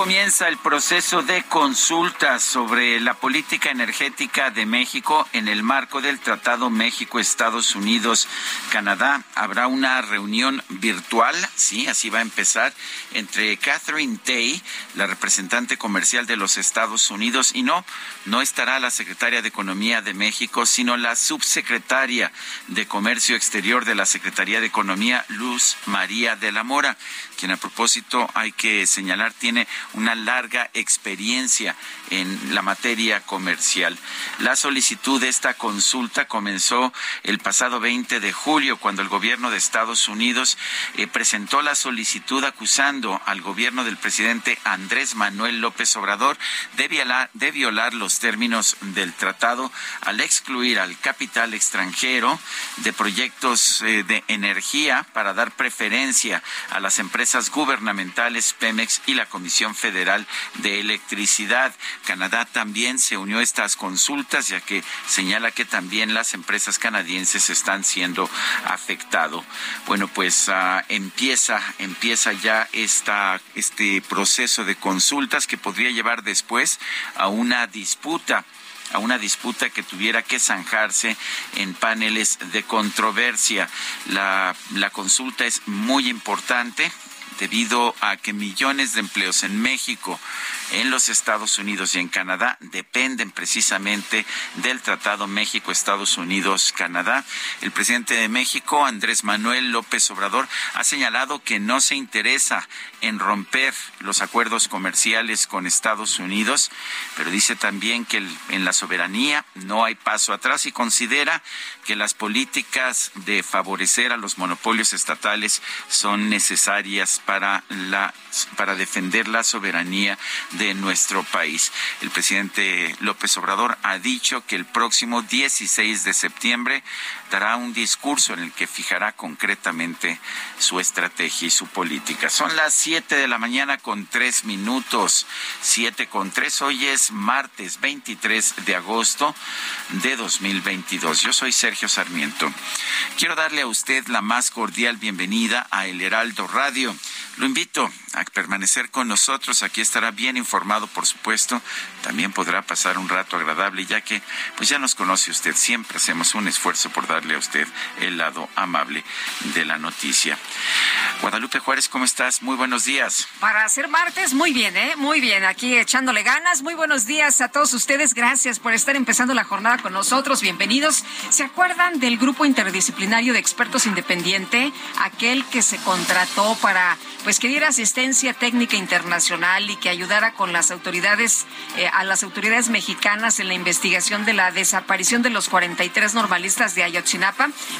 Comienza el proceso de consulta sobre la política energética de México en el marco del Tratado México-Estados Unidos-Canadá. Habrá una reunión virtual, sí, así va a empezar, entre Catherine Tay, la representante comercial de los Estados Unidos, y no, no estará la secretaria de Economía de México, sino la subsecretaria de Comercio Exterior de la Secretaría de Economía, Luz María de la Mora quien a propósito hay que señalar tiene una larga experiencia en la materia comercial. La solicitud de esta consulta comenzó el pasado 20 de julio cuando el gobierno de Estados Unidos eh, presentó la solicitud acusando al gobierno del presidente Andrés Manuel López Obrador de violar, los términos del tratado al excluir al capital extranjero de proyectos eh, de energía para dar preferencia a las empresas gubernamentales Pemex y la Comisión Federal de Electricidad. Canadá también se unió a estas consultas ya que señala que también las empresas canadienses están siendo afectados. Bueno, pues uh, empieza empieza ya esta este proceso de consultas que podría llevar después a una disputa a una disputa que tuviera que zanjarse en paneles de controversia. La, la consulta es muy importante debido a que millones de empleos en México, en los Estados Unidos y en Canadá dependen precisamente del Tratado México-Estados Unidos-Canadá. El presidente de México, Andrés Manuel López Obrador, ha señalado que no se interesa en romper los acuerdos comerciales con Estados Unidos, pero dice también que en la soberanía no hay paso atrás y considera que las políticas de favorecer a los monopolios estatales son necesarias para la para defender la soberanía de nuestro país. El presidente López Obrador ha dicho que el próximo 16 de septiembre dará un discurso en el que fijará concretamente su estrategia y su política. Son las siete de la mañana con tres minutos, siete con tres. Hoy es martes 23 de agosto de 2022. Yo soy Sergio Sarmiento. Quiero darle a usted la más cordial bienvenida a El Heraldo Radio. Lo invito a permanecer con nosotros. Aquí estará bien informado, por supuesto. También podrá pasar un rato agradable, ya que pues ya nos conoce usted. Siempre hacemos un esfuerzo por a usted el lado amable de la noticia. Guadalupe Juárez, ¿cómo estás? Muy buenos días. Para ser martes, muy bien, ¿eh? Muy bien, aquí echándole ganas. Muy buenos días a todos ustedes. Gracias por estar empezando la jornada con nosotros. Bienvenidos. ¿Se acuerdan del grupo interdisciplinario de expertos independiente? Aquel que se contrató para, pues, que diera asistencia técnica internacional y que ayudara con las autoridades, eh, a las autoridades mexicanas en la investigación de la desaparición de los 43 normalistas de Ayotzinapa.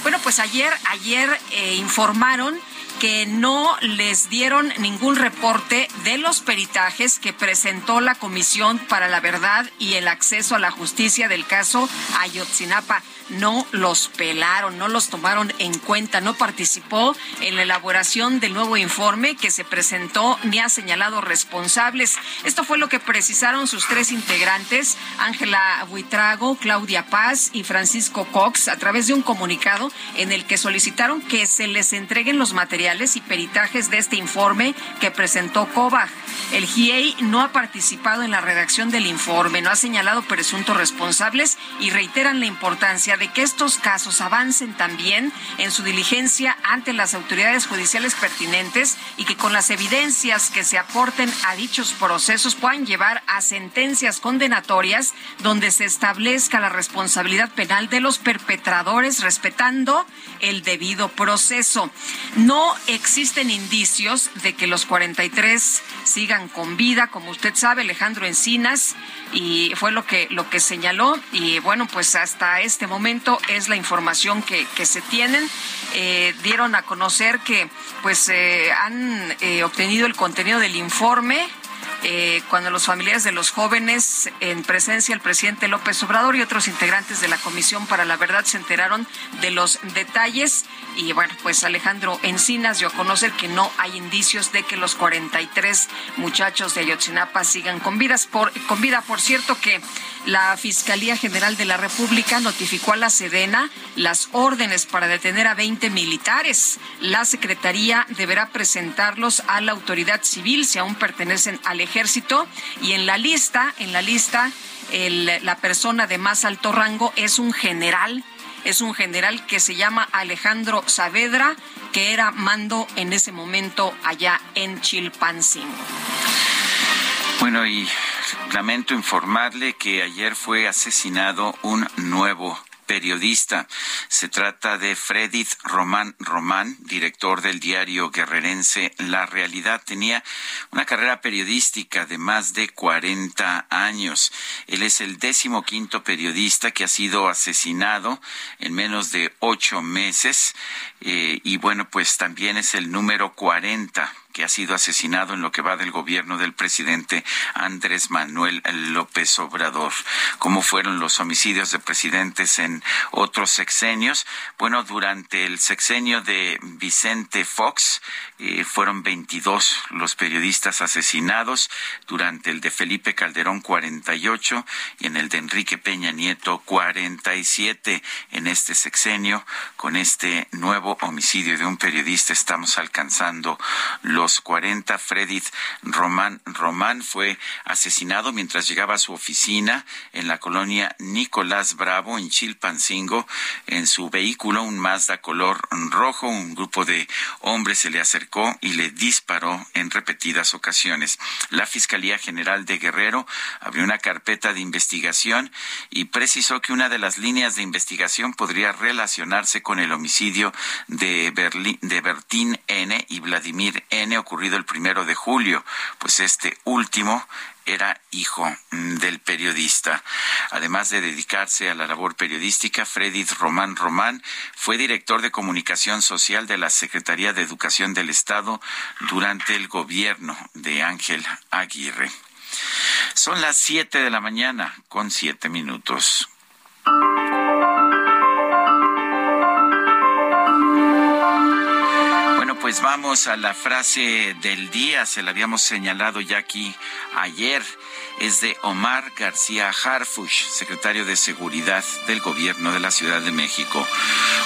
Bueno, pues ayer, ayer eh, informaron que no les dieron ningún reporte de los peritajes que presentó la Comisión para la Verdad y el Acceso a la Justicia del caso Ayotzinapa no los pelaron, no los tomaron en cuenta, no participó en la elaboración del nuevo informe que se presentó ni ha señalado responsables. Esto fue lo que precisaron sus tres integrantes, Ángela Buitrago, Claudia Paz y Francisco Cox, a través de un un comunicado en el que solicitaron que se les entreguen los materiales y peritajes de este informe que presentó COBAG. El GIEI no ha participado en la redacción del informe, no ha señalado presuntos responsables y reiteran la importancia de que estos casos avancen también en su diligencia ante las autoridades judiciales pertinentes y que con las evidencias que se aporten a dichos procesos puedan llevar a sentencias condenatorias donde se establezca la responsabilidad penal de los perpetradores respetando el debido proceso. No existen indicios de que los 43 sigan con vida, como usted sabe, Alejandro Encinas, y fue lo que, lo que señaló. Y bueno, pues hasta este momento es la información que, que se tienen. Eh, dieron a conocer que pues eh, han eh, obtenido el contenido del informe eh, cuando los familiares de los jóvenes, en presencia del presidente López Obrador y otros integrantes de la Comisión para la Verdad, se enteraron de los detalles. Y bueno, pues Alejandro Encinas dio a conocer que no hay indicios de que los 43 muchachos de Ayotzinapa sigan con, por, con vida. Por cierto que la Fiscalía General de la República notificó a la Sedena las órdenes para detener a 20 militares. La Secretaría deberá presentarlos a la autoridad civil si aún pertenecen al ejército y en la lista, en la lista, la persona de más alto rango es un general, es un general que se llama Alejandro Saavedra, que era mando en ese momento allá en Chilpancingo. Bueno, y lamento informarle que ayer fue asesinado un nuevo periodista. Se trata de Fredith Román Román, director del diario guerrerense La Realidad. Tenía una carrera periodística de más de 40 años. Él es el décimo quinto periodista que ha sido asesinado en menos de ocho meses. Eh, y bueno, pues también es el número 40 que ha sido asesinado en lo que va del gobierno del presidente Andrés Manuel López Obrador. ¿Cómo fueron los homicidios de presidentes en otros sexenios? Bueno, durante el sexenio de Vicente Fox eh, fueron 22 los periodistas asesinados, durante el de Felipe Calderón 48 y en el de Enrique Peña Nieto 47. En este sexenio, con este nuevo homicidio de un periodista, estamos alcanzando los 40. Fredith Román Román fue asesinado mientras llegaba a su oficina en la colonia Nicolás Bravo, en Chilpancingo. En su vehículo, un Mazda color rojo, un grupo de hombres se le acercó y le disparó en repetidas ocasiones. La Fiscalía General de Guerrero abrió una carpeta de investigación y precisó que una de las líneas de investigación podría relacionarse con el homicidio de, de Bertín N. y Vladimir N ocurrido el primero de julio, pues este último era hijo mm, del periodista. Además de dedicarse a la labor periodística, Fredith Román Román fue director de comunicación social de la Secretaría de Educación del Estado durante el gobierno de Ángel Aguirre. Son las siete de la mañana con siete minutos. Pues vamos a la frase del día, se la habíamos señalado ya aquí ayer, es de Omar García Harfush, secretario de Seguridad del Gobierno de la Ciudad de México.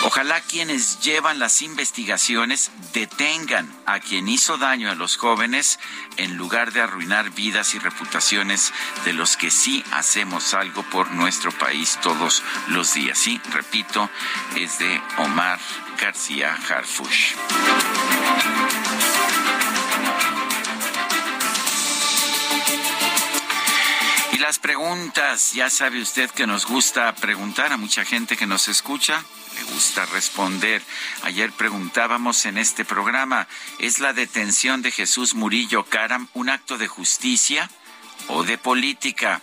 Ojalá quienes llevan las investigaciones detengan a quien hizo daño a los jóvenes en lugar de arruinar vidas y reputaciones de los que sí hacemos algo por nuestro país todos los días. Sí, repito, es de Omar García Harfush. Y las preguntas, ya sabe usted que nos gusta preguntar a mucha gente que nos escucha, le gusta responder. Ayer preguntábamos en este programa, ¿es la detención de Jesús Murillo Caram un acto de justicia o de política?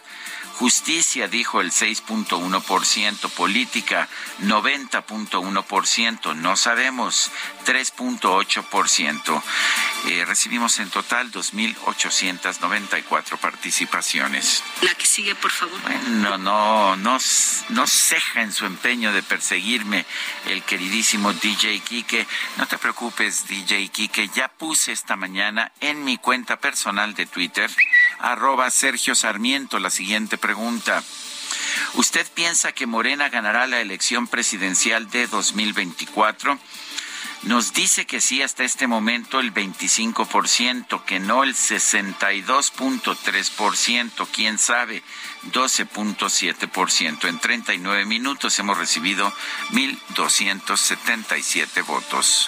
Justicia, dijo el 6.1%, política 90.1%, no sabemos 3.8%. Eh, recibimos en total 2.894 participaciones. La que sigue, por favor. Bueno, no, no, no ceja en su empeño de perseguirme el queridísimo DJ Kike. No te preocupes, DJ Kike, ya puse esta mañana en mi cuenta personal de Twitter arroba Sergio Sarmiento. La siguiente pregunta. ¿Usted piensa que Morena ganará la elección presidencial de 2024? Nos dice que sí hasta este momento el 25%, que no el 62.3%, quién sabe, 12.7%. En 39 minutos hemos recibido 1.277 votos.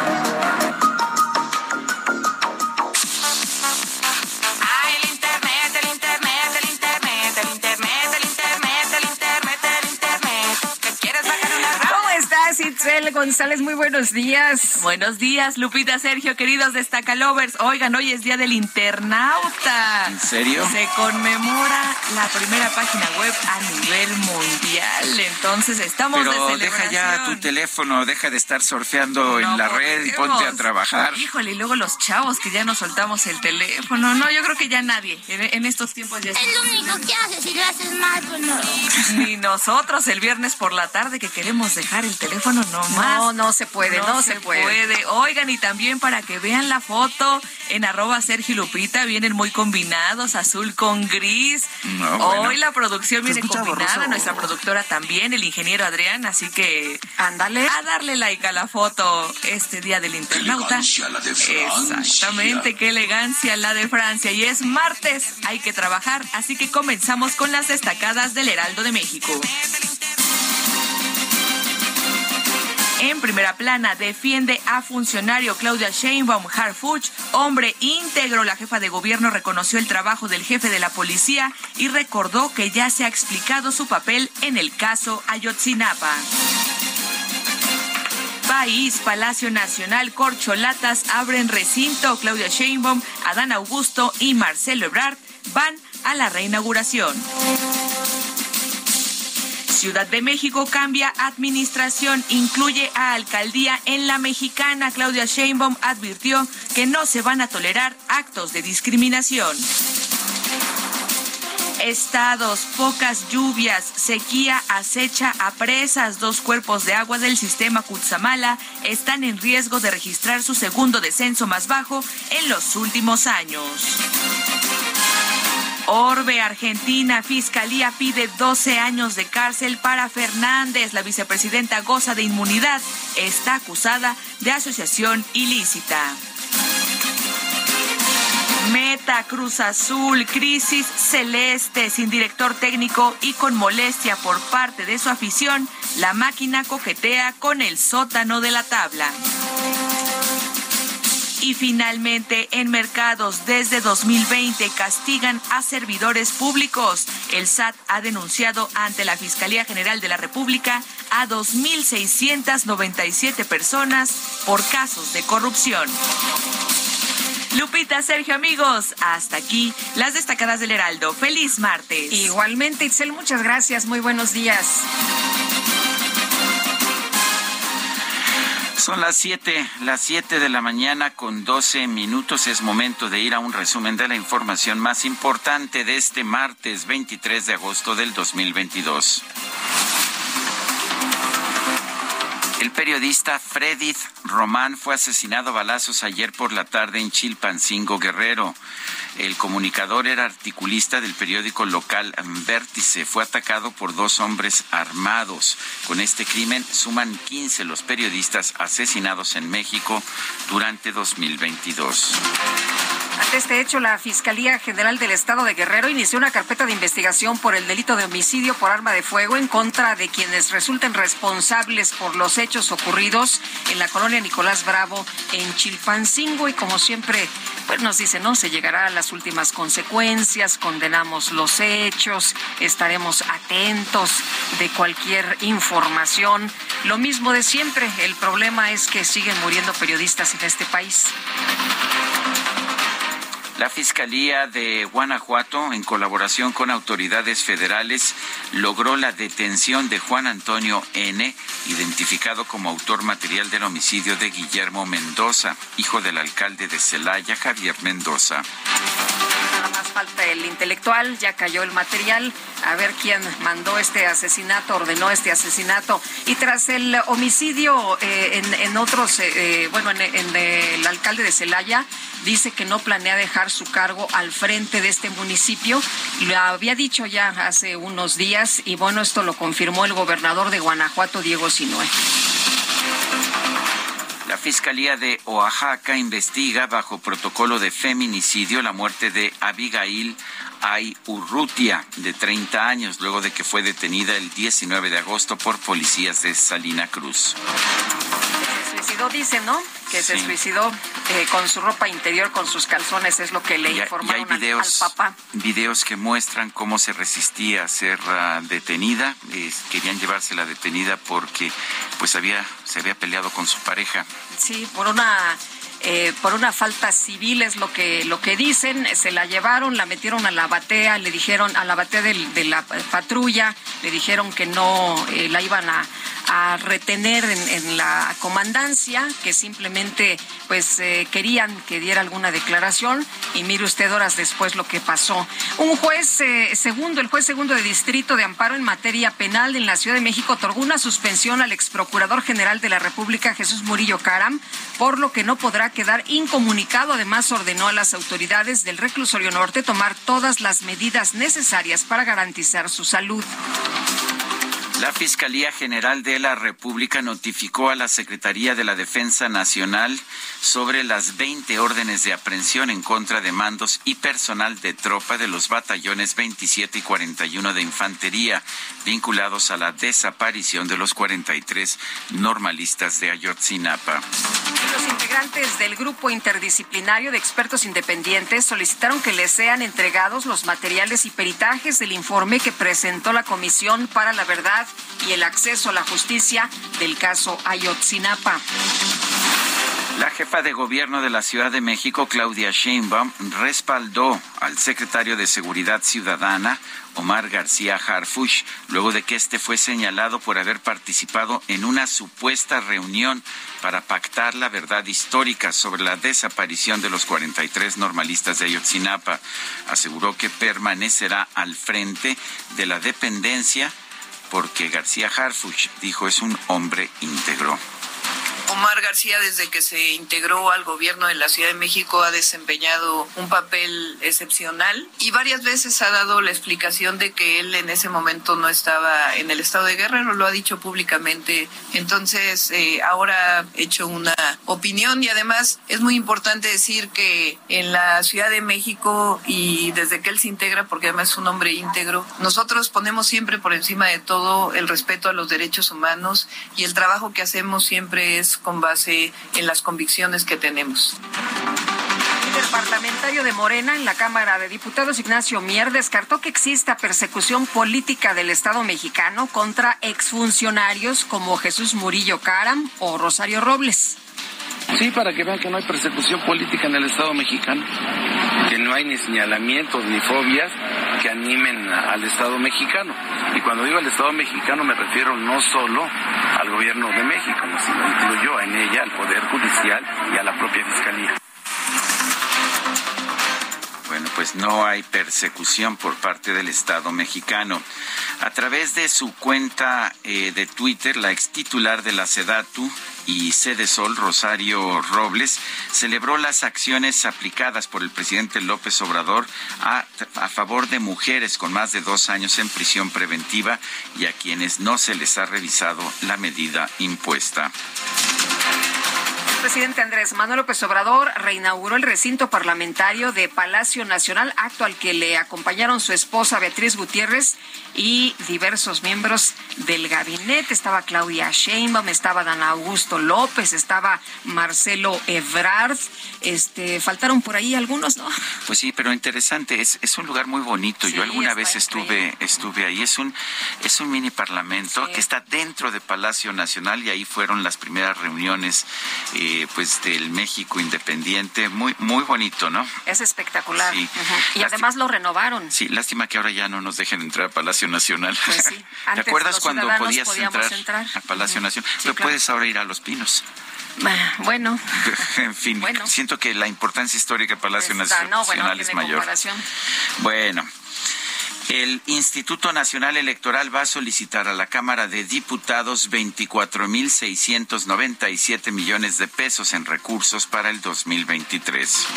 Itzel González, muy buenos días. Buenos días, Lupita, Sergio, queridos Destacalovers. Oigan, hoy es Día del Internauta. ¿En serio? Se conmemora la primera página web a nivel mundial. Entonces, estamos Pero deja ya tu teléfono, deja de estar surfeando en la red y ponte a trabajar. Híjole, y luego los chavos que ya nos soltamos el teléfono. No, yo creo que ya nadie. En, estos tiempos ya... Es lo único que haces, si lo haces mal, pues no. Ni nosotros el viernes por la tarde que queremos dejar el teléfono no más. No, no se puede, no, se, puede. Oigan, y también para que vean la foto en arroba Sergio Lupita, vienen muy combinados, azul con gris. Hoy la producción viene combinada, nuestra productora también, el ingeniero Adrián, así que ándale a darle like a la foto este día del internauta. Exactamente, qué elegancia la de Francia. Y es martes, hay que trabajar, así que comenzamos con las destacadas del Heraldo de México. En primera plana defiende a funcionario Claudia Sheinbaum Harfuch, hombre íntegro. La jefa de gobierno reconoció el trabajo del jefe de la policía y recordó que ya se ha explicado su papel en el caso Ayotzinapa. País, Palacio Nacional, Corcholatas abren recinto. Claudia Sheinbaum, Adán Augusto y Marcelo Ebrard van a la reinauguración. Ciudad de México cambia administración, incluye a alcaldía en la mexicana. Claudia Sheinbaum advirtió que no se van a tolerar actos de discriminación. Estados, pocas lluvias, sequía acecha a presas. Dos cuerpos de agua del sistema Cutzamala están en riesgo de registrar su segundo descenso más bajo en los últimos años. Orbe, Argentina, Fiscalía pide 12 años de cárcel para Fernández. La vicepresidenta goza de inmunidad. Está acusada de asociación ilícita. Meta Cruz Azul, crisis celeste, sin director técnico y con molestia por parte de su afición, la máquina coquetea con el sótano de la tabla. Y finalmente, en mercados desde 2020 castigan a servidores públicos. El SAT ha denunciado ante la Fiscalía General de la República a 2.697 personas por casos de corrupción. Lupita, Sergio, amigos, hasta aquí las destacadas del Heraldo. Feliz martes. Igualmente, Itzel, muchas gracias. Muy buenos días. Son las 7, las 7 de la mañana con 12 minutos. Es momento de ir a un resumen de la información más importante de este martes 23 de agosto del 2022. El periodista Fredith Román fue asesinado a balazos ayer por la tarde en Chilpancingo, Guerrero. El comunicador era articulista del periódico local Vértice. Fue atacado por dos hombres armados. Con este crimen suman 15 los periodistas asesinados en México durante 2022. Ante este hecho, la Fiscalía General del Estado de Guerrero inició una carpeta de investigación por el delito de homicidio por arma de fuego en contra de quienes resulten responsables por los hechos ocurridos en la colonia Nicolás Bravo en Chilpancingo. Y como siempre, pues nos dice, no, se llegará a las últimas consecuencias, condenamos los hechos, estaremos atentos de cualquier información. Lo mismo de siempre, el problema es que siguen muriendo periodistas en este país. La Fiscalía de Guanajuato, en colaboración con autoridades federales, logró la detención de Juan Antonio N., identificado como autor material del homicidio de Guillermo Mendoza, hijo del alcalde de Celaya, Javier Mendoza. Falta el intelectual, ya cayó el material, a ver quién mandó este asesinato, ordenó este asesinato. Y tras el homicidio eh, en, otros, eh, eh, bueno, en, en el alcalde de Celaya, dice que no planea dejar su cargo al frente de este municipio. Lo había dicho ya hace unos días y bueno, esto lo confirmó el gobernador de Guanajuato, Diego Sinue. La Fiscalía de Oaxaca investiga bajo protocolo de feminicidio la muerte de Abigail Ay Urrutia, de 30 años, luego de que fue detenida el 19 de agosto por policías de Salina Cruz. Suicidó, dice, ¿no? Que se suicidó eh, con su ropa interior, con sus calzones, es lo que le informaron hay videos, al, papá. Videos que muestran cómo se resistía a ser uh, detenida. querían llevarse la detenida porque pues había se había peleado con su pareja. Sí, por una eh, por una falta civil es lo que lo que dicen se la llevaron la metieron a la batea le dijeron a la batea de, la patrulla le dijeron que no eh, la iban a, retener en, la comandancia que simplemente pues eh, querían que diera alguna declaración y mire usted horas después lo que pasó un juez segundo el juez segundo de distrito de amparo en materia penal en la Ciudad de México otorgó una suspensión al ex procurador general de la República Jesús Murillo Caram por lo que no podrá quedar incomunicado. Además, ordenó a las autoridades del reclusorio norte tomar todas las medidas necesarias para garantizar su salud. La Fiscalía General de la República notificó a la Secretaría de la Defensa Nacional sobre las 20 órdenes de aprehensión en contra de mandos y personal de tropa de los batallones 27 y 41 de Infantería, vinculados a la desaparición de los 43 normalistas de Ayotzinapa. Los integrantes del grupo interdisciplinario de expertos independientes solicitaron que les sean entregados los materiales y peritajes del informe que presentó la Comisión para la Verdad y el acceso a la justicia del caso Ayotzinapa. La jefa de gobierno de la Ciudad de México, Claudia Sheinbaum, respaldó al secretario de Seguridad Ciudadana, Omar García Harfush, luego de que este fue señalado por haber participado en una supuesta reunión para pactar la verdad histórica sobre la desaparición de los 43 normalistas de Ayotzinapa. Aseguró que permanecerá al frente de la dependencia porque García Harfuch dijo es un hombre íntegro. Omar García, desde que se integró al gobierno de la Ciudad de México, ha desempeñado un papel excepcional y varias veces ha dado la explicación de que él en ese momento no estaba en el estado de guerra, lo ha dicho públicamente. Entonces, eh, ahora ha hecho una opinión y además es muy importante decir que en la Ciudad de México y desde que él se integra, porque además es un hombre íntegro, nosotros ponemos siempre por encima de todo el respeto a los derechos humanos y el trabajo que hacemos siempre es con base en las convicciones que tenemos. El parlamentario de Morena en la Cámara de Diputados, Ignacio Mier, descartó que exista persecución política del Estado mexicano contra exfuncionarios como Jesús Murillo Caram o Rosario Robles. Sí, para que vean que no hay persecución política en el Estado mexicano, que no hay ni señalamientos ni fobias que animen al Estado mexicano. Y cuando digo al Estado mexicano me refiero no solo al gobierno de México, sino incluyo en ella al Poder Judicial y a la propia Fiscalía. Bueno, pues no hay persecución por parte del Estado mexicano. A través de su cuenta eh, de Twitter, la ex titular de la SEDATU y Sede Sol, Rosario Robles, celebró las acciones aplicadas por el presidente López Obrador a, a favor de mujeres con más de dos años en prisión preventiva y a quienes no se les ha revisado la medida impuesta presidente Andrés Manuel López Obrador reinauguró el recinto parlamentario de Palacio Nacional, acto al que le acompañaron su esposa Beatriz Gutiérrez y diversos miembros del gabinete. Estaba Claudia Sheinbaum, estaba Dan Augusto López, estaba Marcelo Ebrard. Este, faltaron por ahí algunos, ¿no? Pues sí, pero interesante, es, es un lugar muy bonito. Yo alguna vez estuve estuve ahí, es un es un mini parlamento que está dentro de Palacio Nacional y ahí fueron las primeras reuniones eh, de pues del México independiente, muy muy bonito, ¿no? Es espectacular. Y además lo renovaron. Sí, lástima que ahora ya no nos dejen entrar a Palacio Nacional. Pues sí. ¿Te acuerdas cuando podías entrar, a Palacio Nacional? Pero puedes ahora ir a Los Pinos. Ah, bueno. en fin, siento que la importancia histórica de Palacio ah, Nacional es mayor. Bueno, el Instituto Nacional Electoral va a solicitar a la Cámara de Diputados 24.697 millones de pesos en recursos para el 2023.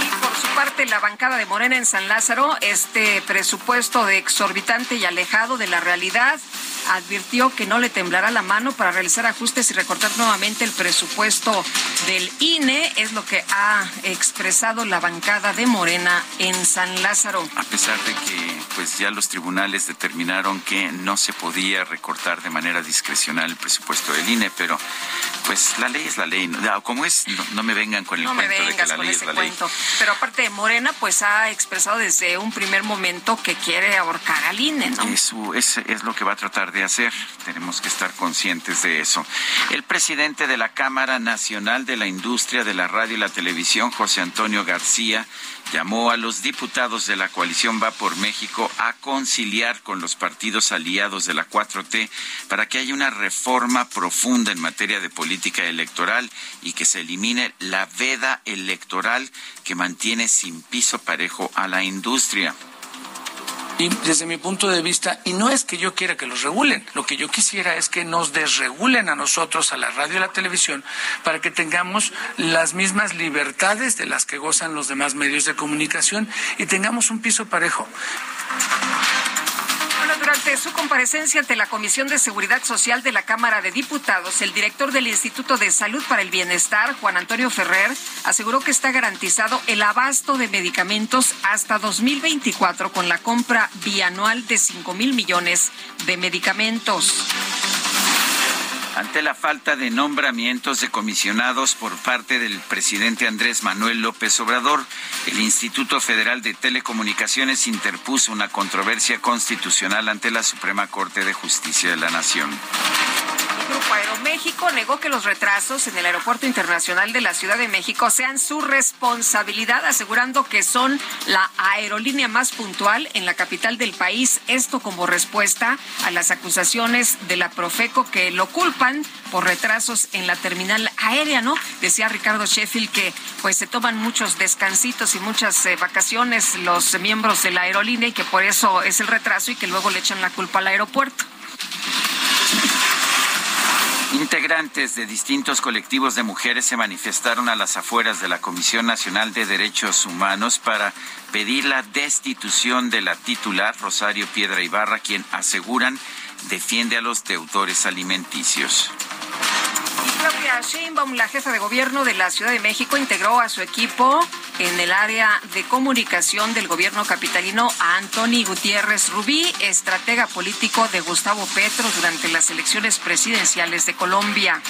Y por su parte, la bancada de Morena en San Lázaro, este presupuesto de exorbitante y alejado de la realidad, advirtió que no le temblará la mano para realizar ajustes y recortar nuevamente el presupuesto del INE, es lo que ha expresado la bancada de Morena en San Lázaro. A pesar de que pues ya los tribunales determinaron que no se podía recortar de manera discrecional el presupuesto del INE, pero pues la ley es la ley. Como es, no, me vengan con el cuento de que la ley es la ley. Pero aparte de Morena, pues ha expresado desde un primer momento que quiere ahorcar al INE, ¿no? Eso es, es lo que va a tratar de hacer. Tenemos que estar conscientes de eso. El presidente de la Cámara Nacional de la Industria de la Radio y la Televisión, José Antonio García, llamó a los diputados de la coalición Va por México a conciliar con los partidos aliados de la 4T para que haya una reforma profunda en materia de política electoral y que se elimine la veda electoral que mantiene sin piso parejo a la industria. Y desde mi punto de vista, y no es que yo quiera que los regulen, lo que yo quisiera es que nos desregulen a nosotros, a la radio y la televisión, para que tengamos las mismas libertades de las que gozan los demás medios de comunicación y tengamos un piso parejo. Durante su comparecencia ante la Comisión de Seguridad Social de la Cámara de Diputados, el director del Instituto de Salud para el Bienestar, Juan Antonio Ferrer, aseguró que está garantizado el abasto de medicamentos hasta 2024 con la compra bianual de 5 mil millones de medicamentos. Ante la falta de nombramientos de comisionados por parte del presidente Andrés Manuel López Obrador, el Instituto Federal de Telecomunicaciones interpuso una controversia constitucional ante la Suprema Corte de Justicia de la Nación. Grupo Aeroméxico negó que los retrasos en el Aeropuerto Internacional de la Ciudad de México sean su responsabilidad, asegurando que son la aerolínea más puntual en la capital del país. Esto como respuesta a las acusaciones de la Profeco que lo culpan por retrasos en la terminal aérea, ¿no? Decía Ricardo Sheffield que pues se toman muchos descansitos y muchas eh, vacaciones los miembros de la aerolínea y que por eso es el retraso y que luego le echan la culpa al aeropuerto. Integrantes de distintos colectivos de mujeres se manifestaron a las afueras de la Comisión Nacional de Derechos Humanos para pedir la destitución de la titular Rosario Piedra Ibarra, quien aseguran defiende a los deudores alimenticios. Claudia Sheinbaum, la jefa de gobierno de la Ciudad de México, integró a su equipo en el área de comunicación del gobierno capitalino a Antoni Gutiérrez Rubí, estratega político de Gustavo Petro durante las elecciones presidenciales de Colombia.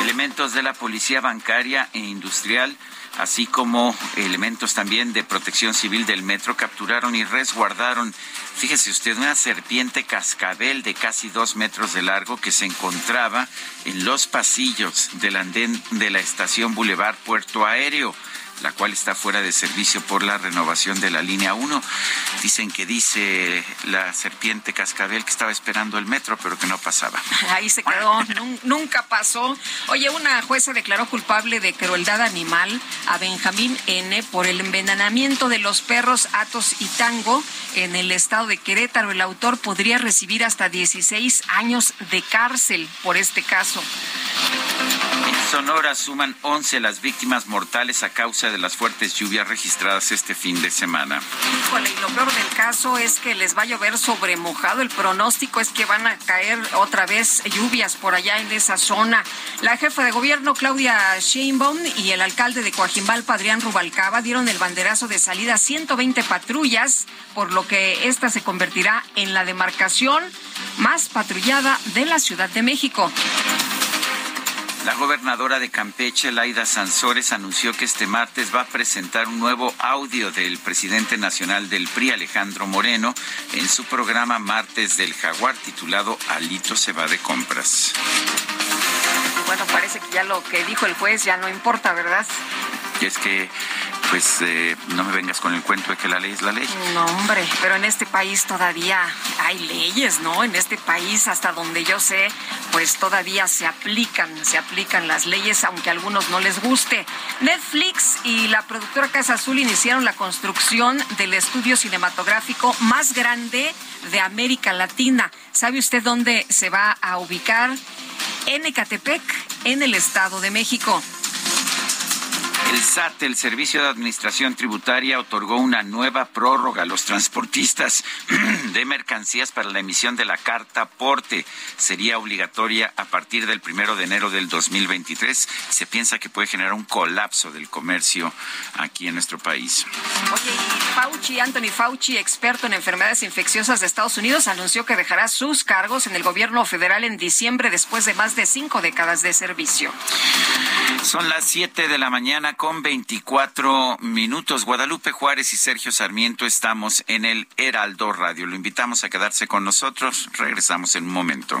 Elementos de la Policía Bancaria e Industrial así como elementos también de protección civil del metro, capturaron y resguardaron, fíjese usted, una serpiente cascabel de casi dos metros de largo que se encontraba en los pasillos del andén de la estación Boulevard Puerto Aéreo la cual está fuera de servicio por la renovación de la línea 1. Dicen que dice la serpiente cascabel que estaba esperando el metro, pero que no pasaba. Ahí se quedó, nunca pasó. Oye, una jueza declaró culpable de crueldad animal a Benjamín N. por el envenenamiento de los perros Atos y Tango en el estado de Querétaro. El autor podría recibir hasta 16 años de cárcel por este caso. En Sonora suman 11 las víctimas mortales a causa de las fuertes lluvias registradas este fin de semana. Híjole, y lo peor del caso es que les va a llover sobre mojado. El pronóstico es que van a caer otra vez lluvias por allá en esa zona. La jefa de gobierno, Claudia Sheinbaum, y el alcalde de Coajimalpa, Adrián Rubalcaba, dieron el banderazo de salida a 120 patrullas, por lo que esta se convertirá en la demarcación más patrullada de la Ciudad de México. La gobernadora de Campeche, Laida Sansores, anunció que este martes va a presentar un nuevo audio del presidente nacional del PRI, Alejandro Moreno, en su programa Martes del Jaguar, titulado Alito se va de compras. bueno, parece que ya lo que dijo el juez ya no importa, ¿verdad? Y es que pues eh, no me vengas con el cuento de que la ley es la ley. No, hombre, pero en este país todavía hay leyes, ¿no? En este país, hasta donde yo sé, pues todavía se aplican, se aplican las leyes, aunque a algunos no les guste. Netflix y la productora Casa Azul iniciaron la construcción del estudio cinematográfico más grande de América Latina. ¿Sabe usted dónde se va a ubicar? En Ecatepec, en el Estado de México. El SAT, el Servicio de Administración Tributaria, otorgó una nueva prórroga a los transportistas de mercancías para la emisión de la carta porte. Sería obligatoria a partir del primero de enero del 2023. Se piensa que puede generar un colapso del comercio aquí en nuestro país. Oye, Fauci, Anthony Fauci, experto en enfermedades infecciosas de Estados Unidos, anunció que dejará sus cargos en el gobierno federal en diciembre después de más de cinco décadas de servicio. Son las 7 de la mañana con 24 minutos. Guadalupe Juárez y Sergio Sarmiento estamos en el Heraldo Radio. Lo invitamos a quedarse con nosotros. Regresamos en un momento.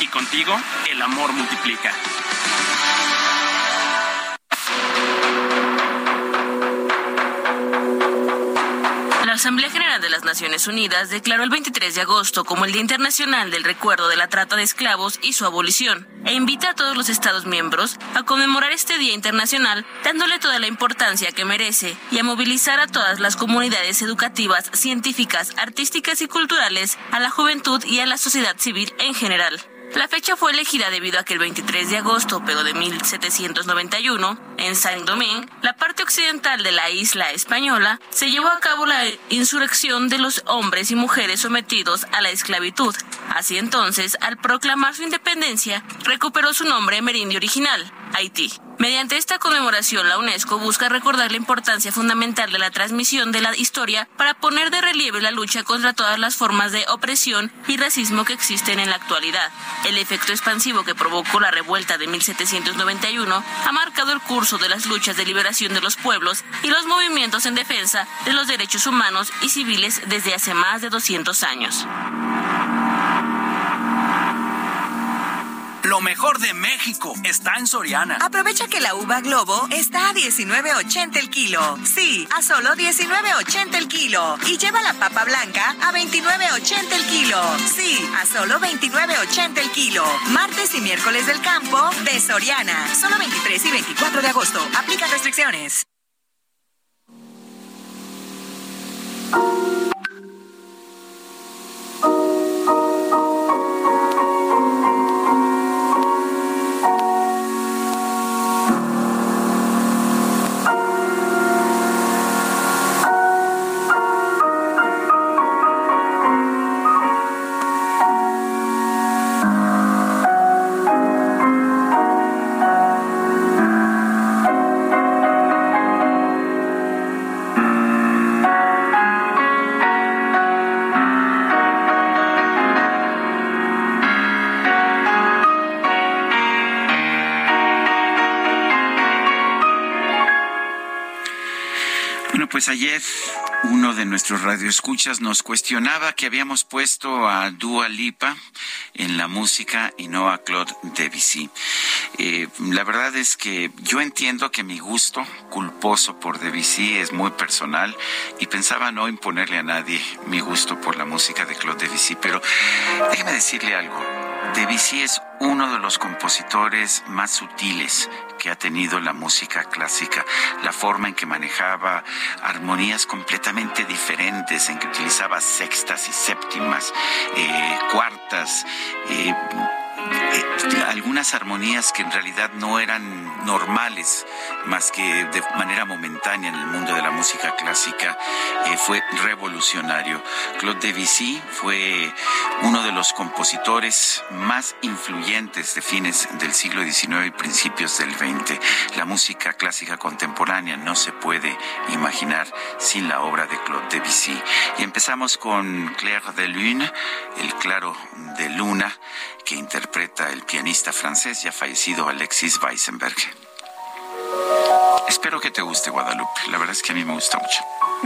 y contigo el amor multiplica. La Asamblea General de las Naciones Unidas declaró el 23 de agosto como el Día Internacional del Recuerdo de la Trata de Esclavos y su abolición, e invita a todos los Estados miembros a conmemorar este Día Internacional dándole toda la importancia que merece y a movilizar a todas las comunidades educativas, científicas, artísticas y culturales, a la juventud y a la sociedad civil en general. La fecha fue elegida debido a que el 23 de agosto, pero de 1791, en Saint-Domingue, la parte occidental de la isla española, se llevó a cabo la insurrección de los hombres y mujeres sometidos a la esclavitud. Así entonces, al proclamar su independencia, recuperó su nombre amerindio original, Haití. Mediante esta conmemoración, la UNESCO busca recordar la importancia fundamental de la transmisión de la historia para poner de relieve la lucha contra todas las formas de opresión y racismo que existen en la actualidad. El efecto expansivo que provocó la revuelta de 1791 ha marcado el curso de las luchas de liberación de los pueblos y los movimientos en defensa de los derechos humanos y civiles desde hace más de 200 años. Lo mejor de México está en Soriana. Aprovecha que la uva Globo está a 19.80 el kilo. Sí, a solo 19.80 el kilo. Y lleva la papa blanca a 29.80 el kilo. Sí, a solo 29.80 el kilo. Martes y miércoles del campo de Soriana. Solo 23 y 24 de agosto. Aplica restricciones. Pues ayer uno de nuestros radioescuchas nos cuestionaba que habíamos puesto a Dua Lipa en la música y no a Claude Debussy. Eh, la verdad es que yo entiendo que mi gusto culposo por Debussy es muy personal y pensaba no imponerle a nadie mi gusto por la música de Claude Debussy, pero déjeme decirle algo Debussy es uno de los compositores más sutiles que ha tenido la música clásica, la forma en que manejaba armonías completamente diferentes, en que utilizaba sextas y séptimas, eh, cuartas, eh, eh, algunas armonías que en realidad no eran normales, más que de manera momentánea en el mundo de la música clásica, eh, fue revolucionario. Claude Debussy fue uno de los compositores más influyentes de fines del siglo XIX y principios del XX. La música clásica contemporánea no se puede imaginar sin la obra de Claude Debussy. Y empezamos con Claire de Lune, el claro de luna, que interpreta el pianista francés ya fallecido Alexis Weissenberg. Espero que te guste Guadalupe, la verdad es que a mí me gusta mucho.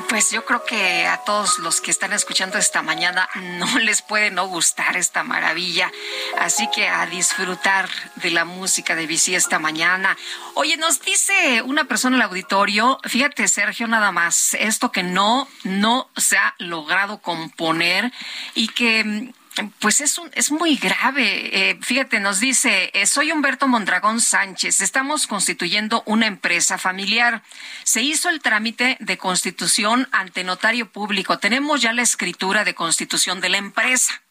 Pues yo creo que a todos los que están escuchando esta mañana no les puede no gustar esta maravilla. Así que a disfrutar de la música de Bici esta mañana. Oye, nos dice una persona en el auditorio, fíjate Sergio, nada más, esto que no, no se ha logrado componer y que mm, pues es, un, es muy grave. Eh, fíjate, nos dice, eh, soy Humberto Mondragón Sánchez, estamos constituyendo una empresa familiar. Se hizo el trámite de constitución ante notario público. Tenemos ya la escritura de constitución de la empresa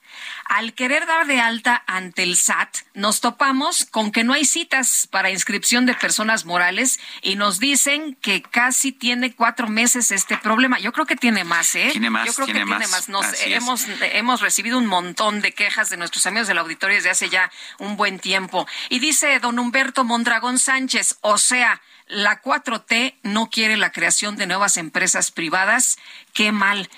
al querer dar de alta ante el SAT, nos topamos con que no hay citas para inscripción de personas morales y nos dicen que casi tiene cuatro meses este problema. Yo creo que tiene más, ¿eh? Tiene más, Yo creo tiene que más. tiene más. Nos, hemos, hemos recibido un montón de quejas de nuestros amigos del auditorio desde hace ya un buen tiempo. Y dice don Humberto Mondragón Sánchez, o sea, la 4T no quiere la creación de nuevas empresas privadas. Qué mal.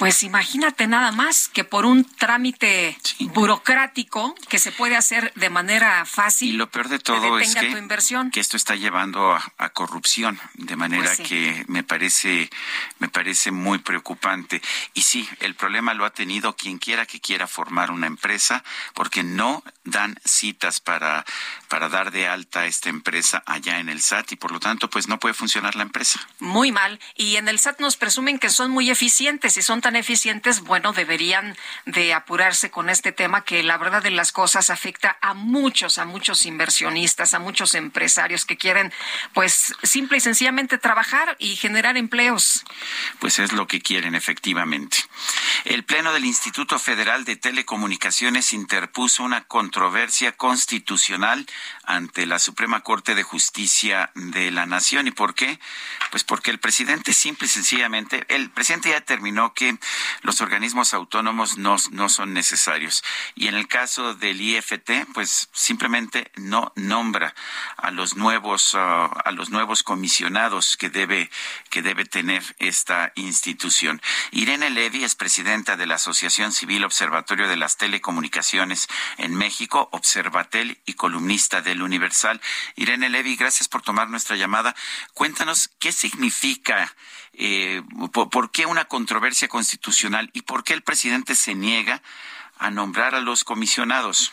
Pues imagínate nada más que por un trámite burocrático que se puede hacer de manera fácil. Y lo peor de todo es que, tu inversión. que esto está llevando a, a corrupción, de manera Pues sí. que me parece, me parece muy preocupante. Y sí, el problema lo ha tenido quien quiera que quiera formar una empresa, porque no dan citas para, para dar de alta a esta empresa allá en el SAT y por lo tanto, pues no puede funcionar la empresa. Muy mal. Y en el SAT nos presumen que son muy eficientes. Y son tan eficientes, bueno, deberían de apurarse con este tema que la verdad de las cosas afecta a muchos, a muchos inversionistas, a muchos empresarios que quieren, pues, simple y sencillamente trabajar y generar empleos. Pues es lo que quieren, efectivamente. El Pleno del Instituto Federal de Telecomunicaciones interpuso una controversia constitucional ante la Suprema Corte de Justicia de la Nación. ¿Y por qué? Pues porque el presidente simple y sencillamente, el presidente ya determinó que los organismos autónomos no, no son necesarios. Y en el caso del IFT, pues simplemente no nombra a los nuevos, ah, a los nuevos comisionados que debe, que debe tener esta institución. Irene Levy es presidenta de la Asociación Civil Observatorio de las Telecomunicaciones en México, Observatel y columnista del Universal. Irene Levy, gracias por tomar nuestra llamada. Cuéntanos qué significa, eh, por, qué una controversia constitucional y por qué el presidente se niega a nombrar a los comisionados.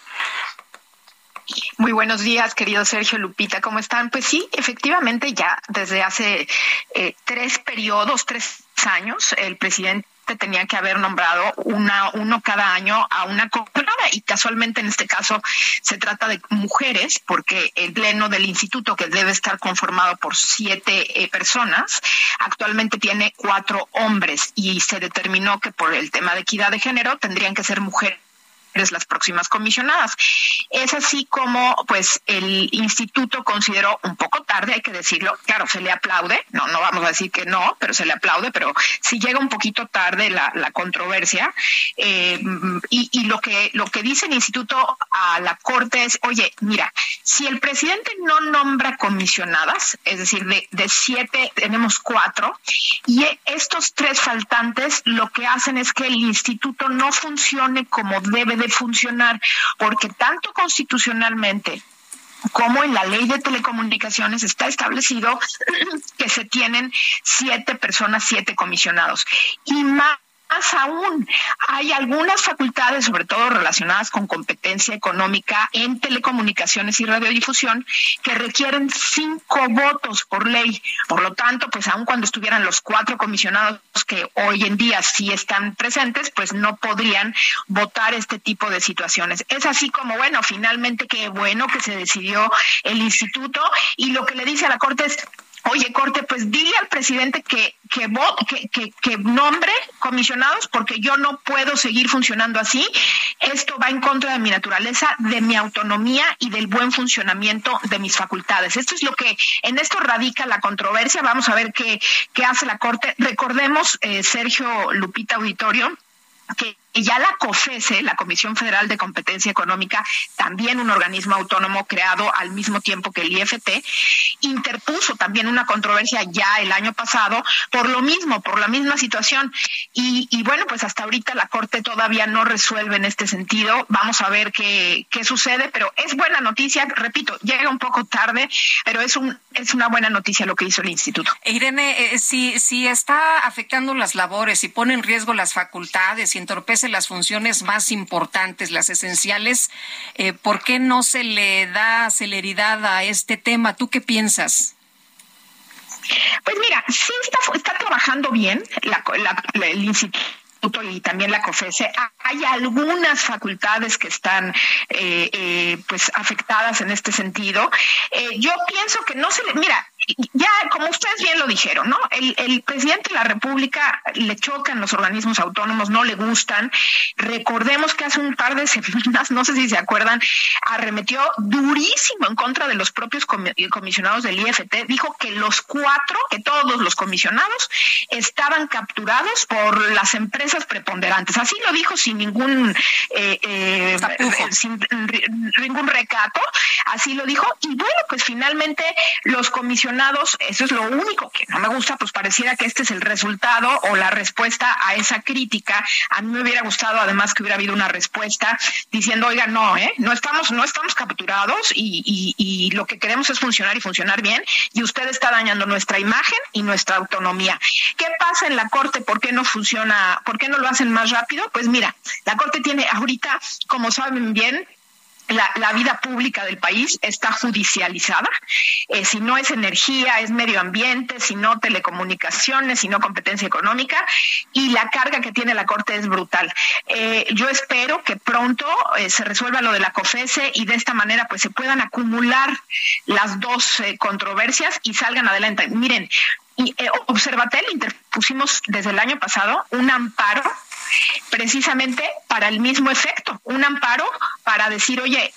Muy buenos días, querido Sergio Lupita, ¿cómo están? Pues sí, efectivamente, ya desde hace eh, tres periodos, tres años, el presidente tenía que haber nombrado una, uno cada año a una comisionada y casualmente en este caso se trata de mujeres porque el pleno del instituto que debe estar conformado por siete eh, personas actualmente tiene cuatro hombres. Y se determinó que por el tema de equidad de género tendrían que ser mujeres las próximas comisionadas. Es así como pues el instituto consideró un poco tarde, hay que decirlo, claro, se le aplaude, no, no vamos a decir que no, pero se le aplaude, pero si llega un poquito tarde la, la controversia, eh, y, y lo que lo que dice el instituto a la corte es, oye, mira, si el presidente no nombra comisionadas, es decir, de, de siete tenemos cuatro, y estos tres faltantes lo que hacen es que el instituto no funcione como debe de funcionar, porque tanto constitucionalmente como en la ley de telecomunicaciones está establecido que se tienen siete personas, siete comisionados. Y más más aún, hay algunas facultades, sobre todo relacionadas con competencia económica en telecomunicaciones y radiodifusión, que requieren cinco votos por ley. Por lo tanto, pues aun cuando estuvieran los cuatro comisionados que hoy en día sí están presentes, pues no podrían votar este tipo de situaciones. Es así como, bueno, finalmente qué bueno que se decidió el instituto y lo que le dice a la Corte es Oye, Corte, pues dile al presidente que, que, que, que, nombre comisionados porque yo no puedo seguir funcionando así. Esto va en contra de mi naturaleza, de mi autonomía y del buen funcionamiento de mis facultades. Esto es lo que en esto radica la controversia. Vamos a ver qué, qué hace la Corte. Recordemos, eh, Sergio Lupita Auditorio, que ya la COFESE, la Comisión Federal de Competencia Económica, también un organismo autónomo creado al mismo tiempo que el IFT, interpuso también una controversia ya el año pasado por lo mismo, por la misma situación. Y, bueno, pues hasta ahorita la Corte todavía no resuelve en este sentido. Vamos a ver qué, qué sucede, pero es buena noticia, repito, llega un poco tarde, pero es, un, es una buena noticia lo que hizo el instituto. Irene, eh, si, si está afectando las labores, y pone en riesgo las facultades, y entorpece las funciones más importantes, las esenciales, eh, ¿por qué no se le da celeridad a este tema? ¿Tú qué piensas? Pues mira, sí está, trabajando bien el instituto y también la COFESE, hay algunas facultades que están eh, eh, pues afectadas en este sentido. yo pienso que no se le, mira, ya, como ustedes bien lo dijeron, ¿no? El, presidente de la República le chocan los organismos autónomos, no le gustan. Recordemos que hace un par de semanas, no sé si se acuerdan, arremetió durísimo en contra de los propios comisionados del IFT. Dijo que los cuatro, que todos los comisionados, estaban capturados por las empresas preponderantes. Así lo dijo sin ningún, eh, eh, sin ningún recato. Así lo dijo. Y bueno, pues finalmente los comisionados eso es lo único que no me gusta, pues pareciera que este es el resultado o la respuesta a esa crítica. A mí me hubiera gustado además que hubiera habido una respuesta diciendo, oiga, no, ¿eh? no estamos, no estamos capturados y, y lo que queremos es funcionar y funcionar bien y usted está dañando nuestra imagen y nuestra autonomía. ¿Qué pasa en la Corte? ¿Por qué no funciona? ¿Por qué no lo hacen más rápido? Pues mira, la Corte tiene ahorita, como saben bien, la, vida pública del país está judicializada. Eh, si no es energía, es medio ambiente, si no telecomunicaciones, si no competencia económica, y la carga que tiene la Corte es brutal. Eh, yo espero que pronto eh, se resuelva lo de la COFESE y de esta manera pues se puedan acumular las dos controversias y salgan adelante. Miren, y, Observatel interpusimos desde el año pasado un amparo precisamente para el mismo efecto, un amparo para decir, oye,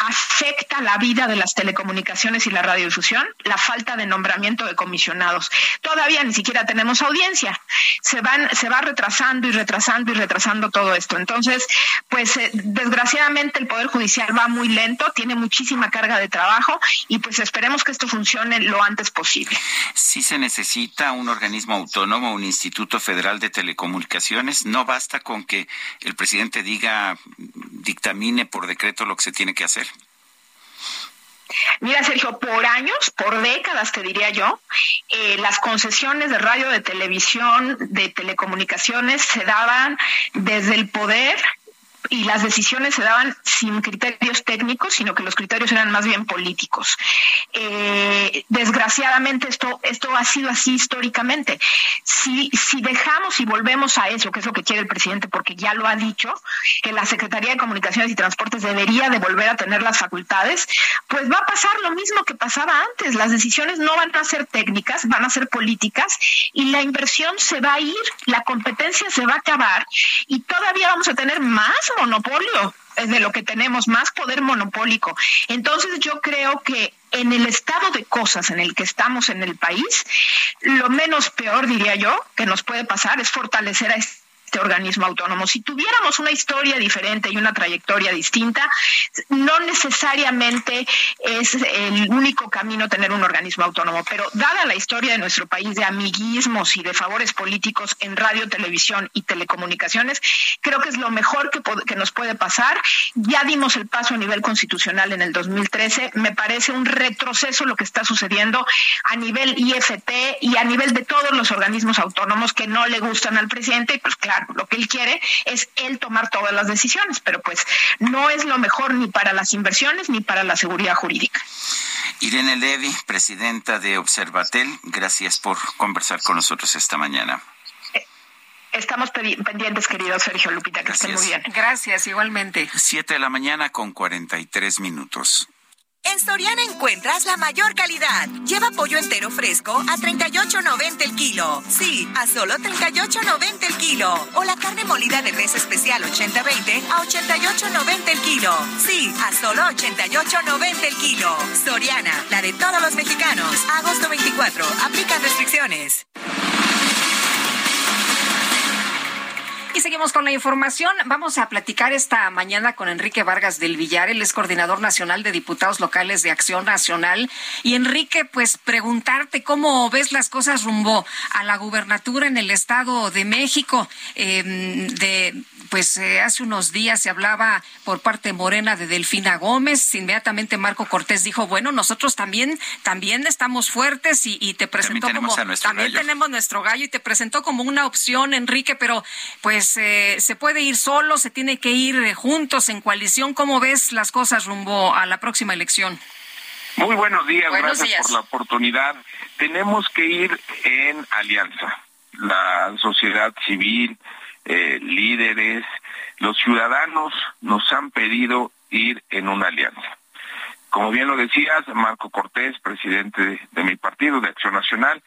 afecta la vida de las telecomunicaciones y la radiodifusión la falta de nombramiento de comisionados. Todavía ni siquiera tenemos audiencia. Se van, se va retrasando y retrasando y retrasando todo esto. Entonces, pues eh, desgraciadamente el Poder Judicial va muy lento, tiene muchísima carga de trabajo y pues esperemos que esto funcione lo antes posible. Si se necesita un organismo autónomo, un Instituto Federal de Telecomunicaciones, no basta con que el presidente diga, dictamine por decreto lo que se tiene que hacer. Mira, Sergio, por años, por décadas, te diría yo, eh, las concesiones de radio, de televisión, de telecomunicaciones se daban desde el poder y las decisiones se daban sin criterios técnicos, sino que los criterios eran más bien políticos. Eh, desgraciadamente esto, esto ha sido así históricamente. Si, si dejamos y volvemos a eso, que es lo que quiere el presidente, porque ya lo ha dicho, que la Secretaría de Comunicaciones y Transportes debería de volver a tener las facultades, pues va a pasar lo mismo que pasaba antes. Las decisiones no van a ser técnicas, van a ser políticas y la inversión se va a ir, la competencia se va a acabar y todavía vamos a tener más monopolio de lo que tenemos, más poder monopólico. Entonces yo creo que en el estado de cosas en el que estamos en el país, lo menos peor, diría yo, que nos puede pasar es fortalecer a este este organismo autónomo. Si tuviéramos una historia diferente y una trayectoria distinta, no necesariamente es el único camino tener un organismo autónomo, pero dada la historia de nuestro país de amiguismos y de favores políticos en radio, televisión y telecomunicaciones, creo que es lo mejor que, que nos puede pasar. Ya dimos el paso a nivel constitucional en el 2013. Me parece un retroceso lo que está sucediendo a nivel IFT y a nivel de todos los organismos autónomos que no le gustan al presidente. Pues claro, claro, lo que él quiere es él tomar todas las decisiones, pero pues no es lo mejor ni para las inversiones ni para la seguridad jurídica. Irene Levy, presidenta de Observatel, gracias por conversar con nosotros esta mañana. Estamos pendientes, querido Sergio Lupita, que estén muy bien. Gracias, igualmente. Siete de la mañana con cuarenta y tres minutos. En Soriana encuentras la mayor calidad. Lleva pollo entero fresco a 38.90 el kilo. Sí, a solo 38.90 el kilo. O la carne molida de res especial 80-20 a 88.90 el kilo. Sí, a solo 88.90 el kilo. Soriana, la de todos los mexicanos. Agosto 24. Aplican restricciones. Y seguimos con la información. Vamos a platicar esta mañana con Enrique Vargas del Villar, él es coordinador nacional de diputados locales de Acción Nacional. Y Enrique, pues preguntarte cómo ves las cosas rumbo a la gubernatura en el Estado de México. Em, de, pues eh, hace unos días se hablaba por parte Morena de Delfina Gómez. Inmediatamente Marco Cortés dijo, bueno, nosotros también, también estamos fuertes y, te presentó como, también tenemos nuestro gallo y te presentó como una opción, Enrique, pero pues se puede ir solo, se tiene que ir eh, juntos en coalición. ¿Cómo ves las cosas rumbo a la próxima elección? Muy buenos días, gracias por la oportunidad. Tenemos que ir en alianza. La sociedad civil, eh, líderes, los ciudadanos nos han pedido ir en una alianza. Como bien lo decías, Marco Cortés, presidente de mi partido, de Acción Nacional,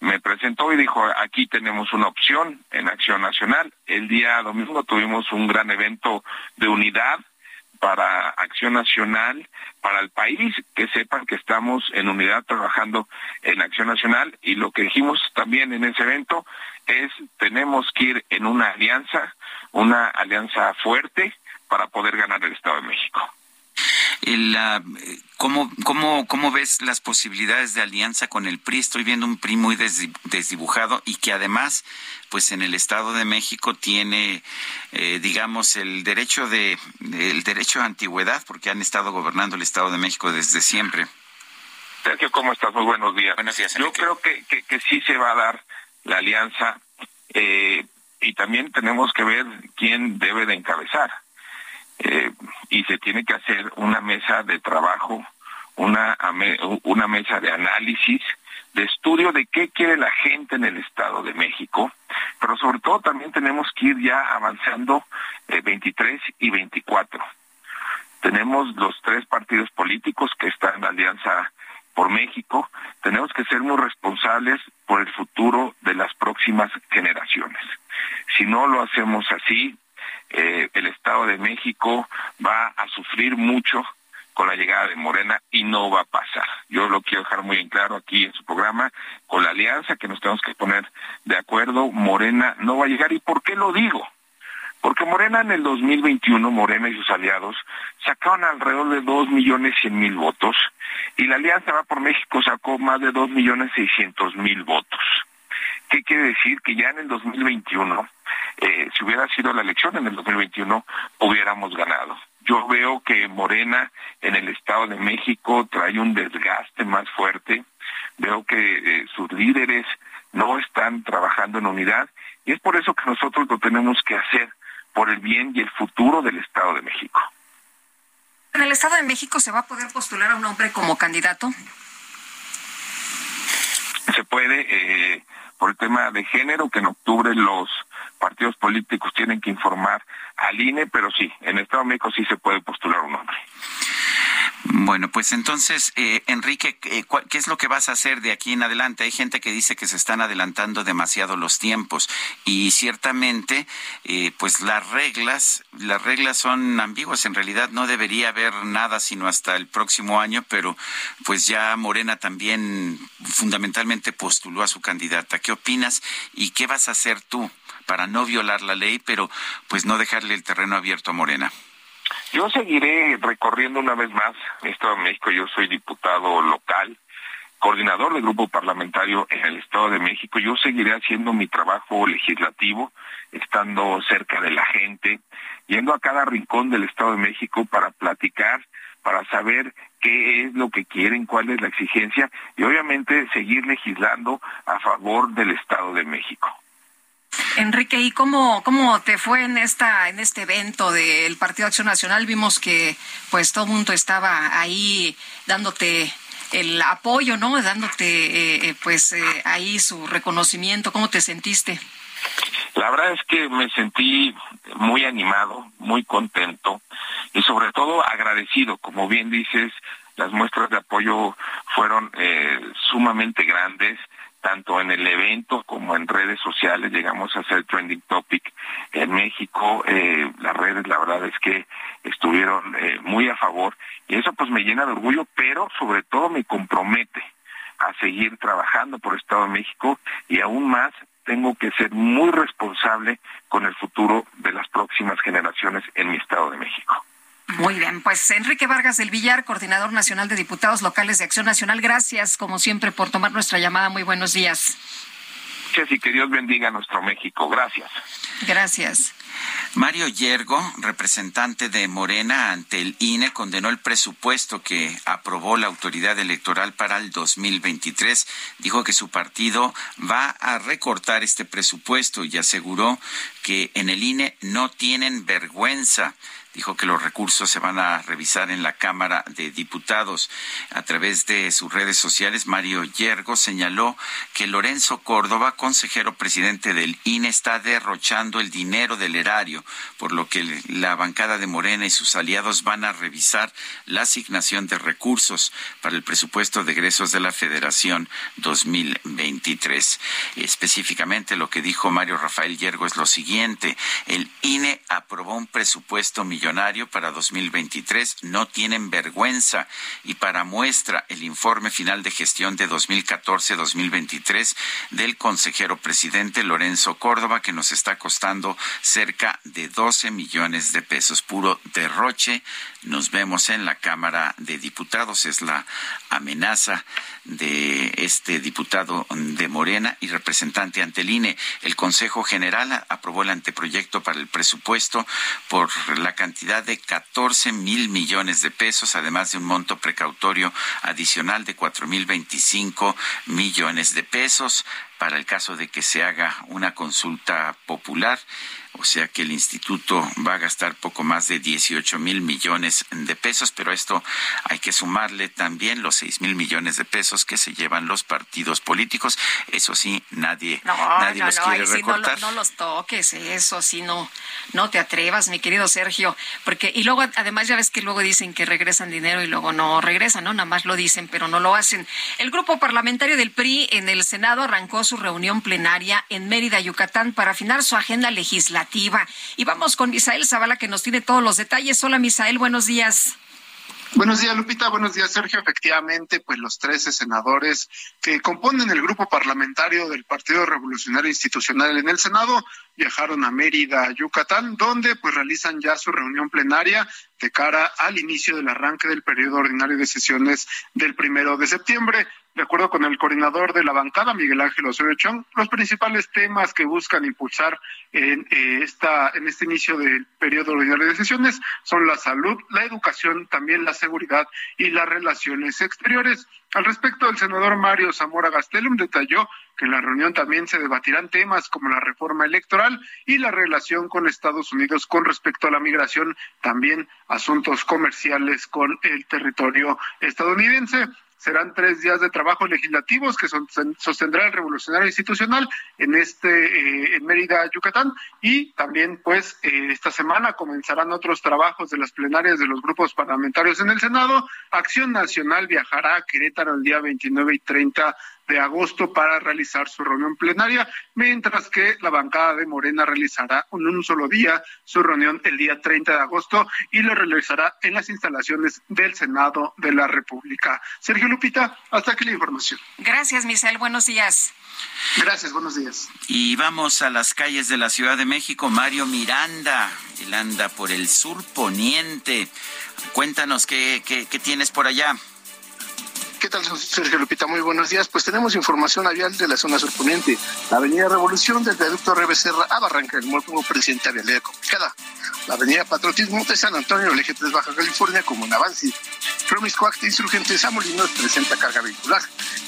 me presentó y dijo, aquí tenemos una opción en Acción Nacional. El día domingo tuvimos un gran evento de unidad para Acción Nacional, para el país, que sepan que estamos en unidad trabajando en Acción Nacional y lo que dijimos también en ese evento es tenemos que ir en una alianza, una alianza fuerte para poder ganar el Estado de México. ¿cómo, cómo, ¿Cómo ves las posibilidades de alianza con el PRI? Estoy viendo un PRI muy desdibujado y que además, pues en el Estado de México tiene, eh, digamos, el derecho de el derecho a antigüedad, porque han estado gobernando el Estado de México desde siempre. Sergio, ¿cómo estás? Muy buenos días. Buenos días. Yo creo que, que, sí se va a dar la alianza eh, y también tenemos que ver quién debe de encabezar eh, y se tiene que hacer una mesa de trabajo, una, una mesa de análisis, de estudio de qué quiere la gente en el Estado de México, pero sobre todo también tenemos que ir ya avanzando eh, 23 y 24. Tenemos los tres partidos políticos que están en la Alianza por México, tenemos que ser muy responsables por el futuro de las próximas generaciones. Si no lo hacemos así, eh, el Estado de México va a sufrir mucho con la llegada de Morena y no va a pasar. Yo lo quiero dejar muy en claro aquí en su programa, con la alianza que nos tenemos que poner de acuerdo, Morena no va a llegar. ¿Y por qué lo digo? Porque Morena en el 2021, Morena y sus aliados, sacaron alrededor de dos millones cien mil votos y la Alianza Va por México sacó más de dos millones seiscientos mil votos. ¿Qué quiere decir? Que ya en el 2021 eh, si hubiera sido la elección en el 2021, hubiéramos ganado. Yo veo que Morena en el Estado de México trae un desgaste más fuerte, veo que eh, sus líderes no están trabajando en unidad y es por eso que nosotros lo tenemos que hacer por el bien y el futuro del Estado de México. ¿En el Estado de México se va a poder postular a un hombre como candidato? Se puede, eh, por el tema de género, que en octubre los partidos políticos tienen que informar al INE, pero sí, en Estado de México sí se puede postular un hombre. Bueno, pues entonces, eh, Enrique, eh, ¿qué es lo que vas a hacer de aquí en adelante? Hay gente que dice que se están adelantando demasiado los tiempos y ciertamente, eh, pues las reglas, las reglas son ambiguas. En realidad no debería haber nada sino hasta el próximo año, pero pues ya Morena también fundamentalmente postuló a su candidata. ¿Qué opinas y qué vas a hacer tú para no violar la ley, pero pues no dejarle el terreno abierto a Morena? Yo seguiré recorriendo una vez más Estado de México. Yo soy diputado local, coordinador del grupo parlamentario en el Estado de México. Yo seguiré haciendo mi trabajo legislativo, estando cerca de la gente, yendo a cada rincón del Estado de México para platicar, para saber qué es lo que quieren, cuál es la exigencia y obviamente seguir legislando a favor del Estado de México. Enrique, ¿y cómo, cómo te fue en esta en este evento del Partido Acción Nacional? Vimos que pues todo el mundo estaba ahí dándote el apoyo, ¿no? Dándote eh, eh, pues eh, ahí su reconocimiento. ¿Cómo te sentiste? La verdad es que me sentí muy animado, muy contento y sobre todo agradecido. Como bien dices, las muestras de apoyo fueron sumamente grandes tanto en el evento como en redes sociales llegamos a ser trending topic en México eh, las redes la verdad es que estuvieron eh, muy a favor y eso pues me llena de orgullo pero sobre todo me compromete a seguir trabajando por Estado de México y aún más tengo que ser muy responsable con el futuro de las próximas generaciones en mi Estado de México. Muy bien, pues Enrique Vargas del Villar, coordinador nacional de diputados locales de Acción Nacional, gracias como siempre por tomar nuestra llamada. Muy buenos días. Gracias y que Dios bendiga a nuestro México. Gracias. Gracias. Mario Yergo, representante de Morena ante el INE, condenó el presupuesto que aprobó la autoridad electoral para el 2023. Dijo que su partido va a recortar este presupuesto y aseguró que en el INE no tienen vergüenza dijo que los recursos se van a revisar en la Cámara de Diputados. A través de sus redes sociales, Mario Yergo señaló que Lorenzo Córdoba, consejero presidente del INE, está derrochando el dinero del erario, por lo que la bancada de Morena y sus aliados van a revisar la asignación de recursos para el presupuesto de egresos de la Federación 2023. Específicamente lo que dijo Mario Rafael Yergo es lo siguiente, el INE aprobó un presupuesto millonario para 2023 no tienen vergüenza y para muestra el informe final de gestión de 2014-2023 del consejero presidente Lorenzo Córdoba que nos está costando cerca de 12 millones de pesos puro derroche. Nos vemos en la Cámara de Diputados es la amenaza de este diputado de Morena y representante ante el INE. El Consejo General aprobó el anteproyecto para el presupuesto por la cantidad de 14 mil millones de pesos, además de un monto precautorio adicional de cuatro mil 25 millones de pesos para el caso de que se haga una consulta popular o sea que el instituto va a gastar poco más de 18 mil millones de pesos, pero esto hay que sumarle también los 6 mil millones de pesos que se llevan los partidos políticos. Eso sí, nadie, nadie los quiere recortar. no, los toques, eso sí, no, no te atrevas, mi querido Sergio, porque y luego además ya ves que luego dicen que regresan dinero y luego no regresan, ¿no? Nada más lo dicen, pero no lo hacen. El grupo parlamentario del PRI en el Senado arrancó su reunión plenaria en Mérida, Yucatán, para afinar su agenda legislativa y vamos con Misael Zavala que nos tiene todos los detalles. Hola Misael, buenos días. Buenos días, Lupita. Buenos días, Sergio. Efectivamente, pues los 13 senadores que componen el grupo parlamentario del Partido Revolucionario Institucional en el Senado viajaron a Mérida, Yucatán, donde pues realizan ya su reunión plenaria de cara al inicio del arranque del periodo ordinario de sesiones del primero de septiembre. De acuerdo con el coordinador de la bancada, Miguel Ángel Osorio Chong, los principales temas que buscan impulsar en, eh, esta, en este inicio del periodo ordinario de sesiones son la salud, la educación, también la seguridad y las relaciones exteriores. Al respecto, el senador Mario Zamora Gastelum detalló que en la reunión también se debatirán temas como la reforma electoral y la relación con Estados Unidos con respecto a la migración, también asuntos comerciales con el territorio estadounidense serán tres días de trabajo legislativos que sostendrá el Revolucionario Institucional en este eh, en Mérida, Yucatán, y también pues eh, esta semana comenzarán otros trabajos de las plenarias de los grupos parlamentarios en el Senado. Acción Nacional viajará a Querétaro el día 29 y 30 de agosto para realizar su reunión plenaria, mientras que la bancada de Morena realizará en un solo día su reunión el día 30 de agosto y lo realizará en las instalaciones del Senado de la República. Sergio Lupita, hasta aquí la información. Gracias, Misael. Buenos días. Gracias, buenos días. Y vamos a las calles de la Ciudad de México. Mario Miranda, él anda por el sur poniente. Cuéntanos qué, qué, qué tienes por allá. ¿Qué tal, Sergio Lupita? Muy buenos días. Pues tenemos información avial de la zona surponiente. La avenida Revolución del viaducto Rebecerra a Barranca del Muerto como presidente vialidad complicada. La avenida Patriotismo de San Antonio, el eje 3 Baja California como un avance. Promiscuac de Insurgentes a Molinos presenta carga vehicular.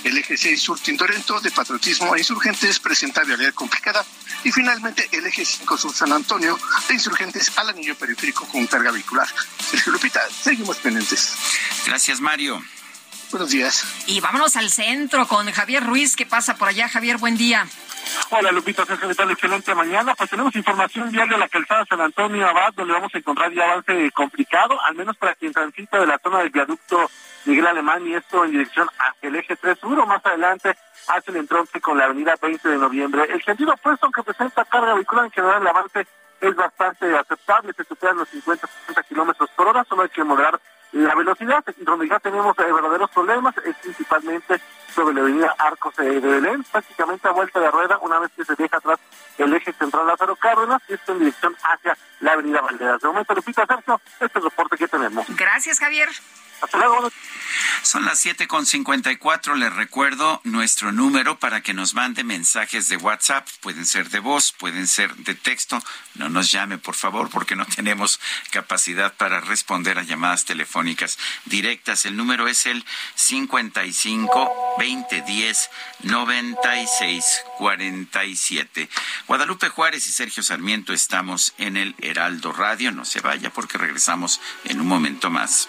El eje 6 Sur Tintorento de Patriotismo e Insurgentes presenta vialidad complicada. Y finalmente el eje 5 Sur San Antonio de Insurgentes al anillo periférico con carga vehicular. Sergio Lupita, seguimos pendientes. Gracias, Mario. Buenos días. Y vámonos al centro con Javier Ruiz. ¿Qué pasa por allá, Javier? Buen día. Hola Lupita, Sergio, tal? Excelente mañana. Pues tenemos información vial de la calzada San Antonio Abad, donde vamos a encontrar ya avance complicado, al menos para quien transita de la zona del viaducto Miguel Alemán y esto en dirección hacia el eje 3 sur más adelante hacia el entronque con la avenida 20 de noviembre. El sentido opuesto, aunque presenta carga vehicular, en general el avance es bastante aceptable, se superan los 50-60 kilómetros por hora, solo hay que moderar la velocidad, donde ya tenemos eh, verdaderos problemas, es principalmente sobre la avenida Arcos de Belén, prácticamente a vuelta de rueda, una vez que se deja atrás el eje central Lázaro Cárdenas, y esto en dirección hacia la avenida Valderas. De momento, Lupita Sergio, este es el reporte que tenemos. Gracias, Javier. Hasta luego. Son las 7.54. Les recuerdo nuestro número para que nos mande mensajes de WhatsApp. Pueden ser de voz, pueden ser de texto. No nos llame, por favor, porque no tenemos capacidad para responder a llamadas telefónicas directas. El número es el 55 2010 96 47. Guadalupe Juárez y Sergio Sarmiento estamos en el Heraldo Radio. No se vaya porque regresamos en un momento más.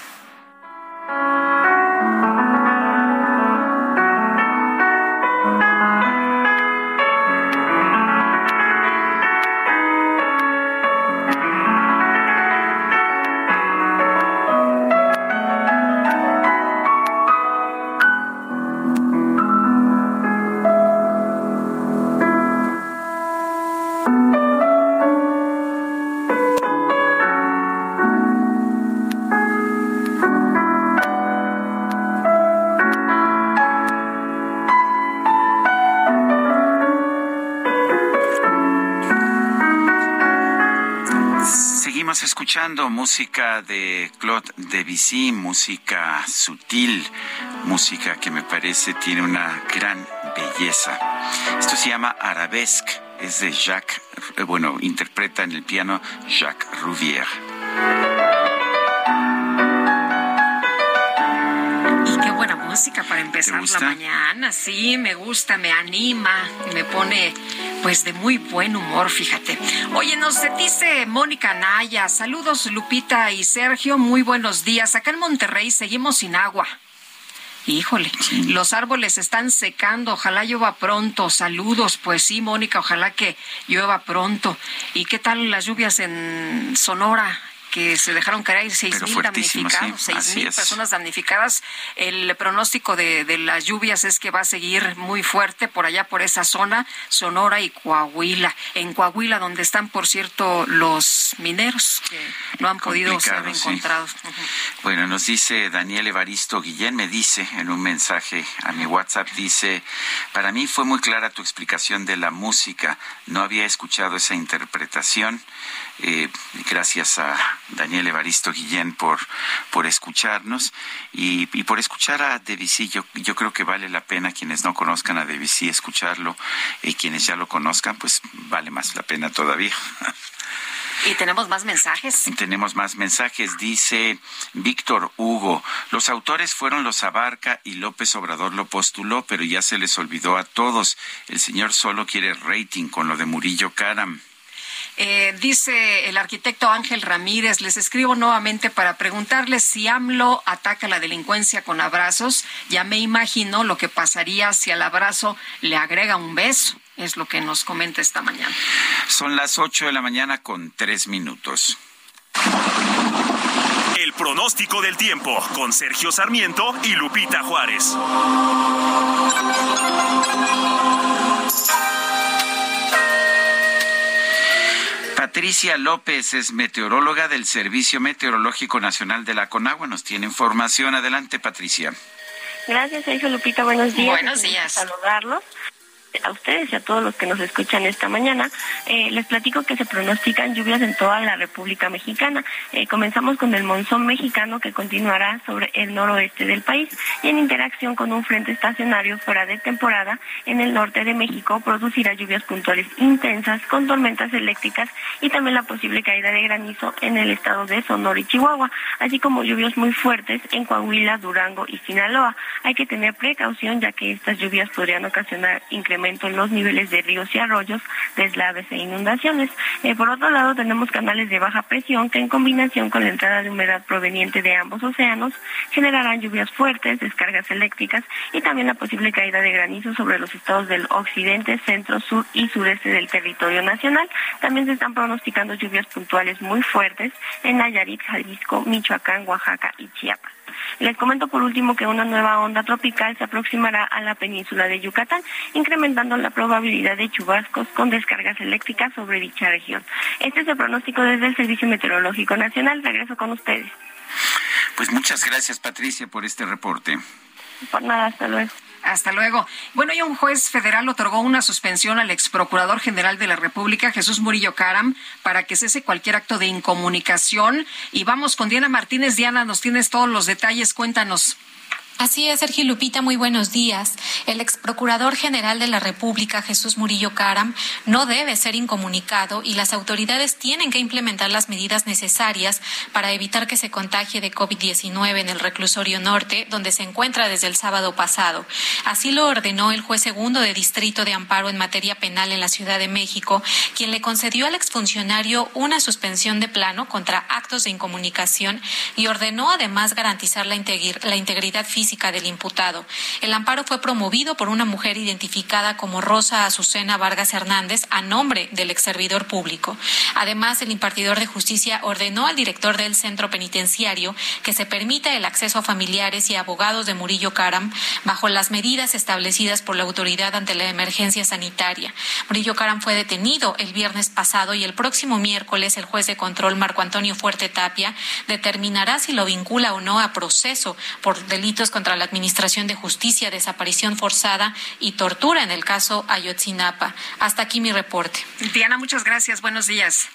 Thank you. Escuchando música de Claude Debussy, música sutil, música que me parece tiene una gran belleza. Esto se llama Arabesque, es de Jacques, eh, bueno, interpreta en el piano Jacques Rouvière. Y qué buena música para empezar la mañana, sí, me gusta, me anima, me pone pues de muy buen humor, fíjate. Oye, nos dice Mónica Naya, saludos Lupita y Sergio, muy buenos días. Acá en Monterrey seguimos sin agua. Híjole, los árboles están secando, ojalá llueva pronto. Saludos, pues sí, Mónica, ojalá que llueva pronto. ¿Y qué tal las lluvias en Sonora? Que se dejaron caer seis mil damnificados, seis mil personas damnificadas. El pronóstico de, de, las lluvias es que va a seguir muy fuerte por allá, por esa zona, Sonora y Coahuila. En Coahuila, donde están, por cierto, los mineros que no han podido ser encontrados. Bueno, nos dice Daniel Evaristo Guillén, me dice en un mensaje a mi WhatsApp, dice, para mí fue muy clara tu explicación de la música, no había escuchado esa interpretación. Eh, gracias a Daniel Evaristo Guillén por, por escucharnos y, por escuchar a Debussy. Yo, yo creo que vale la pena quienes no conozcan a Debussy escucharlo y quienes ya lo conozcan, pues vale más la pena todavía. Y tenemos más mensajes. Tenemos más mensajes. Dice Víctor Hugo, los autores fueron los Abarca y López Obrador lo postuló, pero ya se les olvidó a todos. El señor solo quiere rating con lo de Murillo Karam. Eh, dice el arquitecto Ángel Ramírez, les escribo nuevamente para preguntarles si AMLO ataca la delincuencia con abrazos. Ya me imagino lo que pasaría si al abrazo le agrega un beso es lo que nos comenta esta mañana. Son las 8 de la mañana con tres minutos. El pronóstico del tiempo con Sergio Sarmiento y Lupita Juárez. Patricia López es meteoróloga del Servicio Meteorológico Nacional de la Conagua. Nos tiene información. Adelante, Patricia. Gracias, Sergio Lupita. Buenos días. Buenos días. Saludarlos a ustedes y a todos los que nos escuchan esta mañana, eh, les platico que se pronostican lluvias en toda la República Mexicana. Eh, comenzamos con el monzón mexicano que continuará sobre el noroeste del país y en interacción con un frente estacionario fuera de temporada en el norte de México producirá lluvias puntuales intensas con tormentas eléctricas y también la posible caída de granizo en el estado de Sonora y Chihuahua, así como lluvias muy fuertes en Coahuila, Durango y Sinaloa. Hay que tener precaución ya que estas lluvias podrían ocasionar incrementos en los niveles de ríos y arroyos, deslaves e inundaciones. Eh, por otro lado, tenemos canales de baja presión que en combinación con la entrada de humedad proveniente de ambos océanos generarán lluvias fuertes, descargas eléctricas y también la posible caída de granizo sobre los estados del occidente, centro, sur y sureste del territorio nacional. También se están pronosticando lluvias puntuales muy fuertes en Nayarit, Jalisco, Michoacán, Oaxaca y Chiapas. Les comento por último que una nueva onda tropical se aproximará a la península de Yucatán, incrementando la probabilidad de chubascos con descargas eléctricas sobre dicha región. Este es el pronóstico desde el Servicio Meteorológico Nacional. Regreso con ustedes. Pues muchas gracias, Patricia, por este reporte. Por nada, hasta luego. Hasta luego. Bueno, y un juez federal otorgó una suspensión al ex procurador general de la República, Jesús Murillo Caram, para que cese cualquier acto de incomunicación. Y vamos con Diana Martínez. Diana, nos tienes todos los detalles. Cuéntanos. Así es, Sergio Lupita, muy buenos días. El ex procurador general de la República, Jesús Murillo Caram, no debe ser incomunicado y las autoridades tienen que implementar las medidas necesarias para evitar que se contagie de COVID-19 en el reclusorio norte, donde se encuentra desde el sábado pasado. Así lo ordenó el juez segundo de Distrito de Amparo en materia penal en la Ciudad de México, quien le concedió al exfuncionario una suspensión de plano contra actos de incomunicación y ordenó además garantizar la, integridad física del imputado. El amparo fue promovido por una mujer identificada como Rosa Azucena Vargas Hernández a nombre del ex servidor público. Además, el impartidor de justicia ordenó al director del centro penitenciario que se permita el acceso a familiares y abogados de Murillo Caram bajo las medidas establecidas por la autoridad ante la emergencia sanitaria. Murillo Caram fue detenido el viernes pasado y el próximo miércoles el juez de control Marco Antonio Fuerte Tapia determinará si lo vincula o no a proceso por delitos contra la Administración de Justicia, desaparición forzada y tortura en el caso Ayotzinapa. Hasta aquí mi reporte. Diana, muchas gracias. Buenos días.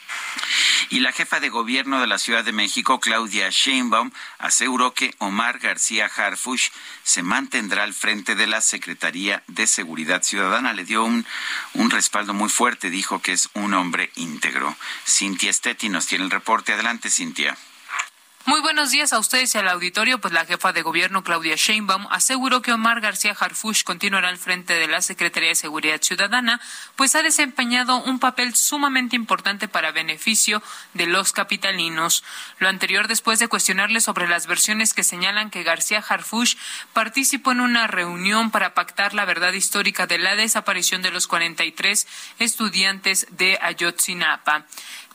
Y la jefa de gobierno de la Ciudad de México, Claudia Sheinbaum, aseguró que Omar García Harfush se mantendrá al frente de la Secretaría de Seguridad Ciudadana. Le dio un, un respaldo muy fuerte, dijo que es un hombre íntegro. Cintia Stetti nos tiene el reporte. Adelante, Cintia. Muy buenos días a ustedes y al auditorio. Pues la jefa de gobierno, Claudia Sheinbaum, aseguró que Omar García Harfush continuará al frente de la Secretaría de Seguridad Ciudadana, pues ha desempeñado un papel sumamente importante para beneficio de los capitalinos. Lo anterior después de cuestionarle sobre las versiones que señalan que García Harfush participó en una reunión para pactar la verdad histórica de la desaparición de los 43 estudiantes de Ayotzinapa.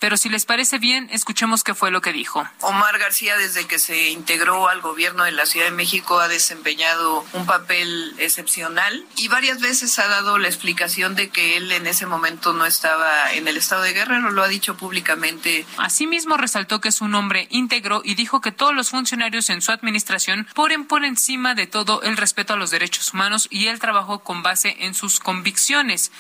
Pero si les parece bien, escuchemos qué fue lo que dijo. Omar García Desde que se integró al gobierno de la Ciudad de México, ha desempeñado un papel excepcional y varias veces ha dado la explicación de que él en ese momento no estaba en el estado de guerra, lo ha dicho públicamente. Asimismo, resaltó que es un hombre íntegro y dijo que todos los funcionarios en su administración ponen por encima de todo el respeto a los derechos humanos y él trabajó con base en sus convicciones.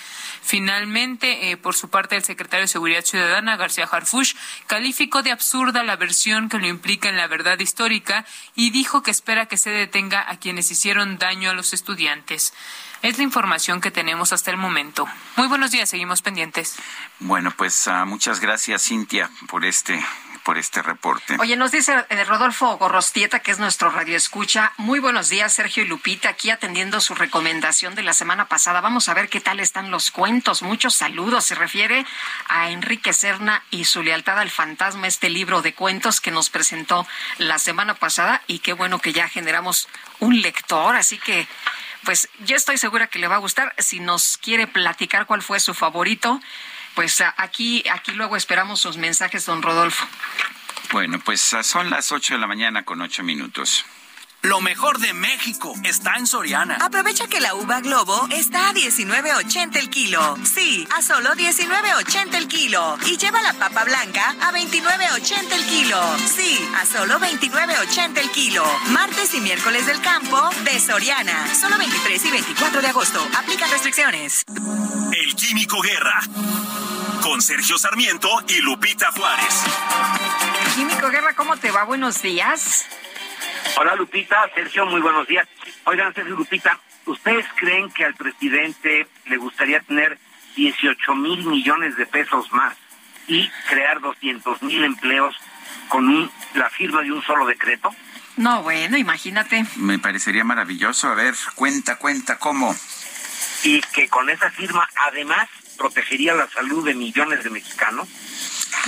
Finalmente, eh, por su parte, el secretario de Seguridad Ciudadana, García Harfush, calificó de absurda la versión que lo implica en la verdad histórica y dijo que espera que se detenga a quienes hicieron daño a los estudiantes. Es la información que tenemos hasta el momento. Muy buenos días, seguimos pendientes. Bueno, pues uh, muchas gracias, Cintia, por este por este reporte. Oye, nos dice eh, Rodolfo Gorrostieta, que es nuestro radio escucha. Muy buenos días, Sergio y Lupita, aquí atendiendo su recomendación de la semana pasada. Vamos a ver qué tal están los cuentos. Muchos saludos. Se refiere a Enrique Serna y su lealtad al fantasma, este libro de cuentos que nos presentó la semana pasada. Y qué bueno que ya generamos un lector. Así que pues yo estoy segura que le va a gustar. Si nos quiere platicar cuál fue su favorito, pues aquí, aquí luego esperamos sus mensajes, don Rodolfo. Bueno, pues son las ocho de la mañana con ocho minutos. Lo mejor de México está en Soriana. Aprovecha que la uva Globo está a 19.80 el kilo. Sí, a solo 19.80 el kilo. Y lleva la papa blanca a 29.80 el kilo. Sí, a solo 29.80 el kilo. Martes y miércoles del campo de Soriana. Solo 23 y 24 de agosto. Aplica restricciones. El Químico Guerra. Con Sergio Sarmiento y Lupita Juárez. Químico Guerra, ¿cómo te va? Buenos días. Hola Lupita, Sergio, muy buenos días. Oigan, Sergio Lupita, ¿ustedes creen que al presidente le gustaría tener 18 mil millones de pesos más y crear 200 mil empleos con la firma de un solo decreto? No, bueno, imagínate. Me parecería maravilloso. A ver, cuenta, cuenta, ¿cómo? Y que con esa firma además protegería la salud de millones de mexicanos.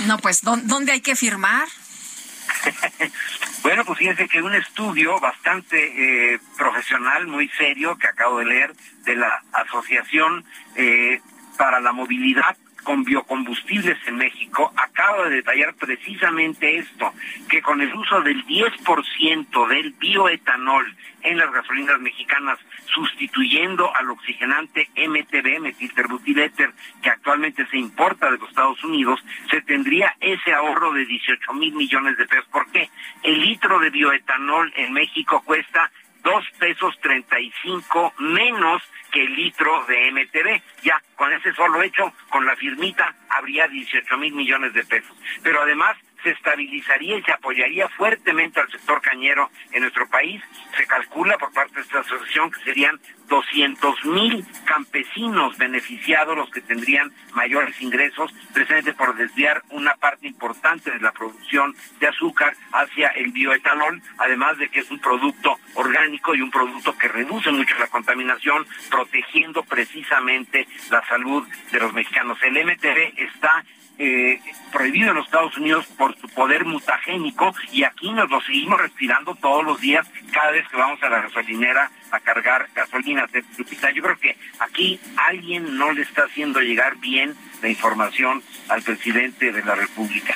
No, pues, ¿dónde hay que firmar? bueno, pues fíjense que un estudio bastante eh, profesional, muy serio, que acabo de leer, de la Asociación eh, para la Movilidad con biocombustibles en México acaba de detallar precisamente esto, que con el uso del 10% del bioetanol en las gasolinas mexicanas, sustituyendo al oxigenante MTB, metilterbutiléter, que actualmente se importa de los Estados Unidos, se tendría ese ahorro de 18 mil millones de pesos. ¿Por qué? El litro de bioetanol en México cuesta dos pesos treinta y cinco menos que el litro de MTB. Ya, con ese solo hecho, con la firmita, habría 18 mil millones de pesos. Pero además, se estabilizaría y se apoyaría fuertemente al sector cañero en nuestro país. Se calcula por parte de esta asociación que serían 200 mil campesinos beneficiados los que tendrían mayores ingresos, precisamente por desviar una parte importante de la producción de azúcar hacia el bioetanol, además de que es un producto orgánico y un producto que reduce mucho la contaminación, protegiendo precisamente la salud de los mexicanos. El MTV está eh, prohibido en los Estados Unidos por su poder mutagénico y aquí nos lo seguimos respirando todos los días cada vez que vamos a la gasolinera a cargar gasolina. Yo creo que aquí alguien no le está haciendo llegar bien la información al presidente de la República.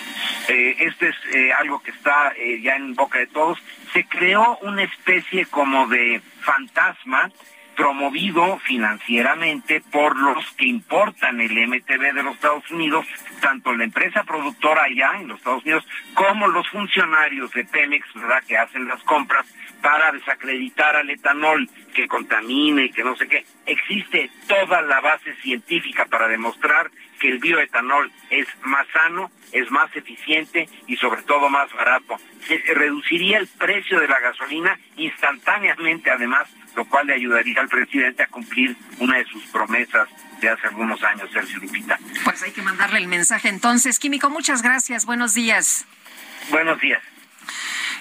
Eh, esto es eh, algo que está ya en boca de todos. Se creó una especie como de fantasma promovido financieramente por los que importan el MTB de los Estados Unidos, tanto la empresa productora allá en los Estados Unidos como los funcionarios de Pemex, ¿verdad?, que hacen las compras para desacreditar al etanol que contamine y que no sé qué. Existe toda la base científica para demostrar que el bioetanol es más sano, es más eficiente y sobre todo más barato. Se reduciría el precio de la gasolina instantáneamente, además, lo cual le ayudaría al presidente a cumplir una de sus promesas de hace algunos años, Sergio Lupita. Pues hay que mandarle el mensaje entonces. Químico, muchas gracias. Buenos días. Buenos días.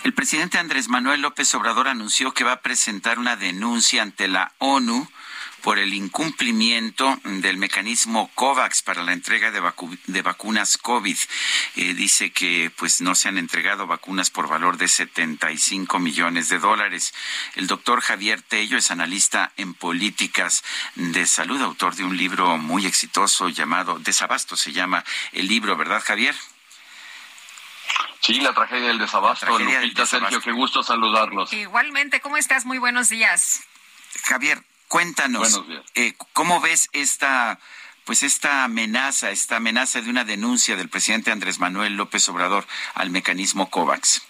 El presidente Andrés Manuel López Obrador anunció que va a presentar una denuncia ante la ONU por el incumplimiento del mecanismo COVAX para la entrega de, vacunas COVID. Eh, dice que pues no se han entregado vacunas por valor de 75 millones de dólares. El doctor Javier Tello es analista en políticas de salud, autor de un libro muy exitoso llamado Desabasto, se llama el libro, ¿verdad Javier? Sí, la tragedia del desabasto. Lupita, Sergio, qué gusto saludarlos. Igualmente, ¿cómo estás? Muy buenos días. Javier, cuéntanos, eh, ¿cómo ves esta pues esta amenaza, esta amenaza de una denuncia del presidente Andrés Manuel López Obrador al mecanismo COVAX?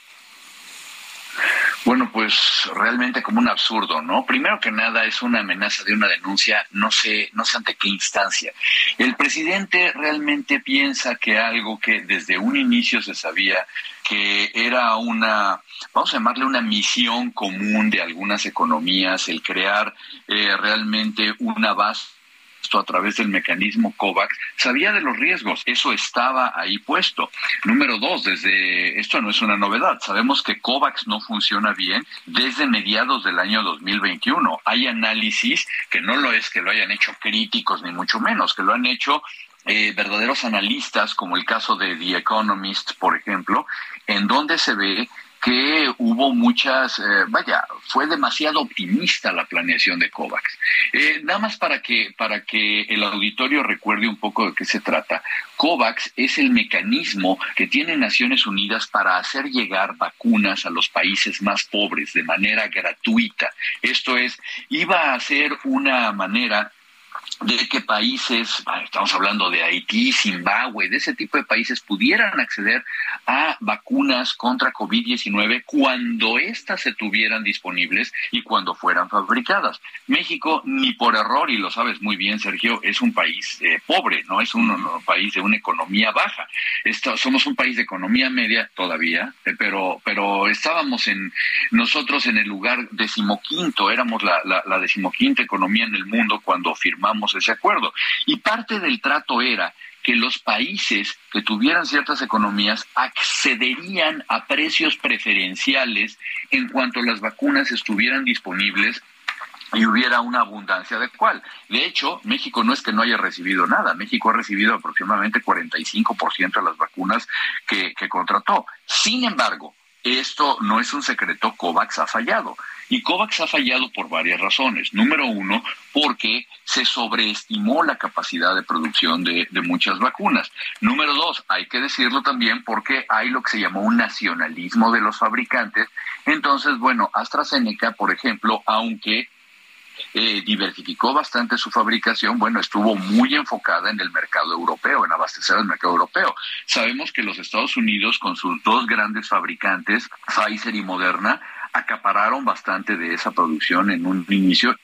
Bueno, pues realmente como un absurdo, ¿no? Primero que nada es una amenaza de una denuncia, no sé, no sé ante qué instancia. El presidente realmente piensa que algo que desde un inicio se sabía que era una, vamos a llamarle una misión común de algunas economías, el crear eh, realmente una base a través del mecanismo COVAX, sabía de los riesgos, eso estaba ahí puesto. Número dos, desde esto no es una novedad, sabemos que COVAX no funciona bien desde mediados del año 2021. Hay análisis que no lo es que lo hayan hecho críticos ni mucho menos, que lo han hecho eh, verdaderos analistas, como el caso de The Economist, por ejemplo, en donde se ve que hubo muchas, eh, vaya, fue demasiado optimista la planeación de COVAX. Eh, nada más para que, para que el auditorio recuerde un poco de qué se trata. COVAX es el mecanismo que tiene Naciones Unidas para hacer llegar vacunas a los países más pobres de manera gratuita. Esto es, iba a ser una manera de que países, estamos hablando de Haití, Zimbabue, de ese tipo de países pudieran acceder a vacunas contra COVID-19 cuando éstas se tuvieran disponibles y cuando fueran fabricadas. México, ni por error, y lo sabes muy bien, Sergio, es un país eh, pobre, no es un, país de una economía baja. somos un país de economía media todavía, eh, pero, pero estábamos en nosotros en el lugar decimoquinto, éramos la, la, la decimoquinta economía en el mundo cuando firmamos ese acuerdo. Y parte del trato era que los países que tuvieran ciertas economías accederían a precios preferenciales en cuanto las vacunas estuvieran disponibles y hubiera una abundancia de cual. De hecho, México no es que no haya recibido nada, México ha recibido aproximadamente 45% de las vacunas que, que contrató. Sin embargo, esto no es un secreto, COVAX ha fallado. Y COVAX ha fallado por varias razones. Número uno, porque se sobreestimó la capacidad de producción de, muchas vacunas. Número dos, hay que decirlo también porque hay lo que se llamó un nacionalismo de los fabricantes. Entonces, bueno, AstraZeneca, por ejemplo, aunque eh, diversificó bastante su fabricación, bueno, estuvo muy enfocada en el mercado europeo, en abastecer al mercado europeo. Sabemos que los Estados Unidos, con sus dos grandes fabricantes, Pfizer y Moderna, acapararon bastante de esa producción en un inicio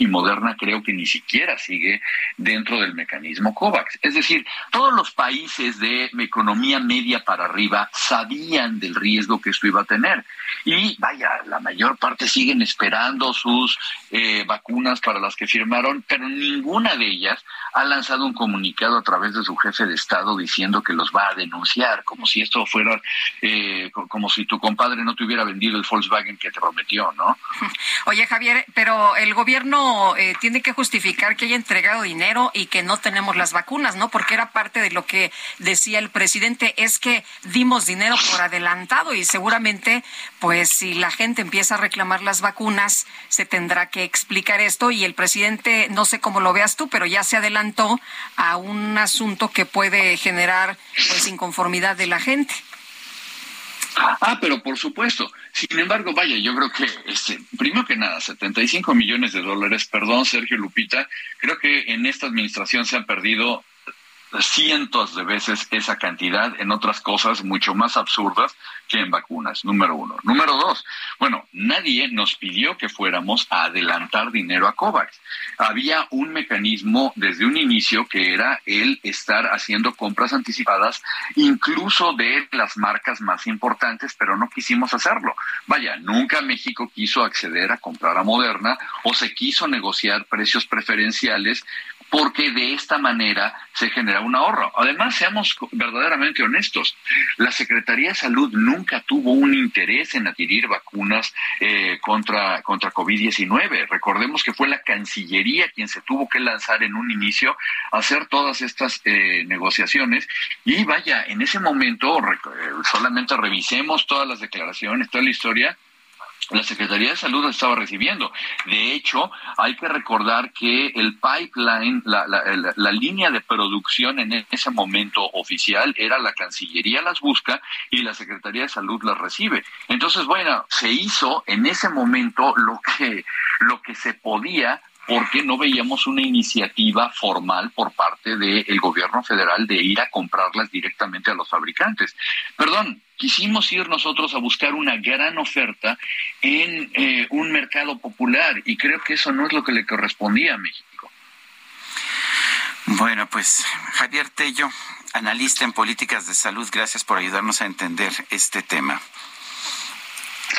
y Moderna creo que ni siquiera sigue dentro del mecanismo COVAX. Es decir, todos los países de economía media para arriba sabían del riesgo que esto iba a tener. Y vaya, la mayor parte siguen esperando sus eh, vacunas para las que firmaron, pero ninguna de ellas ha lanzado un comunicado a través de su jefe de Estado diciendo que los va a denunciar, como si esto fuera, eh, como si tu compadre no te hubiera vendido el Volkswagen que te prometió, ¿no? Oye, Javier, pero el gobierno eh, tiene que justificar que haya entregado dinero y que no tenemos las vacunas, ¿no? Porque era parte de lo que decía el presidente, es que dimos dinero por adelantado y seguramente, pues si la gente empieza a reclamar las vacunas, se tendrá que explicar esto y el presidente, no sé cómo lo veas tú, pero ya se adelantó a un asunto que puede generar pues inconformidad de la gente. Ah, pero por supuesto. Sin embargo, vaya, yo creo que, este, primero que nada, 75 millones de dólares, perdón, Sergio Lupita, creo que en esta administración se han perdido cientos de veces esa cantidad en otras cosas mucho más absurdas que en vacunas, número uno. Número dos, bueno, nadie nos pidió que fuéramos a adelantar dinero a COVAX. Había un mecanismo desde un inicio que era el estar haciendo compras anticipadas, incluso de las marcas más importantes, pero no quisimos hacerlo. Vaya, nunca México quiso acceder a comprar a Moderna o se quiso negociar precios preferenciales porque de esta manera se genera un ahorro. Además, seamos verdaderamente honestos, la Secretaría de Salud nunca tuvo un interés en adquirir vacunas eh, contra, contra COVID-19. Recordemos que fue la Cancillería quien se tuvo que lanzar en un inicio a hacer todas estas eh, negociaciones y vaya, en ese momento, eh, solamente revisemos todas las declaraciones, toda la historia, la Secretaría de Salud estaba recibiendo. De hecho, hay que recordar que el pipeline, la, la, línea de producción en ese momento oficial era la Cancillería las busca y la Secretaría de Salud las recibe. Entonces, bueno, se hizo en ese momento lo que, lo que se podía porque no veíamos una iniciativa formal por parte del gobierno federal de ir a comprarlas directamente a los fabricantes. Perdón, quisimos ir nosotros a buscar una gran oferta en eh, un mercado popular y creo que eso no es lo que le correspondía a México. Bueno, pues Javier Tello, analista en políticas de salud, gracias por ayudarnos a entender este tema.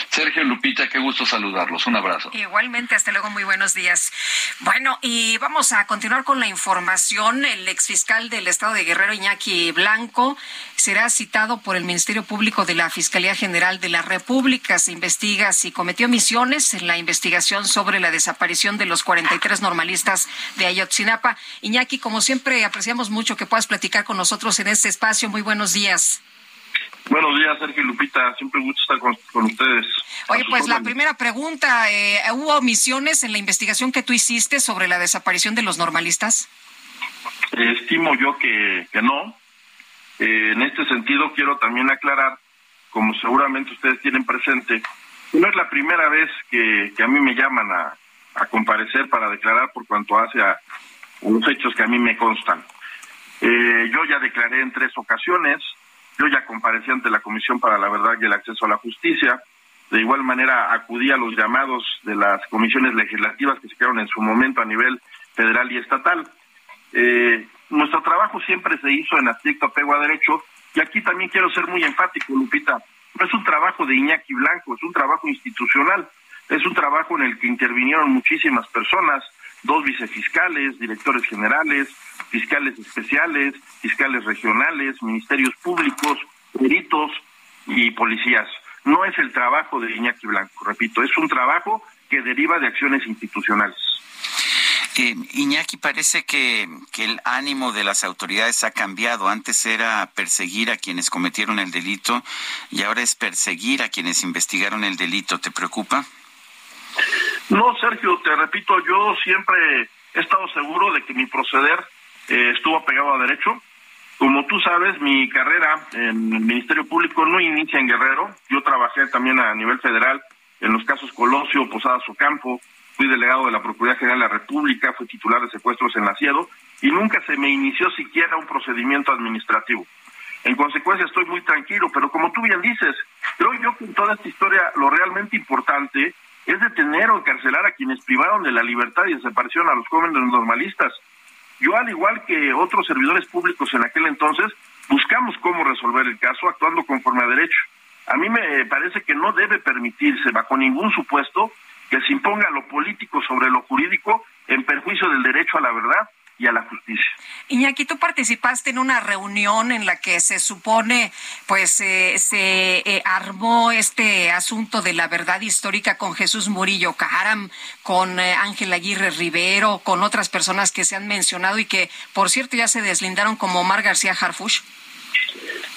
Sergio Lupita, qué gusto saludarlos. Un abrazo. Igualmente, hasta luego, muy buenos días. Bueno, y vamos a continuar con la información. El exfiscal del estado de Guerrero, Iñaki Blanco, será citado por el Ministerio Público de la Fiscalía General de la República. Se investiga si cometió misiones en la investigación sobre la desaparición de los 43 normalistas de Ayotzinapa. Iñaki, como siempre, apreciamos mucho que puedas platicar con nosotros en este espacio. Muy buenos días. Buenos días, Sergio Lupita. Siempre un gusto estar con, ustedes. Oye, pues la primera pregunta, eh, ¿hubo omisiones en la investigación que tú hiciste sobre la desaparición de los normalistas? estimo yo que, no. Eh, en este sentido, quiero también aclarar, como seguramente ustedes tienen presente, no es la primera vez que, a mí me llaman a, comparecer para declarar por cuanto hace a, los hechos que a mí me constan. Eh, yo ya declaré en tres ocasiones, yo ya comparecí ante la Comisión para la Verdad y el Acceso a la Justicia. De igual manera, acudí a los llamados de las comisiones legislativas que se crearon en su momento a nivel federal y estatal. Eh, nuestro trabajo siempre se hizo en estricto apego a derecho y aquí también quiero ser muy enfático, Lupita. No es un trabajo de Iñaki Blanco, es un trabajo institucional, es un trabajo en el que intervinieron muchísimas personas, dos vicefiscales, directores generales, fiscales especiales, fiscales regionales, ministerios públicos, peritos y policías. No es el trabajo de Iñaki Blanco, repito, es un trabajo que deriva de acciones institucionales. Eh, Iñaki, parece que, que, el ánimo de las autoridades ha cambiado. Antes era perseguir a quienes cometieron el delito y ahora es perseguir a quienes investigaron el delito. ¿Te preocupa? No, Sergio, te repito, yo siempre he estado seguro de que mi proceder eh, estuvo pegado a derecho. Como tú sabes, mi carrera en el Ministerio Público no inicia en Guerrero. Yo trabajé también a nivel federal en los casos Colosio, Posadas Ocampo. Fui delegado de la Procuraduría General de la República, fui titular de secuestros en la y nunca se me inició siquiera un procedimiento administrativo. En consecuencia, estoy muy tranquilo, pero como tú bien dices, creo yo que en toda esta historia lo realmente importante es detener o encarcelar a quienes privaron de la libertad y desaparecieron a los jóvenes normalistas. Yo, al igual que otros servidores públicos en aquel entonces, buscamos cómo resolver el caso actuando conforme a derecho. A mí me parece que no debe permitirse, bajo ningún supuesto, que se imponga lo político sobre lo jurídico en perjuicio del derecho a la verdad y a la justicia. Iñaki, tú participaste en una reunión en la que se supone, pues, eh, se eh, armó este asunto de la verdad histórica con Jesús Murillo Caram, con eh, Ángel Aguirre Rivero, con otras personas que se han mencionado y que, por cierto, ya se deslindaron como Omar García Harfush.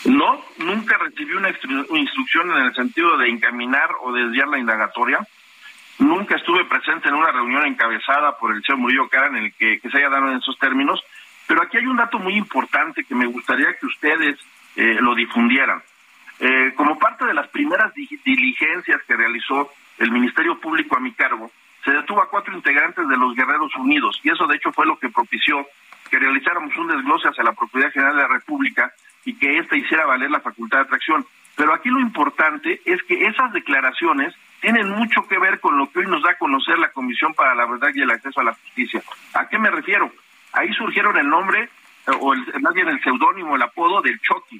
No, nunca recibí una instrucción en el sentido de encaminar o desviar la indagatoria. Nunca estuve presente en una reunión encabezada por el señor Murillo Cara en el que, se haya dado en esos términos, pero aquí hay un dato muy importante que me gustaría que ustedes eh, lo difundieran. Eh, como parte de las primeras diligencias que realizó el Ministerio Público a mi cargo, se detuvo a cuatro integrantes de los Guerreros Unidos y eso de hecho fue lo que propició que realizáramos un desglose hacia la Procuraduría General de la República y que ésta hiciera valer la facultad de atracción. Pero aquí lo importante es que esas declaraciones tienen mucho que ver con lo que hoy nos da a conocer la Comisión para la Verdad y el Acceso a la Justicia. ¿A qué me refiero? Ahí surgieron el nombre, eh, o el, más bien el seudónimo, el apodo del Chucky,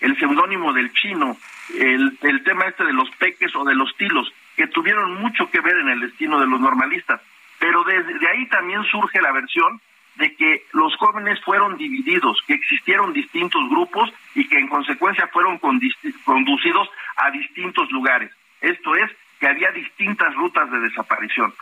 el seudónimo del chino, el, el tema este de los peques o de los tilos, que tuvieron mucho que ver en el destino de los normalistas. Pero desde ahí también surge la versión de que los jóvenes fueron divididos, que existieron distintos grupos y que en consecuencia fueron conducidos a distintos lugares. Esto es, que había distintas rutas de desaparición.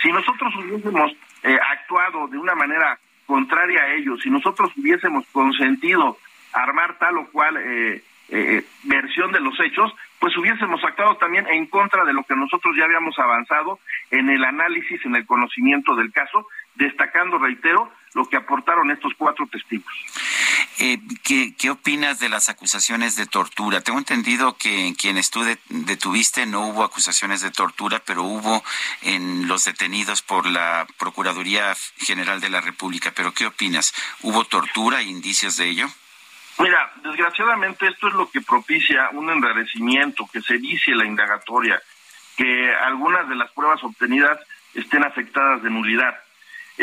Si nosotros hubiésemos eh, actuado de una manera contraria a ellos, si nosotros hubiésemos consentido armar tal o cual eh, eh, versión de los hechos, pues hubiésemos actuado también en contra de lo que nosotros ya habíamos avanzado en el análisis, en el conocimiento del caso, destacando, reitero, lo que aportaron estos cuatro testigos. Eh, ¿qué, opinas de las acusaciones de tortura? Tengo entendido que en quienes tú detuviste no hubo acusaciones de tortura, pero hubo en los detenidos por la Procuraduría General de la República. ¿Pero qué opinas? ¿Hubo tortura e indicios de ello? Mira, desgraciadamente esto es lo que propicia un enrarecimiento, que se dice la indagatoria, que algunas de las pruebas obtenidas estén afectadas de nulidad.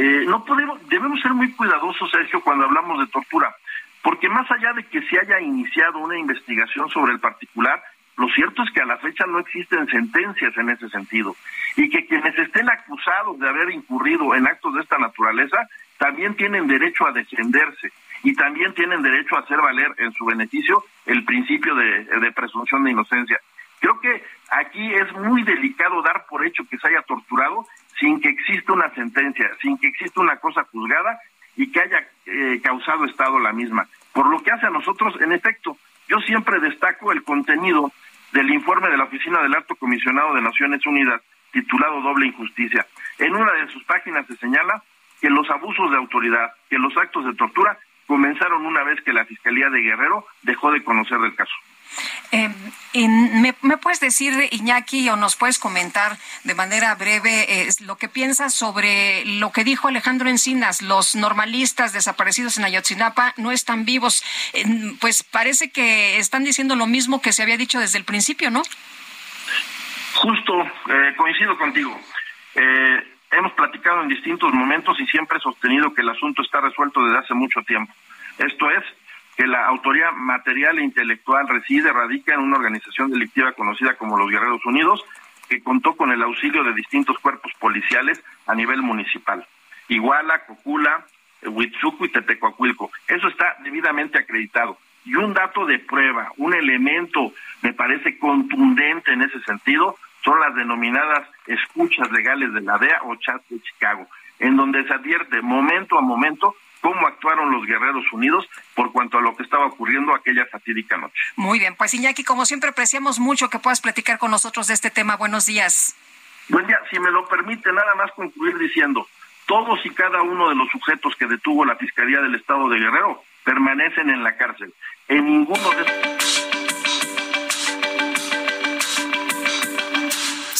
Eh, no podemos, debemos ser muy cuidadosos, Sergio, cuando hablamos de tortura, porque más allá de que se haya iniciado una investigación sobre el particular, lo cierto es que a la fecha no existen sentencias en ese sentido y que quienes estén acusados de haber incurrido en actos de esta naturaleza también tienen derecho a defenderse y también tienen derecho a hacer valer en su beneficio el principio de presunción de inocencia. Creo que aquí es muy delicado dar por hecho que se haya torturado sin que exista una sentencia, sin que exista una cosa juzgada y que haya eh, causado Estado la misma. Por lo que hace a nosotros, en efecto, yo siempre destaco el contenido del informe de la Oficina del Alto Comisionado de Naciones Unidas, titulado Doble Injusticia. En una de sus páginas se señala que los abusos de autoridad, que los actos de tortura comenzaron una vez que la Fiscalía de Guerrero dejó de conocer del caso. Eh, ¿me, puedes decir, Iñaki, o nos puedes comentar de manera breve eh, lo que piensas sobre lo que dijo Alejandro Encinas? Los normalistas desaparecidos en Ayotzinapa no están vivos. pues parece que están diciendo lo mismo que se había dicho desde el principio, ¿no? Justo, eh, coincido contigo. hemos platicado en distintos momentos y siempre he sostenido que el asunto está resuelto desde hace mucho tiempo. Esto es, que la autoría material e intelectual reside, radica en una organización delictiva conocida como los Guerreros Unidos, que contó con el auxilio de distintos cuerpos policiales a nivel municipal. Iguala, Cocula, Huitzuco y Tetecoacuilco. Eso está debidamente acreditado. Y un dato de prueba, un elemento, me parece contundente en ese sentido, son las denominadas escuchas legales de la DEA o chat de Chicago, en donde se advierte momento a momento cómo actuaron los Guerreros Unidos por cuanto a lo que estaba ocurriendo aquella fatídica noche. Muy bien, pues Iñaki, como siempre apreciamos mucho que puedas platicar con nosotros de este tema. Buenos días. Buen día, si me lo permite, nada más concluir diciendo, todos y cada uno de los sujetos que detuvo la Fiscalía del Estado de Guerrero permanecen en la cárcel. En ninguno de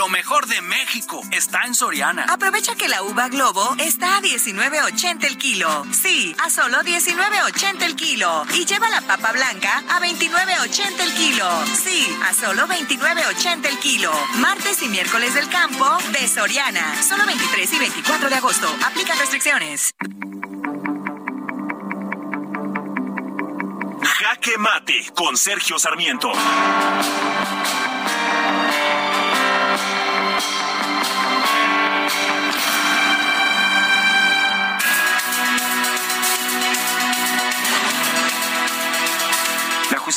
Lo mejor de México está en Soriana. Aprovecha que la uva Globo está a 19.80 el kilo. Sí, a solo 19.80 el kilo. Y lleva la papa blanca a 29.80 el kilo. Sí, a solo 29.80 el kilo. Martes y miércoles del campo de Soriana. Solo 23 y 24 de agosto. Aplica restricciones. Jaque Mate con Sergio Sarmiento.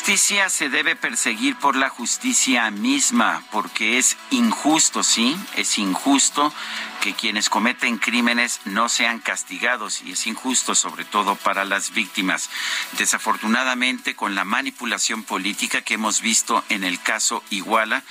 Justicia se debe perseguir por la justicia misma, porque es injusto, sí, es injusto que quienes cometen crímenes no sean castigados y es injusto sobre todo para las víctimas. Desafortunadamente, con la manipulación política que hemos visto en el caso Iguala,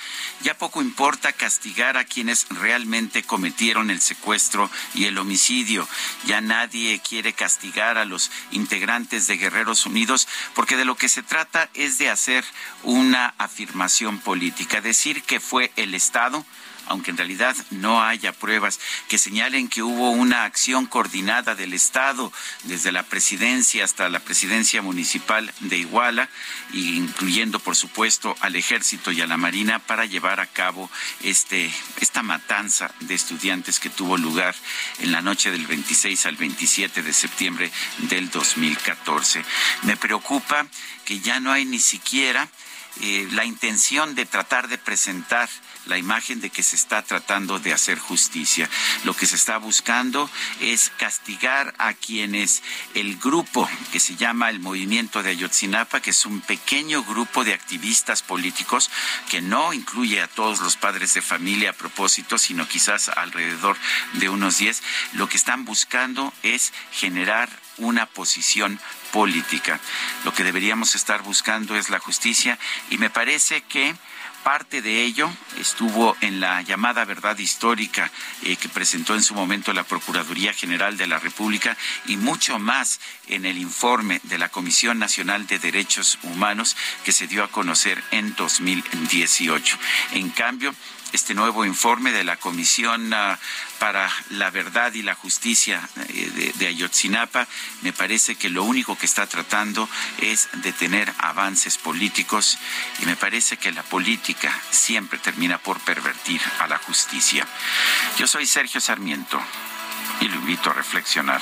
ya poco importa castigar a quienes realmente cometieron el secuestro y el homicidio. Ya nadie quiere castigar a los integrantes de Guerreros Unidos porque de lo que se trata es de hacer una afirmación política, decir que fue el Estado aunque en realidad no haya pruebas que señalen que hubo una acción coordinada del Estado desde la presidencia hasta la presidencia municipal de Iguala, incluyendo por supuesto al ejército y a la marina para llevar a cabo este esta matanza de estudiantes que tuvo lugar en la noche del 26 al 27 de septiembre del 2014. Me preocupa que ya no hay ni siquiera eh, la intención de tratar de presentar la imagen de que se está tratando de hacer justicia. Lo que se está buscando es castigar a quienes el grupo que se llama el Movimiento de Ayotzinapa, que es un pequeño grupo de activistas políticos que no incluye a todos los padres de familia a propósito, sino quizás alrededor de unos 10, lo que están buscando es generar una posición política. Lo que deberíamos estar buscando es la justicia y me parece que Parte de ello estuvo en la llamada verdad histórica eh, que presentó en su momento la Procuraduría General de la República y mucho más en el informe de la Comisión Nacional de Derechos Humanos que se dio a conocer en 2018. En cambio, este nuevo informe de la Comisión ah, para la Verdad y la Justicia eh, de, Ayotzinapa, me parece que lo único que está tratando es de tener avances políticos y me parece que la política siempre termina por pervertir a la justicia. Yo soy Sergio Sarmiento y lo invito a reflexionar.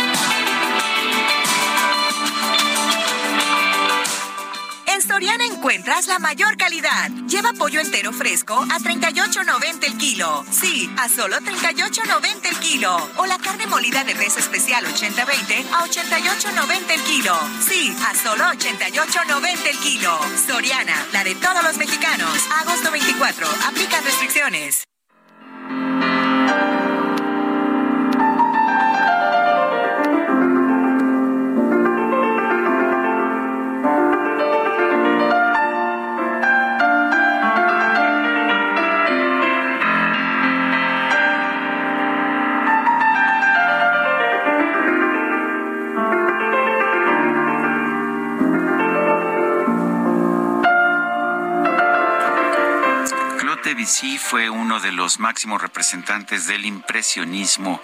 En Soriana encuentras la mayor calidad. Lleva pollo entero fresco a 38.90 el kilo. Sí, a solo 38.90 el kilo. O la carne molida de res especial 80-20 a 88.90 el kilo. Sí, a solo 88.90 el kilo. Soriana, la de todos los mexicanos. Agosto 24. Aplican restricciones. Fue uno de los máximos representantes del impresionismo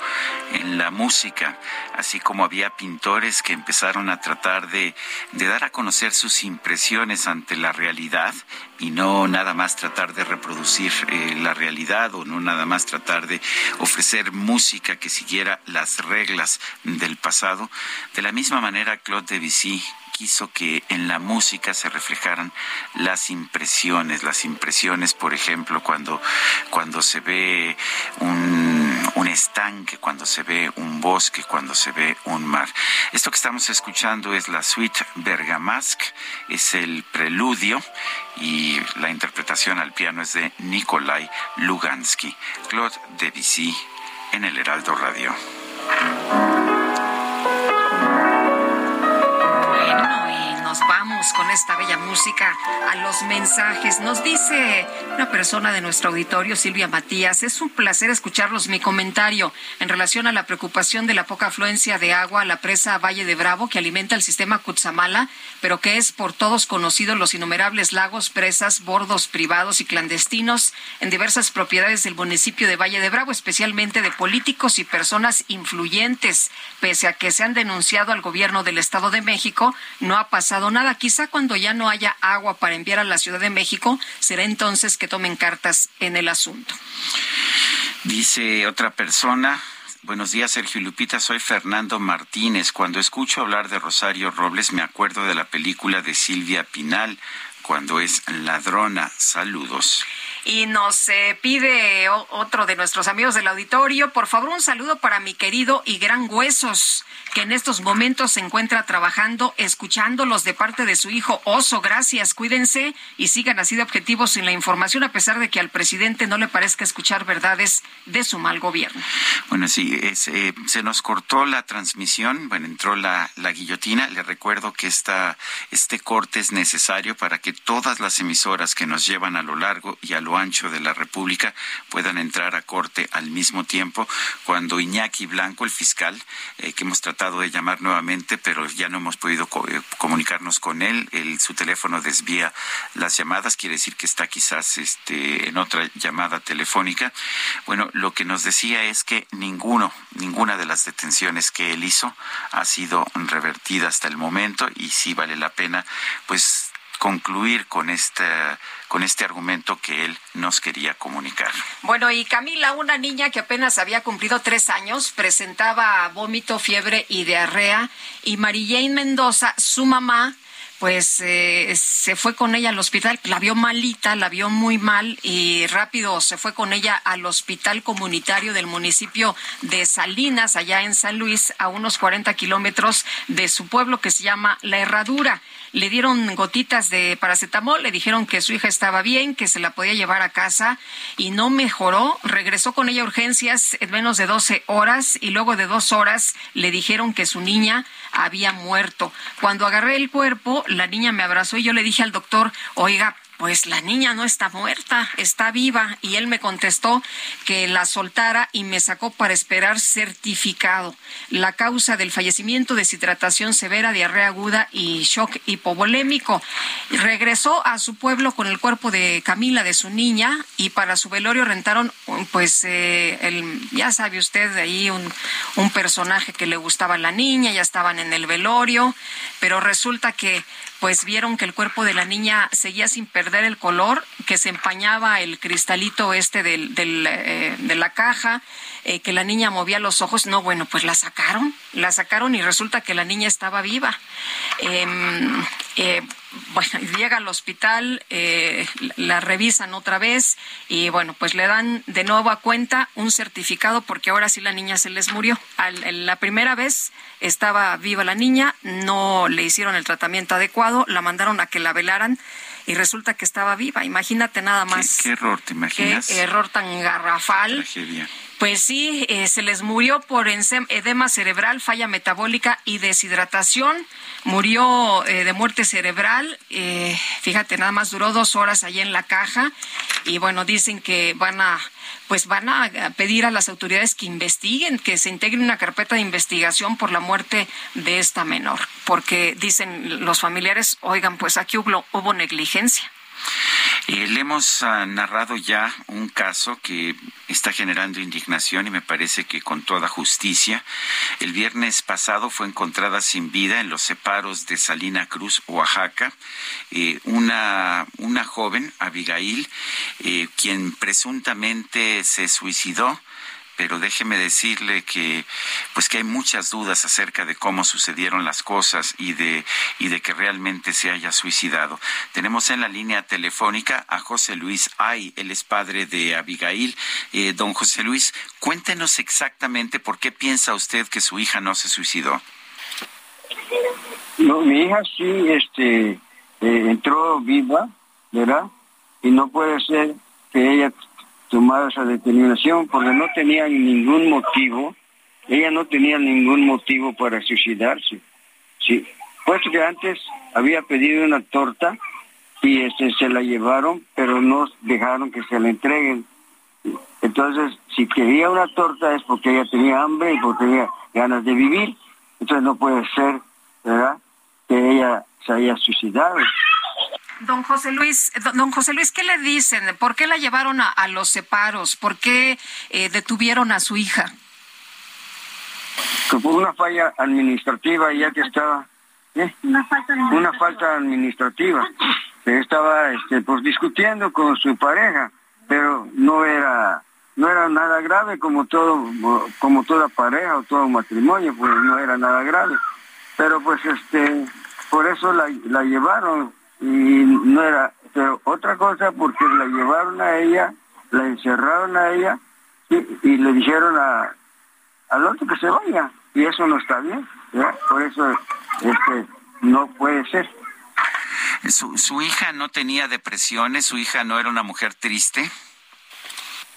en la música, así como había pintores que empezaron a tratar de, dar a conocer sus impresiones ante la realidad y no nada más tratar de reproducir eh, la realidad o no nada más tratar de ofrecer música que siguiera las reglas del pasado. De la misma manera, Claude Debussy quiso que en la música se reflejaran las impresiones, las impresiones, por ejemplo, cuando, cuando se ve un, un estanque, cuando se ve un bosque, cuando se ve un mar. Esto que estamos escuchando es la suite Bergamasque, es el preludio y la interpretación al piano es de Nikolai Lugansky, Claude Debussy en el Heraldo Radio. Vamos con esta bella música a los mensajes. Nos dice una persona de nuestro auditorio, Silvia Matías, es un placer escucharlos. Mi comentario en relación a la preocupación de la poca afluencia de agua a la presa Valle de Bravo que alimenta el sistema Cutzamala, pero que es por todos conocido los innumerables lagos, presas, bordos privados y clandestinos en diversas propiedades del municipio de Valle de Bravo, especialmente de políticos y personas influyentes. Pese a que se han denunciado al gobierno del Estado de México, no ha pasado nada. Quizá cuando ya no haya agua para enviar a la Ciudad de México, será entonces que tomen cartas en el asunto. Dice otra persona, Buenos días, Sergio Lupita. Soy Fernando Martínez. Cuando escucho hablar de Rosario Robles, me acuerdo de la película de Silvia Pinal, cuando es ladrona. Saludos. Y nos eh, pide otro de nuestros amigos del auditorio, por favor, un saludo para mi querido y gran Huesos, que en estos momentos se encuentra trabajando, escuchándolos de parte de su hijo Oso. Gracias, cuídense y sigan así de objetivos en la información, a pesar de que al presidente no le parezca escuchar verdades de su mal gobierno. Bueno, sí, eh, se nos cortó la transmisión, bueno, entró la, la guillotina. Le recuerdo que esta, este corte es necesario para que todas las emisoras que nos llevan a lo largo y a lo ancho de la República puedan entrar a corte al mismo tiempo cuando Iñaki Blanco, el fiscal, eh, que hemos tratado de llamar nuevamente, pero ya no hemos podido eh, comunicarnos con él, su teléfono desvía las llamadas, quiere decir que está quizás este, en otra llamada telefónica. Bueno, lo que nos decía es que ninguno, ninguna de las detenciones que él hizo ha sido revertida hasta el momento y sí vale la pena, pues concluir con este, con este argumento que él nos quería comunicar. Bueno, y Camila, una niña que apenas había cumplido tres años, presentaba vómito, fiebre y diarrea, y Jane Mendoza, su mamá, pues eh, se fue con ella al hospital, la vio malita, la vio muy mal y rápido se fue con ella al hospital comunitario del municipio de Salinas, allá en San Luis, a unos 40 kilómetros de su pueblo que se llama La Herradura le dieron gotitas de paracetamol, le dijeron que su hija estaba bien, que se la podía llevar a casa y no mejoró. Regresó con ella a urgencias en menos de 12 horas y luego de dos horas le dijeron que su niña había muerto. Cuando agarré el cuerpo, la niña me abrazó y yo le dije al doctor, oiga, pues la niña no está muerta, está viva. Y él me contestó que la soltara y me sacó para esperar certificado. La causa del fallecimiento, deshidratación severa, diarrea aguda y shock hipovolémico. Regresó a su pueblo con el cuerpo de Camila, de su niña, y para su velorio rentaron, pues, eh, el, ya sabe usted, de ahí un, un personaje que le gustaba a la niña, ya estaban en el velorio, pero resulta que pues vieron que el cuerpo de la niña seguía sin perder el color, que se empañaba el cristalito este del, eh, de la caja, eh, que la niña movía los ojos. No, bueno, pues la sacaron, la sacaron y resulta que la niña estaba viva. Em, eh, bueno, llega al hospital, eh, la revisan otra vez y bueno, pues le dan de nuevo a cuenta un certificado porque ahora sí la niña se les murió. la primera vez estaba viva la niña, no le hicieron el tratamiento adecuado, la mandaron a que la velaran y resulta que estaba viva. Imagínate nada más. ¿Qué, error te imaginas? Qué error tan garrafal. Pues sí, eh, se les murió por edema cerebral, falla metabólica y deshidratación. Murió eh, de muerte cerebral. Eh, fíjate, nada más duró dos horas allá en la caja. Y bueno, dicen que van a pues van a pedir a las autoridades que investiguen, que se integre una carpeta de investigación por la muerte de esta menor, porque dicen los familiares, oigan, pues aquí hubo, hubo negligencia. Le hemos ah, narrado ya un caso que está generando indignación y me parece que con toda justicia. El viernes pasado fue encontrada sin vida en los separos de Salina Cruz, Oaxaca, eh, una, una joven, Abigail, eh, quien presuntamente se suicidó pero déjeme decirle que pues que hay muchas dudas acerca de cómo sucedieron las cosas y de y de que realmente se haya suicidado. Tenemos en la línea telefónica a José Luis Ay, él es padre de Abigail. Eh, don José Luis, cuéntenos exactamente por qué piensa usted que su hija no se suicidó. No, mi hija sí, este, eh, entró viva, ¿verdad? Y no puede ser que ella tomar esa determinación porque no tenía ningún motivo, ella no tenía ningún motivo para suicidarse. Sí, puesto que antes había pedido una torta y este se la llevaron, pero no dejaron que se la entreguen. Entonces, si quería una torta es porque ella tenía hambre y porque tenía ganas de vivir. Entonces no puede ser, ¿verdad? Que ella se haya suicidado. Don José Luis, don José Luis, ¿qué le dicen? ¿Por qué la llevaron a, los separos? ¿Por qué eh, detuvieron a su hija? Que fue una falla administrativa, ya que estaba ¿eh? una, falta administrativa. una falta administrativa. estaba este, pues discutiendo con su pareja, pero no era no era nada grave como todo, como toda pareja o todo matrimonio, pues no era nada grave. Pero pues este, por eso la, la llevaron y no era, pero otra cosa porque la llevaron a ella, la encerraron a ella y, le dijeron a, al otro que se vaya y eso no está bien, por eso este, no puede ser. ¿Su, ¿Su hija no tenía depresiones? ¿Su hija no era una mujer triste?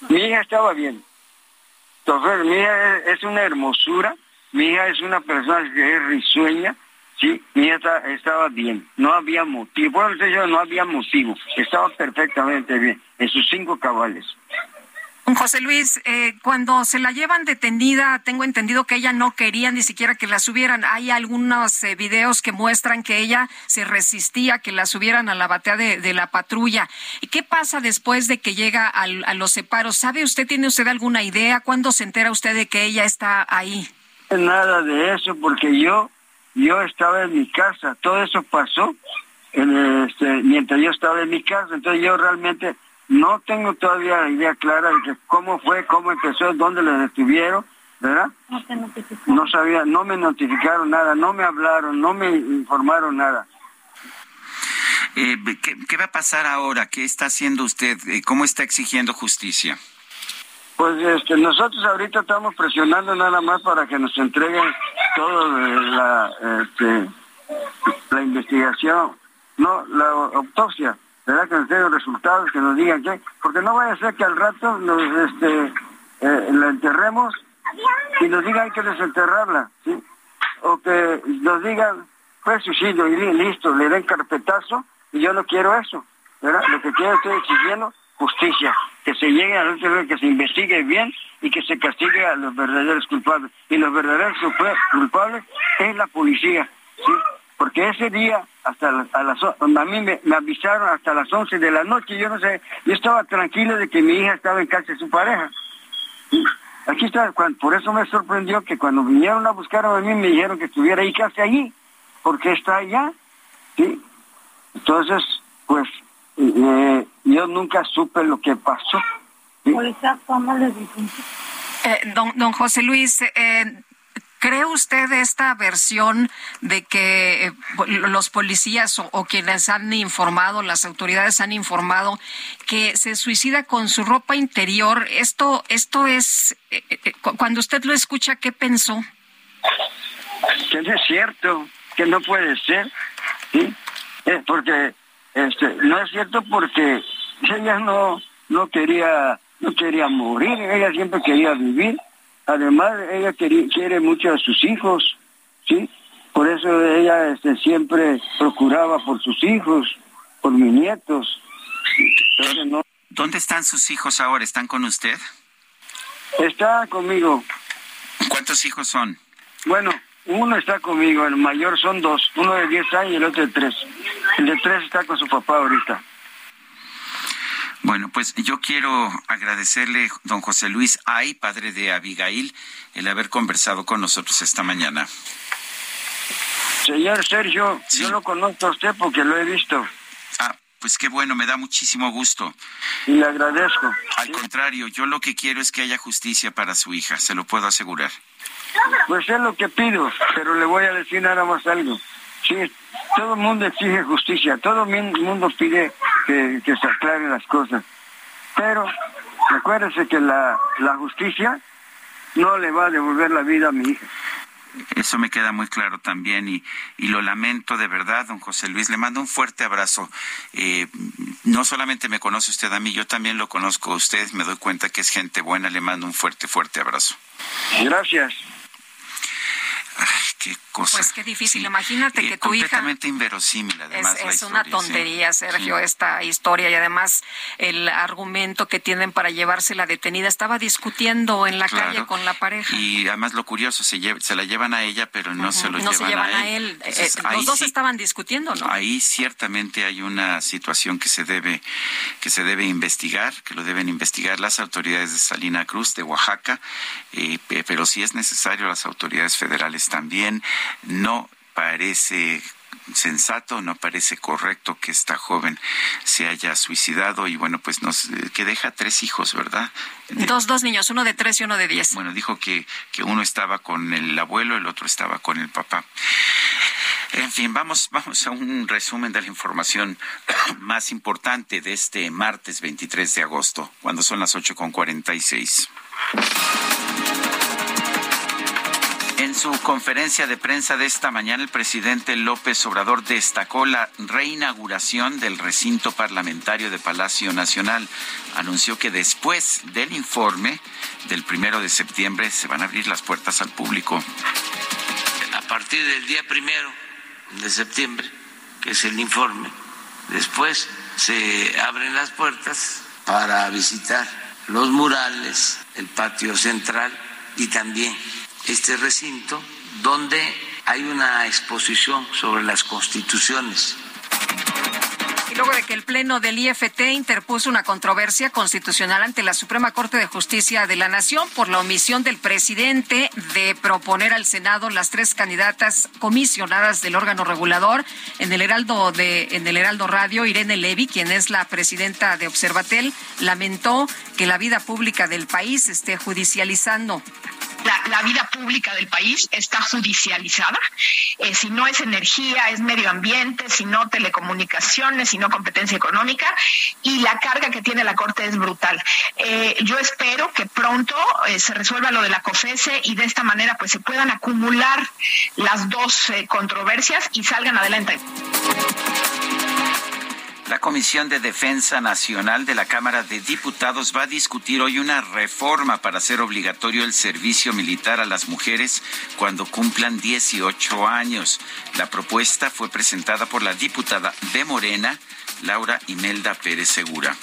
Mi hija estaba bien. Entonces, mi hija es una hermosura, mi hija es una persona que es risueña, sí, hija estaba bien, no había motivo, bueno, yo no había motivo, estaba perfectamente bien, en sus cinco cabales. José Luis, eh, cuando se la llevan detenida, tengo entendido que ella no quería ni siquiera que la subieran. Hay algunos eh, videos que muestran que ella se resistía que la subieran a la batea de, la patrulla. ¿Y qué pasa después de que llega a los separos? ¿Sabe usted, tiene usted alguna idea? ¿Cuándo se entera usted de que ella está ahí? Nada de eso, porque yo, yo estaba en mi casa. Todo eso pasó este, mientras yo estaba en mi casa. Entonces yo realmente no tengo todavía idea clara de cómo fue, cómo empezó, dónde le detuvieron, ¿verdad? No No sabía, no me notificaron nada, no me hablaron, no me informaron nada. Eh, ¿qué, va a pasar ahora? ¿Qué está haciendo usted? Eh, ¿Cómo está exigiendo justicia? Pues este, nosotros ahorita estamos presionando nada más para que nos entreguen todo la, este, la investigación, no, la autopsia ¿verdad? Que nos den los resultados, que nos digan qué, porque no vaya a ser que al rato nos este, eh, la enterremos y nos digan hay que desenterrarla, ¿sí? O que nos digan fue suicidio y listo, le den carpetazo y yo no quiero eso, ¿verdad? Lo que quiero estoy exigiendo justicia, que se llegue a los que se investigue bien y que se castigue a los verdaderos culpables. Y los verdaderos culpables es la policía, ¿sí? Porque ese día hasta a las a mí me, avisaron hasta las 11 de la noche, yo no sé, yo estaba tranquilo de que mi hija estaba en casa de su pareja. aquí está, por eso me sorprendió que cuando vinieron a buscar a mí me dijeron que estuviera ahí casi allí, porque está allá. ¿sí? Entonces, pues eh, yo nunca supe lo que pasó. ¿Cómo le eh, don, don José Luis, eh, ¿Cree usted esta versión de que eh, los policías o, quienes han informado, las autoridades han informado que se suicida con su ropa interior? Esto, esto es, eh, eh, cuando usted lo escucha, ¿qué pensó? Que no es cierto, que no puede ser, ¿sí? porque este, no es cierto porque ella no, no quería, no quería morir, ella siempre quería vivir Además, ella quiere mucho a sus hijos, ¿sí? Por eso ella este, siempre procuraba por sus hijos, por mis nietos. ¿Dónde están sus hijos ahora? ¿Están con usted? Está conmigo. ¿Cuántos hijos son? Bueno, uno está conmigo, el mayor son dos, uno de 10 años y el otro de 3. El de 3 está con su papá ahorita. Bueno, pues yo quiero agradecerle, don José Luis Ay, padre de Abigail, el haber conversado con nosotros esta mañana. Señor Sergio, yo lo conozco a usted porque lo he visto. Ah, pues qué bueno, me da muchísimo gusto. Y le agradezco. Al contrario, yo lo que quiero es que haya justicia para su hija, se lo puedo asegurar. Pues es lo que pido, pero le voy a decir nada más algo. Sí, todo el mundo exige justicia, todo el mundo pide que, se aclaren las cosas. Pero recuérdese que la, la justicia no le va a devolver la vida a mi hija. Eso me queda muy claro también y, y, lo lamento de verdad, don José Luis. Le mando un fuerte abrazo. Eh, no solamente me conoce usted a mí, yo también lo conozco a usted. Me doy cuenta que es gente buena. Le mando un fuerte, fuerte abrazo. Gracias. Ay, qué cosa. Pues qué difícil. Imagínate que tu hija. Completamente inverosímil, además. Es, una tontería, Sergio, esta historia y además el argumento que tienen para llevársela detenida. Estaba discutiendo en la calle con la pareja. Y además lo curioso, se, se la llevan a ella, pero no se lo no llevan, se llevan a él. Eh, los dos estaban discutiendo, ¿no? Ahí ciertamente hay una situación que se debe que se debe investigar, que lo deben investigar las autoridades de Salina Cruz, de Oaxaca, eh, pero si es necesario las autoridades federales también no parece sensato, no parece correcto que esta joven se haya suicidado y bueno, pues nos eh, que deja tres hijos, ¿verdad? Dos, dos niños, uno de tres y uno de diez. Bueno, dijo que, que uno estaba con el abuelo, el otro estaba con el papá. En fin, vamos, vamos a un resumen de la información más importante de este martes 23 de agosto, cuando son las 8.46. En su conferencia de prensa de esta mañana, el presidente López Obrador destacó la reinauguración del recinto parlamentario de Palacio Nacional. Anunció que después del informe del primero de septiembre se van a abrir las puertas al público. A partir del día primero de septiembre, que es el informe, después se abren las puertas para visitar los murales, el patio central y también este recinto donde hay una exposición sobre las constituciones. Y luego de que el Pleno del IFT interpuso una controversia constitucional ante la Suprema Corte de Justicia de la Nación por la omisión del presidente de proponer al Senado las tres candidatas comisionadas del órgano regulador en el Heraldo de en el Heraldo Radio, Irene Levy, quien es la presidenta de Observatel, lamentó que la vida pública del país esté judicializando la, vida pública del país está judicializada. Eh, si no es energía, es medio ambiente, si no telecomunicaciones, si no competencia económica, y la carga que tiene la Corte es brutal. Eh, yo espero que pronto eh, se resuelva lo de la COFESE y de esta manera pues se puedan acumular las dos controversias y salgan adelante. La Comisión de Defensa Nacional de la Cámara de Diputados va a discutir hoy una reforma para hacer obligatorio el servicio militar a las mujeres cuando cumplan 18 años. La propuesta fue presentada por la diputada de Morena, Laura Imelda Pérez Segura.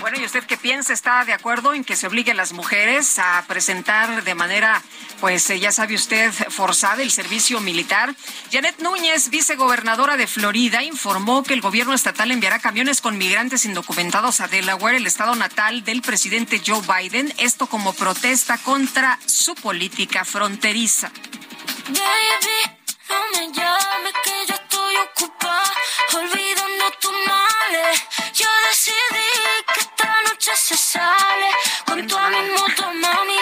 Bueno, ¿y usted qué piensa? ¿Está de acuerdo en que se obligue a las mujeres a presentar de manera, pues eh, ya sabe usted, forzada el servicio militar? Janet Núñez, vicegobernadora de Florida, informó que el gobierno estatal enviará camiones con migrantes indocumentados a Delaware, el estado natal del presidente Joe Biden, esto como protesta contra su política fronteriza. Me llames que yo estoy ocupada, olvidando tus males. Yo decidí que esta noche se sale con tu moto, mami.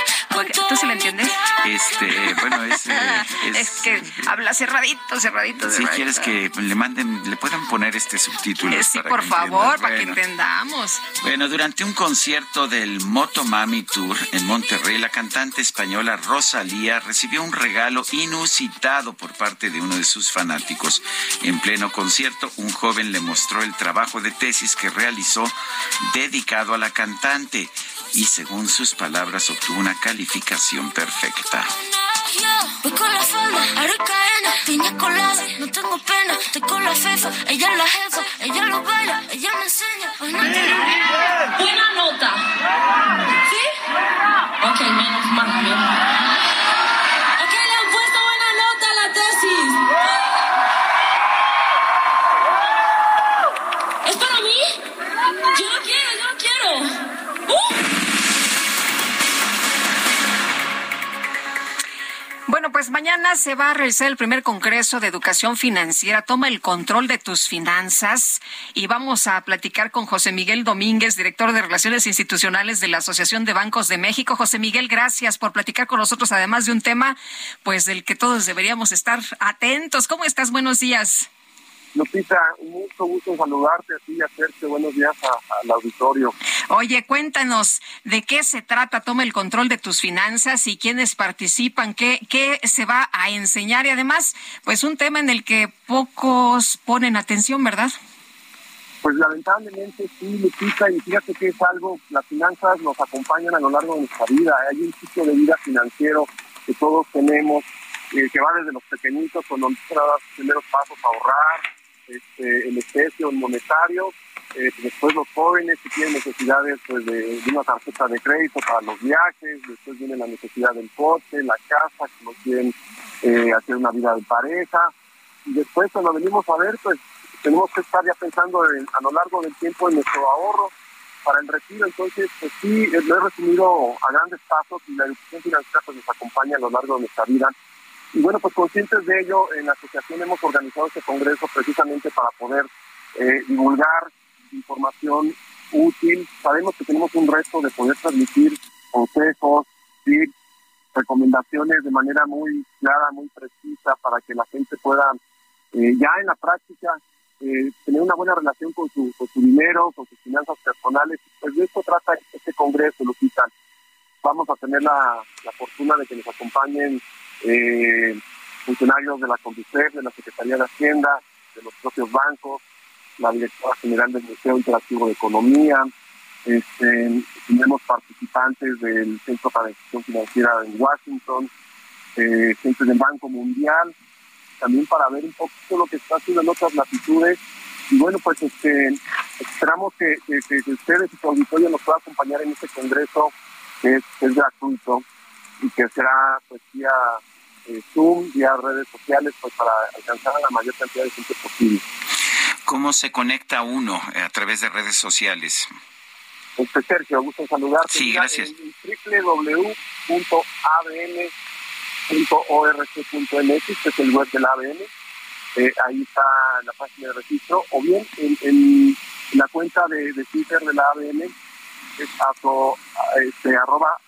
¿Tú se lo entiendes? Este, bueno, es, eh, es, que habla cerradito, cerradito. Si quieres que le manden, le puedan poner este subtítulo. Eh, sí, por favor, para que entendamos. Bueno, durante un concierto del Moto Mami Tour en Monterrey, la cantante española Rosalía recibió un regalo inusitado por parte de uno de sus fanáticos. En pleno concierto, un joven le mostró el trabajo de tesis que realizó dedicado a la cantante y según sus palabras obtuvo una calificación perfecta. Voy con la falda, cadena, piña colada, no tengo pena, estoy con la fefa, ella es la jefa, ella lo baila, ella me enseña. Buena nota. ¿Sí? Ok, menos mal. Bueno, pues mañana se va a realizar el primer Congreso de Educación Financiera. Toma el control de tus finanzas y vamos a platicar con José Miguel Domínguez, director de Relaciones Institucionales de la Asociación de Bancos de México. José Miguel, gracias por platicar con nosotros, además de un tema pues del que todos deberíamos estar atentos. ¿Cómo estás? Buenos días. Lupita, mucho gusto saludarte a ti y hacerte buenos días al auditorio. Oye, cuéntanos de qué se trata, toma el control de tus finanzas y quiénes participan, qué, qué se va a enseñar y además, pues un tema en el que pocos ponen atención, ¿verdad? Pues lamentablemente sí, Lupita, y fíjate que es algo, las finanzas nos acompañan a lo largo de nuestra vida, hay un ciclo de vida financiero que todos tenemos, eh, que va desde los pequeñitos, cuando empiezan a dar sus primeros pasos a ahorrar, este, el especie o el monetario, eh, después los jóvenes que tienen necesidades pues, de, una tarjeta de crédito para los viajes, después viene la necesidad del coche, la casa, que no quieren eh, hacer una vida de pareja, y después cuando venimos a ver, pues tenemos que estar ya pensando a lo largo del tiempo en nuestro ahorro para el retiro, entonces pues sí, lo he resumido a grandes pasos y la educación financiera pues nos acompaña a lo largo de nuestra vida Y bueno, pues conscientes de ello, en la asociación hemos organizado este congreso precisamente para poder eh, divulgar información útil. Sabemos que tenemos un reto de poder transmitir consejos, y recomendaciones de manera muy clara, muy precisa, para que la gente pueda eh, ya en la práctica eh, tener una buena relación con su, con su dinero, con sus finanzas personales. Pues de esto trata este congreso, Lupita. Vamos a tener la, la fortuna de que nos acompañen eh, funcionarios de la Conducef, de la Secretaría de Hacienda, de los propios bancos, la directora general del Museo Interactivo de Economía, este, tenemos participantes del Centro para la Institución Financiera en Washington, eh, gente del Banco Mundial, también para ver un poquito lo que está haciendo en otras latitudes. Y bueno, pues este, esperamos que, ustedes y su auditorio nos puedan acompañar en este congreso que es, gratuito y que será pues vía eh, Zoom, vía redes sociales, pues para alcanzar a la mayor cantidad de gente posible. ¿Cómo se conecta uno a través de redes sociales? Este Sergio, gusto en saludarte. Sí, gracias. www.abn.org.mx, que es el web del ABN. Eh, ahí está la página de registro. O bien en, la cuenta de, Twitter de la ABN, es aso, este, arroba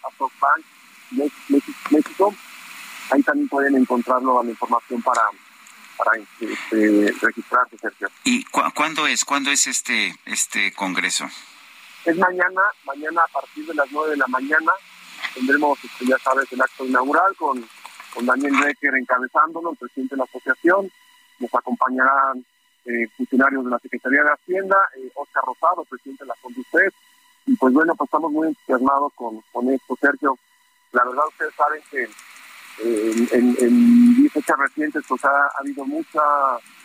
México. Ahí también pueden encontrarlo la información para para este, registrarse, Sergio. ¿Y cuándo es? ¿Cuándo es este este congreso? Es mañana, mañana a partir de las 9 de la mañana tendremos, este, ya sabes, el acto inaugural con, con Daniel Becker encabezándolo, el presidente de la asociación. Nos acompañarán eh, funcionarios de la Secretaría de Hacienda, eh, Oscar Rosado, presidente de la Conducef. Y pues bueno, pues estamos muy entusiasmados con, con esto, Sergio. La verdad, ustedes saben que eh, en, en, fechas recientes pues ha, habido mucha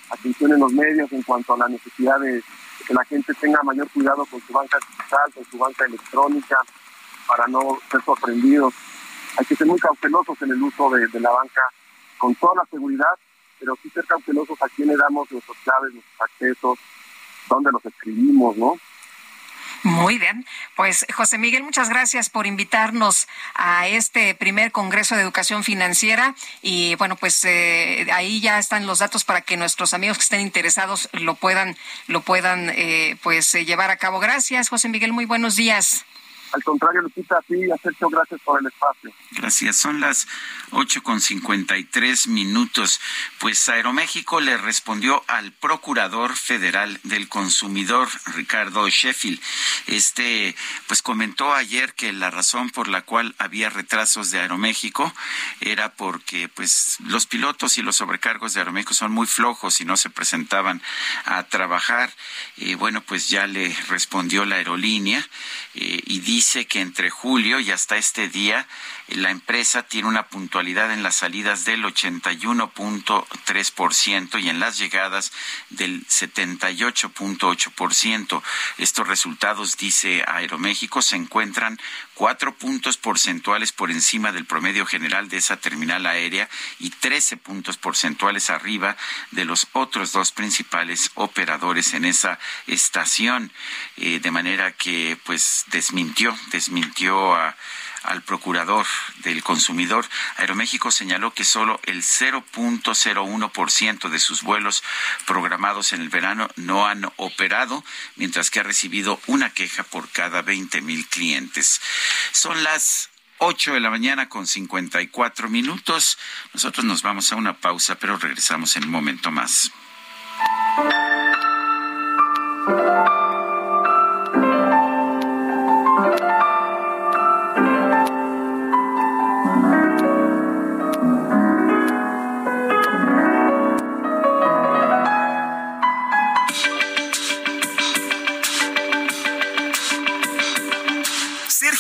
atención en los medios en cuanto a la necesidad de que la gente tenga mayor cuidado con su banca digital, con su banca electrónica, para no ser sorprendidos. Hay que ser muy cautelosos en el uso de, la banca, con toda la seguridad, pero sí ser cautelosos a quién le damos nuestros claves, nuestros accesos, dónde los escribimos, ¿no? Muy bien. Pues José Miguel, muchas gracias por invitarnos a este primer Congreso de Educación Financiera. Y bueno, pues eh, ahí ya están los datos para que nuestros amigos que estén interesados lo puedan, lo puedan eh, pues eh, llevar a cabo. Gracias, José Miguel. Muy buenos días. Al contrario, Lupita, a ti, Sergio, gracias por el espacio. Gracias. Son las ocho con cincuenta y tres minutos. Pues Aeroméxico le respondió al Procurador Federal del Consumidor, Ricardo Sheffield. Este, pues comentó ayer que la razón por la cual había retrasos de Aeroméxico era porque, pues, los pilotos y los sobrecargos de Aeroméxico son muy flojos y no se presentaban a trabajar. Y bueno, pues ya le respondió la aerolínea eh, y dice que entre julio y hasta este día la empresa tiene una puntualidad en las salidas del 81.3% y en las llegadas del 78.8%. Estos resultados, dice Aeroméxico, se encuentran cuatro puntos porcentuales por encima del promedio general de esa terminal aérea y 13 puntos porcentuales arriba de los otros dos principales operadores en esa estación. Eh, de manera que, pues, desmintió, desmintió al procurador del consumidor, Aeroméxico señaló que solo el 0.01% de sus vuelos programados en el verano no han operado, mientras que ha recibido una queja por cada 20 mil clientes. Son las 8 de la mañana con 54 minutos. Nosotros nos vamos a una pausa, pero regresamos en un momento más.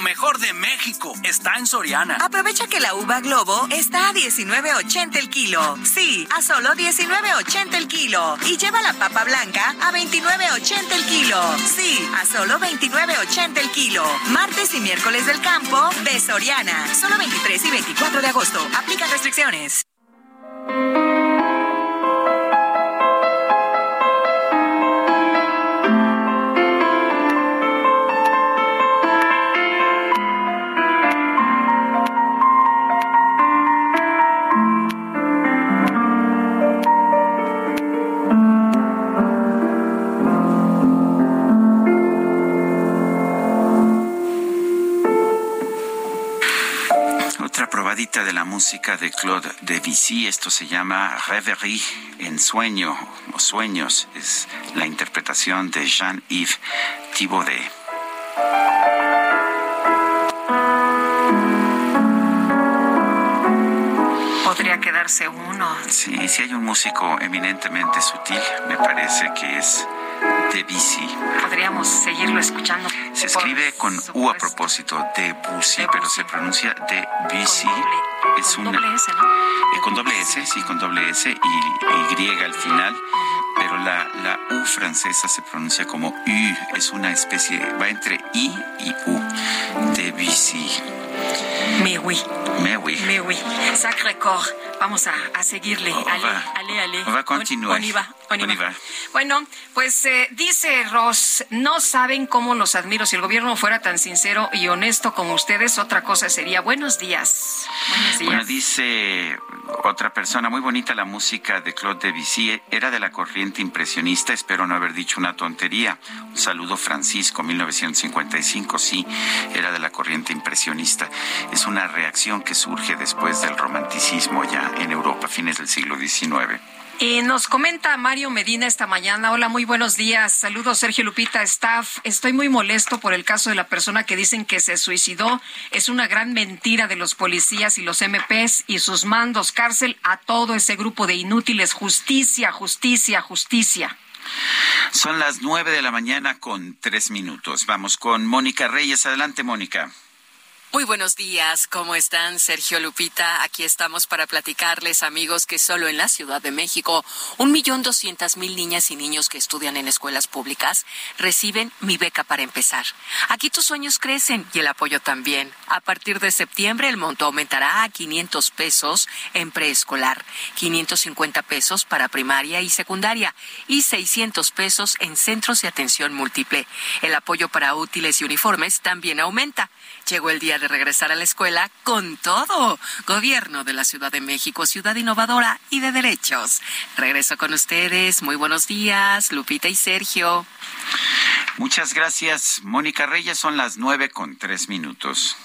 México está en Soriana. Aprovecha que la uva Globo está a 19.80 el kilo. Sí, a solo 19.80 el kilo. Y lleva la papa blanca a 29.80 el kilo. Sí, a solo 29.80 el kilo. Martes y miércoles del campo de Soriana. Solo 23 y 24 de agosto. Aplica restricciones. Música de Claude Debussy. Esto se llama Reverie en sueño o sueños. Es la interpretación de Jean-Yves Thibaudet. Podría quedarse uno. Sí, si hay un músico eminentemente sutil, me parece que es Debussy. Podríamos seguirlo escuchando. Se escribe con U a propósito, Debussy, pero se pronuncia Debussy. Es con una, doble S, ¿no? eh, con doble S, sí, con doble S y Y al final, pero la, la U francesa se pronuncia como U, es una especie, va entre I y U. Oui. Mais oui. Mais oui. Sacré corps. Vamos a, a seguirle. On Ale, va- ale, ale. va continuar. On, on y va. On y On y va. va. Bueno, pues eh, dice Ross, no saben cómo los admiro. Si el gobierno fuera tan sincero y honesto como ustedes, otra cosa sería. Buenos días. Buenos días. Bueno, dice otra persona, muy bonita la música de Claude Debussy, era de la corriente impresionista, espero no haber dicho una tontería. Un saludo Francisco, 1955, sí, era de la corriente impresionista. Es una reacción que surge después del romanticismo ya en Europa, fines del siglo XIX. Y nos comenta Mario Medina esta mañana. Hola, muy buenos días. Saludos, Sergio Lupita, staff. Estoy muy molesto por el caso de la persona que dicen que se suicidó. Es una gran mentira de los policías y los MPs y sus mandos. Cárcel a todo ese grupo de inútiles. Justicia, justicia, justicia. Son las nueve de la mañana con tres minutos. Vamos con Mónica Reyes. Adelante, Mónica. Muy buenos días, ¿cómo están? Sergio Lupita, aquí estamos para platicarles, amigos, que solo en la Ciudad de México, un millón doscientas mil niñas y niños que estudian en escuelas públicas reciben mi beca para empezar. Aquí tus sueños crecen y el apoyo también. A partir de septiembre, el monto aumentará a 500 pesos en preescolar, 550 pesos para primaria y secundaria y 600 pesos en centros de atención múltiple. El apoyo para útiles y uniformes también aumenta. Llegó el día de regresar a la escuela con todo. Gobierno de la Ciudad de México, ciudad innovadora y de derechos. Regreso con ustedes. Muy buenos días, Lupita y Sergio. Muchas gracias, Mónica Reyes. Son las nueve con tres minutos.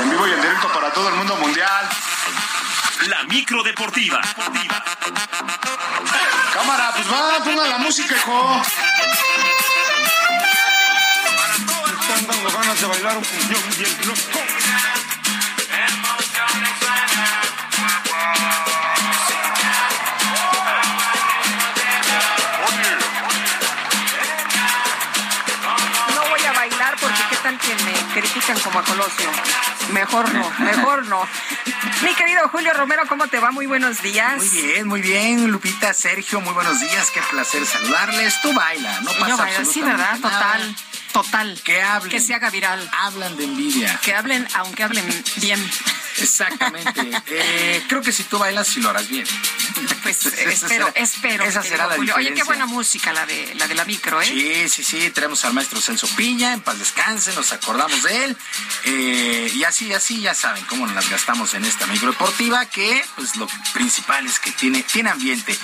En vivo y en directo para todo el mundo mundial. La micro deportiva. Cámara, pues va, ponga la música, hijo. Me están dando ganas de bailar un cumbión bien loco. Critican como a Colosio. Mejor no, mejor no. Mi querido Julio Romero, ¿cómo te va? Muy buenos días. Muy bien, muy bien, Lupita, Sergio, muy buenos días, qué placer saludarles. Tú baila, no pasa Yo bailo, sí, ¿verdad? absolutamente nada. Total, total. Que hablen. Que se haga viral. Hablan de envidia. Que hablen, aunque hablen bien. Exactamente. Eh, creo que si tú bailas, sí lo harás bien. Pues espero, será- espero. Esa será la Julio. Oye, qué buena música la de la de la micro, ¿eh? Sí, sí, sí, tenemos al maestro Celso Piña, en paz descanse, nos acordamos de él. Eh, y así, así, ya saben cómo nos las gastamos en esta micro deportiva, que pues lo principal es que tiene, tiene ambiente.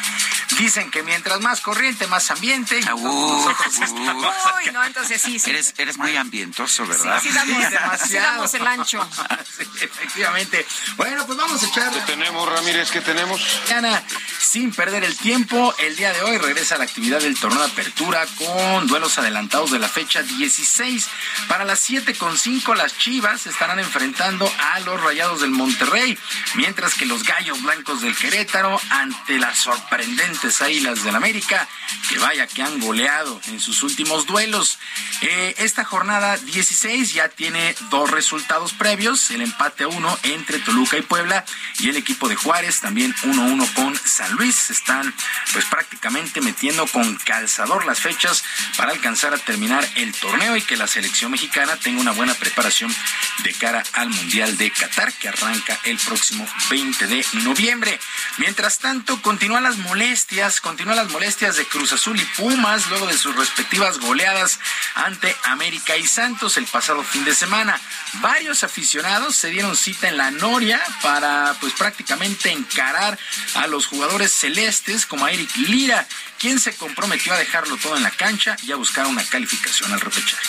Dicen que mientras más corriente, más ambiente. y nosotros estamos Uy, no, entonces sí, sí. Eres, eres muy ambientoso, ¿verdad? Sí, sí damos, sí Demasiado. damos el ancho. Sí, efectivamente. Exactamente. Bueno, pues vamos a echar. ¿Qué tenemos, Ramírez? ¿Qué tenemos? Mañana, sin perder el tiempo, el día de hoy regresa la actividad del torneo de apertura con duelos adelantados de la fecha 16. Para las 7.5 las Chivas estarán enfrentando a los Rayados del Monterrey, mientras que los Gallos Blancos del Querétaro ante las sorprendentes Águilas del América, que vaya que han goleado en sus últimos duelos. Eh, esta jornada 16 ya tiene dos resultados previos, el empate a uno entre Toluca y Puebla y el equipo de Juárez también 1-1 con San Luis. Están pues prácticamente metiendo con calzador las fechas para alcanzar a terminar el torneo y que la selección mexicana tenga una buena preparación de cara al Mundial de Qatar que arranca el próximo 20 de noviembre. Mientras tanto, continúan las molestias, continúan las molestias de Cruz Azul y Pumas luego de sus respectivas goleadas ante América y Santos el pasado fin de semana. Varios aficionados se dieron cita en la Noria para pues prácticamente encarar a los jugadores celestes como a Eric Lira, quien se comprometió a dejarlo todo en la cancha y a buscar una calificación al repechaje.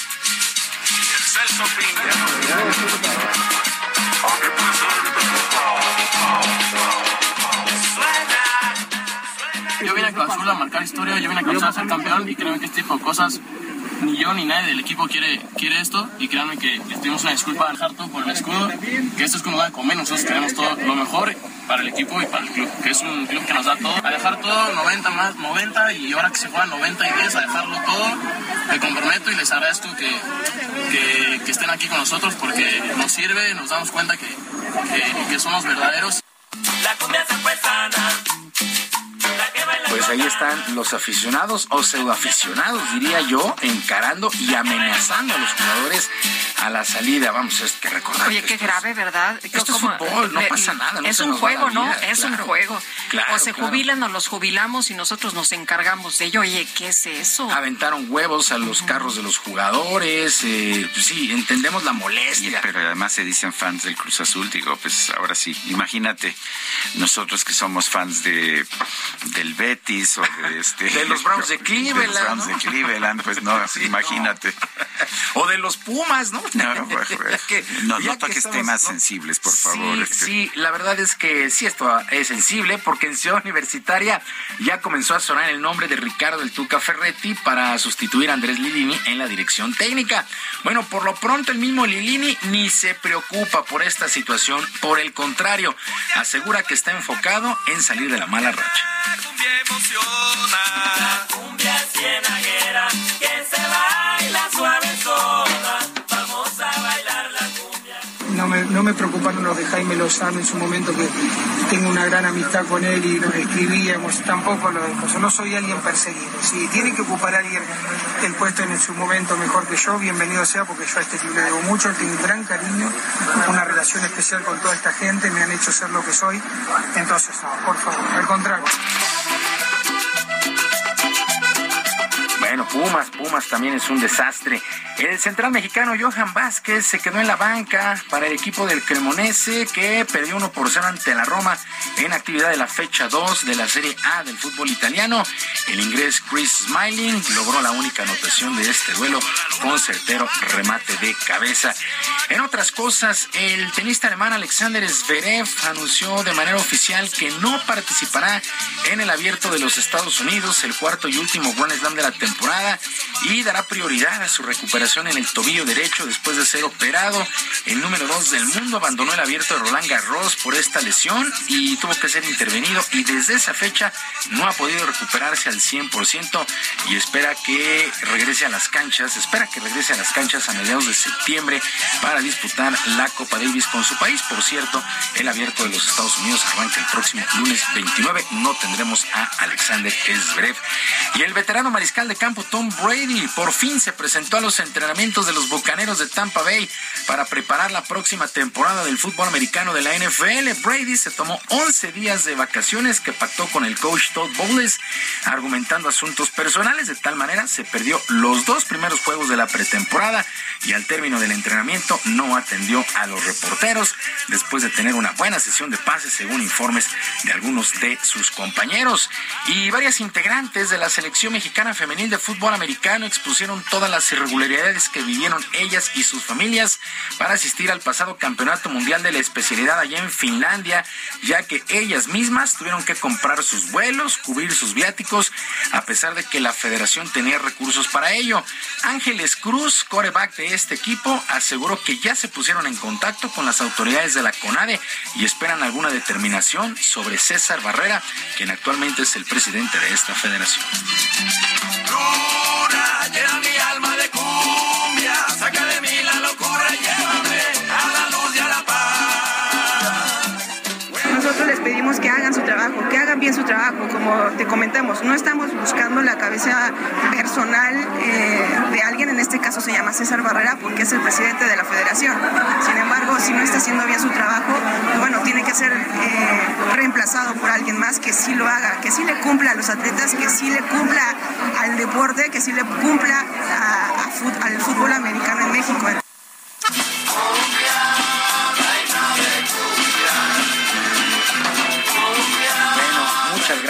A marcar historia, yo vine a Cruz Azul a ser campeón y creo que este tipo de cosas ni yo ni nadie del equipo quiere, quiere esto y créanme que les pedimos una disculpa al Harto por el escudo, que esto es como va a comer, nosotros queremos todo lo mejor para el equipo y para el club, que es un club que nos da todo, a dejar todo 90 más 90 y ahora que se juega 90 y 10 a dejarlo todo, me comprometo y les agradezco que, que, que estén aquí con nosotros porque nos sirve, nos damos cuenta que, que, que somos verdaderos. La cumbia se fue sana. Pues ahí están los aficionados o pseudoaficionados, diría yo, encarando y amenazando a los jugadores a la salida. Vamos, es que recordar. Oye, qué grave, ¿verdad? Esto es fútbol, no pasa nada. no es un juego, ¿no? Es un juego. Claro, o se claro. jubilan o los jubilamos y nosotros nos encargamos de ello. Oye, ¿qué es eso? Aventaron huevos a los carros de los jugadores. eh, pues sí, entendemos la molestia. Pero además se dicen fans del Cruz Azul, digo, pues ahora sí, imagínate, nosotros que somos fans de del Betis de este De los Browns de Cleveland, de los Browns ¿no? de Cleveland, pues no, imagínate. O de los Pumas, ¿no? No, pues, que- no, no que toques estamos, temas ¿no? sensibles, por favor. Sí, este. sí, la verdad es que sí, esto es sensible porque en Ciudad Universitaria ya comenzó a sonar el nombre de Ricardo el Tuca Ferretti para sustituir a Andrés Lilini en la dirección técnica. Bueno, por lo pronto el mismo Lilini ni se preocupa por esta situación, por el contrario, asegura que está enfocado en salir de la mala racha. La cumbia cienaguera que se baila suave sola. Vamos a bailar la cumbia. No me, no me preocuparon los de Jaime Lozano en su momento, que tengo una gran amistad con él y nos escribíamos, tampoco lo de cosas. No soy alguien perseguido. Si tiene que ocupar a alguien el puesto en su momento mejor que yo, bienvenido sea, porque yo a este club le debo mucho, tengo un gran cariño, una relación especial con toda esta gente, me han hecho ser lo que soy. Entonces, no, por favor, al contrario. Pumas, Pumas también es un desastre. El central mexicano Johan Vázquez se quedó en la banca para el equipo del Cremonese que perdió 1 por 0 ante la Roma en actividad de la fecha 2 de la Serie A del fútbol italiano. El inglés Chris Smiling logró la única anotación de este duelo con certero remate de cabeza. En otras cosas, el tenista alemán Alexander Zverev anunció de manera oficial que no participará en el abierto de los Estados Unidos, el cuarto y último Grand Slam de la temporada, y dará prioridad a su recuperación en el tobillo derecho después de ser operado. El número dos del mundo abandonó el abierto de Roland Garros por esta lesión y tuvo que ser intervenido y desde esa fecha no ha podido recuperarse al 100% y espera que regrese a las canchas, espera que regrese a las canchas a mediados de septiembre para disputar la Copa Davis con su país. Por cierto, el abierto de los Estados Unidos arranca el próximo lunes 29. No tendremos a Alexander Zverev. Y el veterano mariscal de campo Tom Brady por fin se presentó a los entrenamientos de los Bucaneros de Tampa Bay para preparar la próxima temporada del fútbol americano de la NFL. Brady se tomó 11 días de vacaciones que pactó con el coach Todd Bowles, argumentando asuntos personales. De tal manera se perdió los dos primeros juegos de la pretemporada y al término del entrenamiento no atendió a los reporteros después de tener una buena sesión de pases según informes de algunos de sus compañeros. Y varias integrantes de la selección mexicana femenil de fútbol americano expusieron todas las irregularidades que vivieron ellas y sus familias para asistir al pasado Campeonato Mundial de la especialidad allá en Finlandia, ya que ellas mismas tuvieron que comprar sus vuelos, cubrir sus viáticos, a pesar de que la federación tenía recursos para ello. Ángeles Cruz, coreback de este equipo, aseguró que ya se pusieron en contacto con las autoridades de la CONADE y esperan alguna determinación sobre César Barrera, quien actualmente es el presidente de esta federación. Bien su trabajo, como te comentamos, no estamos buscando la cabeza personal eh, de alguien, en este caso se llama César Barrera porque es el presidente de la federación. Sin embargo, si no está haciendo bien su trabajo, bueno, tiene que ser eh, reemplazado por alguien más que sí lo haga, que sí le cumpla a los atletas, que sí le cumpla al deporte, que sí le cumpla al fútbol americano en México.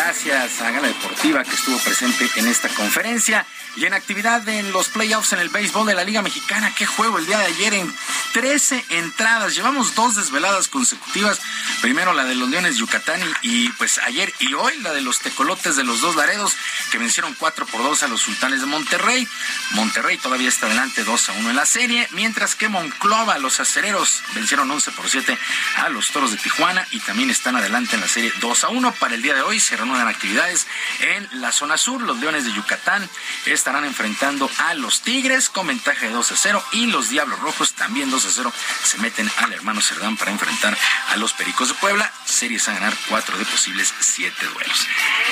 Gracias a Gala Deportiva que estuvo presente en esta conferencia y en actividad en los playoffs en el béisbol de la Liga Mexicana. Qué juego el día de ayer en 13 entradas. Llevamos dos desveladas consecutivas. Primero la de los Leones Yucatán y, pues ayer y hoy la de los Tecolotes de los dos Laredos que vencieron 4 por 2 a los Sultanes de Monterrey. Monterrey todavía está adelante 2 a 1 en la serie, mientras que Monclova, los acereros, vencieron 11 por 7 a los Toros de Tijuana y también están adelante en la serie 2 a 1. Para el día de hoy se reanudan actividades en la zona sur. Los Leones de Yucatán estarán enfrentando a los Tigres con ventaja de 2 a 0 y los Diablos Rojos también 2 a 0 se meten al hermano Cerdán para enfrentar a los Pericos de Puebla. Series a ganar 4 de posibles 7 duelos.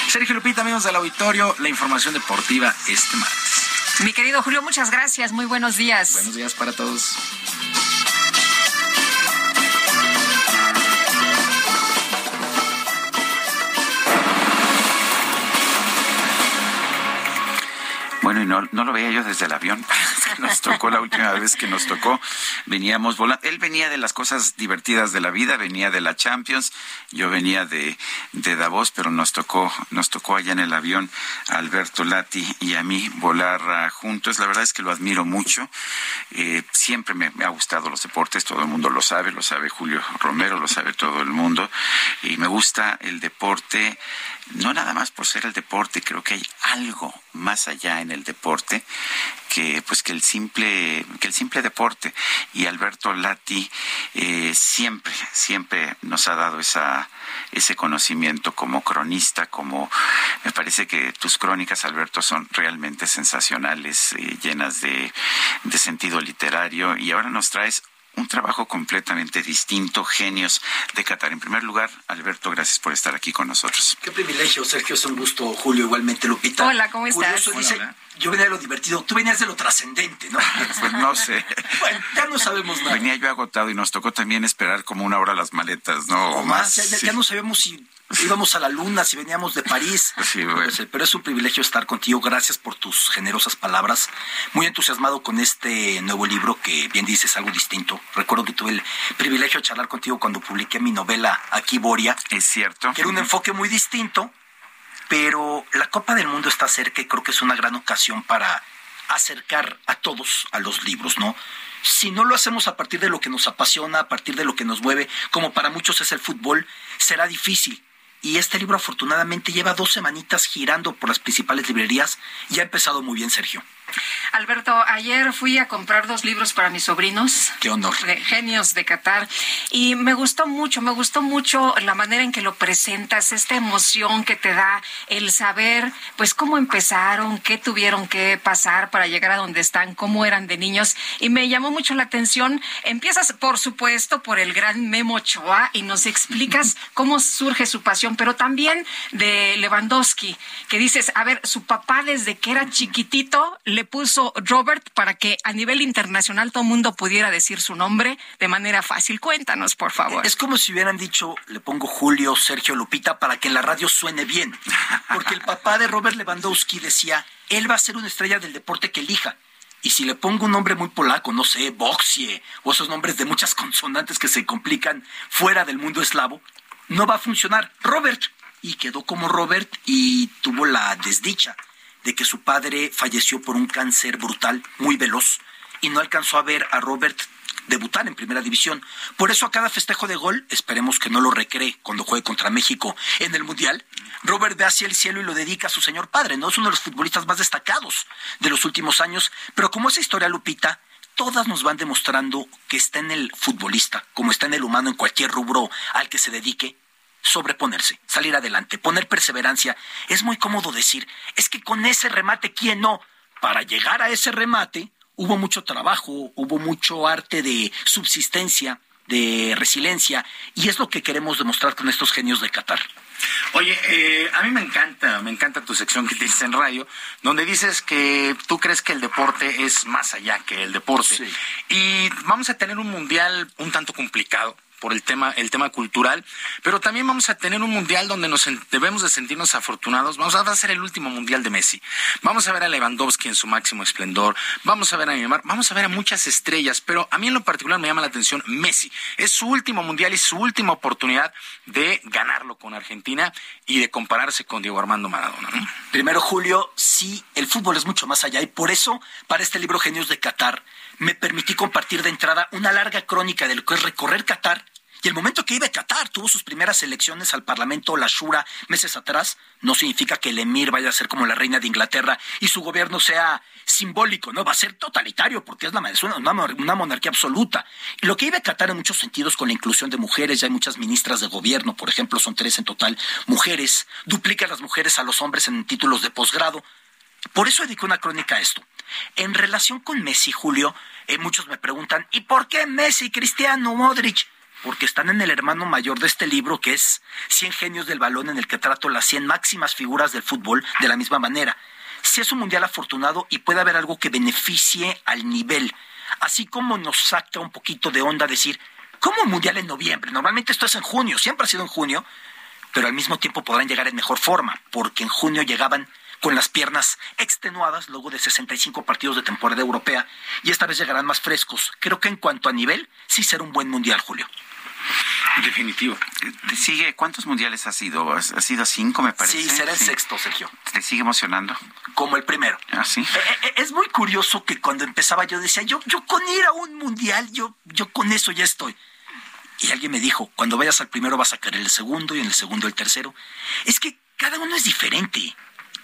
Sergio Lupita, amigos del auditorio, la información deportiva este martes. Mi querido Julio, muchas gracias. Muy buenos días. Buenos días para todos. Bueno, y no, no lo veía yo desde el avión. Nos tocó la última vez que nos tocó. Veníamos volando. Él venía de las cosas divertidas de la vida, venía de la Champions. Yo venía de, de Davos, pero nos tocó, nos tocó allá en el avión a Alberto Lati y a mí volar ah, juntos. La verdad es que lo admiro mucho. Eh, siempre me, me ha gustado los deportes, todo el mundo lo sabe, lo sabe Julio Romero, lo sabe todo el mundo. Y me gusta el deporte no nada más por ser el deporte, creo que hay algo más allá en el deporte que pues que el simple que el simple deporte. Y Alberto Lati eh, siempre siempre nos ha dado esa ese conocimiento como cronista como me parece que tus crónicas Alberto son realmente sensacionales eh, llenas de, de sentido literario. Y ahora nos traes un trabajo completamente distinto, genios de Qatar. En primer lugar, Alberto, gracias por estar aquí con nosotros. Qué privilegio, Sergio, es un gusto, Julio, igualmente, Lupita. Hola, ¿cómo estás? Curioso, Hola, dice, hola. yo venía de lo divertido, tú venías de lo trascendente, ¿no? Pues no sé. bueno, ya no sabemos nada. Venía yo agotado y nos tocó también esperar como una hora las maletas, ¿no? O más, ya no sabemos si íbamos a la luna, si veníamos de París. Sí, bueno. Pues, eh, Pero es un privilegio estar contigo. Gracias por tus generosas palabras. Muy entusiasmado con este nuevo libro que bien dices algo distinto. Recuerdo que tuve el privilegio de charlar contigo cuando publiqué mi novela Aquí Boria. Es cierto. Que era un enfoque muy distinto, pero la Copa del Mundo está cerca y creo que es una gran ocasión para acercar a todos a los libros, ¿no? Si no lo hacemos a partir de lo que nos apasiona, a partir de lo que nos mueve, como para muchos es el fútbol, será difícil. Y este libro afortunadamente lleva dos semanitas girando por las principales librerías y ha empezado muy bien, Sergio. Alberto, ayer fui a comprar dos libros para mis sobrinos. Qué honor. De genios de Qatar. Y me gustó mucho, me gustó mucho la manera en que lo presentas, esta emoción que te da el saber, pues, cómo empezaron, qué tuvieron que pasar para llegar a donde están, cómo eran de niños. Y me llamó mucho la atención. Empiezas, por supuesto, por el gran Memo Ochoa y nos explicas cómo surge su pasión, pero también de Lewandowski, que dices, a ver, su papá desde que era chiquitito le puso Robert para que a nivel internacional todo mundo pudiera decir su nombre de manera fácil. Cuéntanos, por favor. Es como si hubieran dicho, le pongo Julio, Sergio, Lupita, para que en la radio suene bien. Porque el papá de Robert Lewandowski decía, él va a ser una estrella del deporte que elija. Y si le pongo un nombre muy polaco, no sé, Boxie, o esos nombres de muchas consonantes que se complican fuera del mundo eslavo, no va a funcionar. Robert. Y quedó como Robert y tuvo la desdicha de que su padre falleció por un cáncer brutal, muy veloz, y no alcanzó a ver a Robert debutar en primera división. Por eso a cada festejo de gol, esperemos que no lo recree cuando juegue contra México en el Mundial, Robert ve hacia el cielo y lo dedica a su señor padre, ¿no? Es uno de los futbolistas más destacados de los últimos años, pero como esa historia, Lupita, todas nos van demostrando que está en el futbolista, como está en el humano en cualquier rubro al que se dedique, sobreponerse, salir adelante, poner perseverancia. Es muy cómodo decir, es que con ese remate, ¿quién no? Para llegar a ese remate hubo mucho trabajo, hubo mucho arte de subsistencia, de resiliencia, y es lo que queremos demostrar con estos genios de Qatar. Oye, eh, a mí me encanta, me encanta tu sección que tienes en radio, donde dices que tú crees que el deporte es más allá que el deporte. Y vamos a tener un mundial un tanto complicado por el tema, el tema cultural, pero también vamos a tener un mundial donde nos debemos de sentirnos afortunados. Vamos a ser el último mundial de Messi. Vamos a ver a Lewandowski en su máximo esplendor. Vamos a ver a Neymar. Vamos a ver a muchas estrellas, pero a mí en lo particular me llama la atención Messi. Es su último mundial y su última oportunidad de ganarlo con Argentina y de compararse con Diego Armando Maradona. Primero, Julio, sí, el fútbol es mucho más allá y por eso, para este libro Genios de Qatar, me permití compartir de entrada una larga crónica de lo que es recorrer Qatar. Y el momento que iba a Qatar tuvo sus primeras elecciones al Parlamento, la Shura, meses atrás, no significa que el emir vaya a ser como la reina de Inglaterra y su gobierno sea simbólico, no, va a ser totalitario porque es la, una, una monarquía absoluta. Lo que iba a Qatar en muchos sentidos con la inclusión de mujeres, ya hay muchas ministras de gobierno, por ejemplo, son tres en total, mujeres, duplica las mujeres a los hombres en títulos de posgrado. Por eso dediqué una crónica a esto. En relación con Messi, Julio, eh, muchos me preguntan, ¿y por qué Messi, Cristiano, Modric? Porque están en el hermano mayor de este libro, que es Cien genios del balón, en el que trato las 100 máximas figuras del fútbol de la misma manera. Si es un mundial afortunado y puede haber algo que beneficie al nivel, así como nos saca un poquito de onda decir, ¿cómo un mundial en noviembre? Normalmente esto es en junio, siempre ha sido en junio, pero al mismo tiempo podrán llegar en mejor forma, porque en junio llegaban con las piernas extenuadas luego de 65 partidos de temporada europea y esta vez llegarán más frescos. Creo que en cuanto a nivel, sí será un buen mundial, Julio. Definitivo. ¿Te sigue? ¿Cuántos mundiales ha sido? ¿Ha sido cinco, me parece? Sí, será el sexto, Sergio. ¿Te sigue emocionando? Como el primero. Ah, sí. Eh, eh, es muy curioso que cuando empezaba yo decía, yo, yo con ir a un mundial, yo, yo con eso ya estoy. Y alguien me dijo, cuando vayas al primero vas a caer el segundo y en el segundo el tercero. Es que cada uno es diferente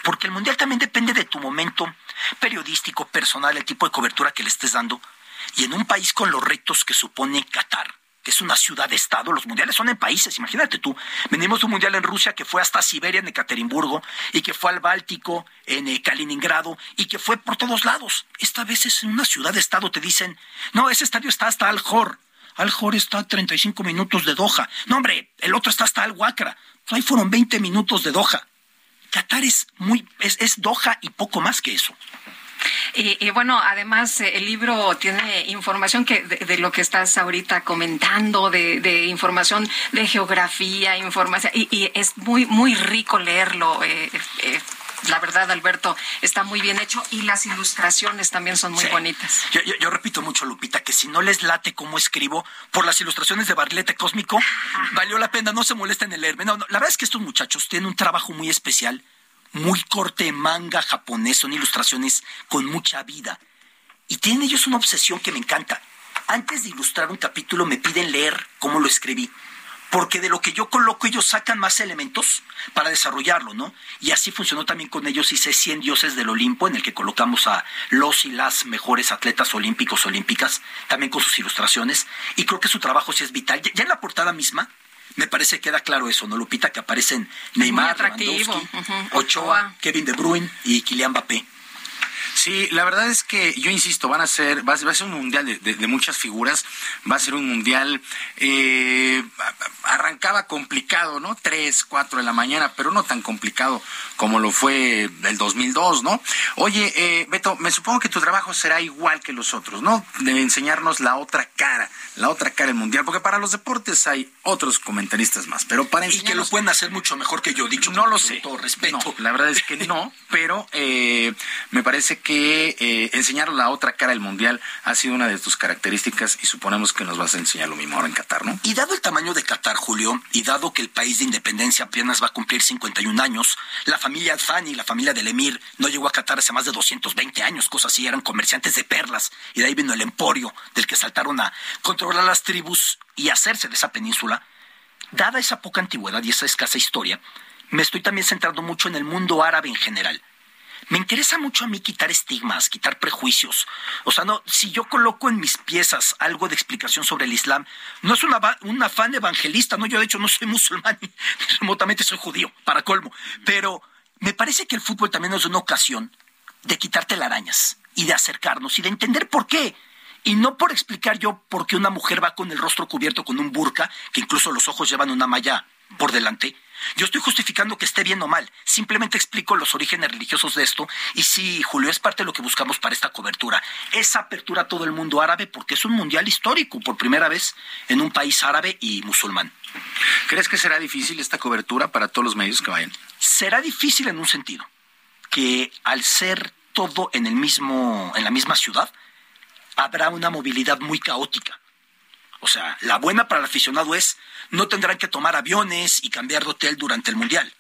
porque el mundial también depende de tu momento periodístico, personal, el tipo de cobertura que le estés dando. Y en un país con los retos que supone Qatar, que es una ciudad-estado, los mundiales son en países, imagínate tú. Venimos de un mundial en Rusia que fue hasta Siberia, en Ekaterimburgo, y que fue al Báltico, en eh, Kaliningrado, y que fue por todos lados. Esta vez es en una ciudad-estado, te dicen, no, ese estadio está hasta Al-Jor. Al-Jor está a 35 minutos de Doha. No, hombre, el otro está hasta Al-Wakra. Ahí fueron 20 minutos de Doha. Qatar es muy, es, Doha y poco más que eso. Y, bueno, además eh, el libro tiene información que de, lo que estás ahorita comentando, de, información de geografía, información, y, es muy muy rico leerlo. Eh, eh, la verdad, Alberto, está muy bien hecho y las ilustraciones también son muy bonitas. Yo, repito mucho, Lupita, que si no les late cómo escribo, por las ilustraciones de Barlete Cósmico, valió la pena, no se molesten en leerme. No, no, la verdad es que estos muchachos tienen un trabajo muy especial, muy corte manga japonés, son ilustraciones con mucha vida. Y tienen ellos una obsesión que me encanta. Antes de ilustrar un capítulo me piden leer cómo lo escribí porque de lo que yo coloco ellos sacan más elementos para desarrollarlo, ¿no? Y así funcionó también con ellos, hice 100 dioses del Olimpo, en el que colocamos a los y las mejores atletas olímpicos, olímpicas, también con sus ilustraciones, y creo que su trabajo sí es vital. Ya en la portada misma, me parece que queda claro eso, ¿no, Lupita? Que aparecen Neymar, Lewandowski, Ochoa, Kevin De Bruyne y Kylian Mbappé. Sí, la verdad es que yo insisto, van a ser, va, a ser un mundial de, muchas figuras, va a ser un mundial, eh, arrancaba complicado, ¿no? Tres, cuatro de la mañana, pero no tan complicado como lo fue el 2002, ¿no? Oye, eh, Beto, me supongo que tu trabajo será igual que los otros, ¿no? De enseñarnos la otra cara, la otra cara del mundial, porque para los deportes hay otros comentaristas más, pero para Y que lo pueden hacer mucho mejor que yo, dicho no lo sé. Todo respeto. la verdad es que no, pero eh, me parece que eh, enseñar la otra cara del mundial ha sido una de tus características y suponemos que nos vas a enseñar lo mismo ahora en Qatar, ¿no? Y dado el tamaño de Qatar, Julio, y dado que el país de independencia apenas va a cumplir 51 años, la familia Thani, la familia del Emir, no llegó a Qatar hace más de 220 años, cosas así, eran comerciantes de perlas, y de ahí vino el emporio del que saltaron a controlar las tribus y hacerse de esa península. Dada esa poca antigüedad y esa escasa historia, me estoy también centrando mucho en el mundo árabe en general. Me interesa mucho a mí quitar estigmas, quitar prejuicios. O sea, no, si yo coloco en mis piezas algo de explicación sobre el Islam, no es una, un afán evangelista, no, yo de hecho no soy musulmán, remotamente soy judío, para colmo. Pero me parece que el fútbol también es una ocasión de quitar telarañas y de acercarnos y de entender por qué. Y no por explicar yo por qué una mujer va con el rostro cubierto con un burka, que incluso los ojos llevan una malla por delante, yo estoy justificando que esté bien o mal, simplemente explico los orígenes religiosos de esto y sí, Julio, es parte de lo que buscamos para esta cobertura, esa apertura a todo el mundo árabe porque es un mundial histórico por primera vez en un país árabe y musulmán. ¿Crees que será difícil esta cobertura para todos los medios que vayan? Será difícil en un sentido, que al ser todo en el mismo en la misma ciudad habrá una movilidad muy caótica. O sea, la buena para el aficionado es no tendrán que tomar aviones y cambiar de hotel durante el Mundial.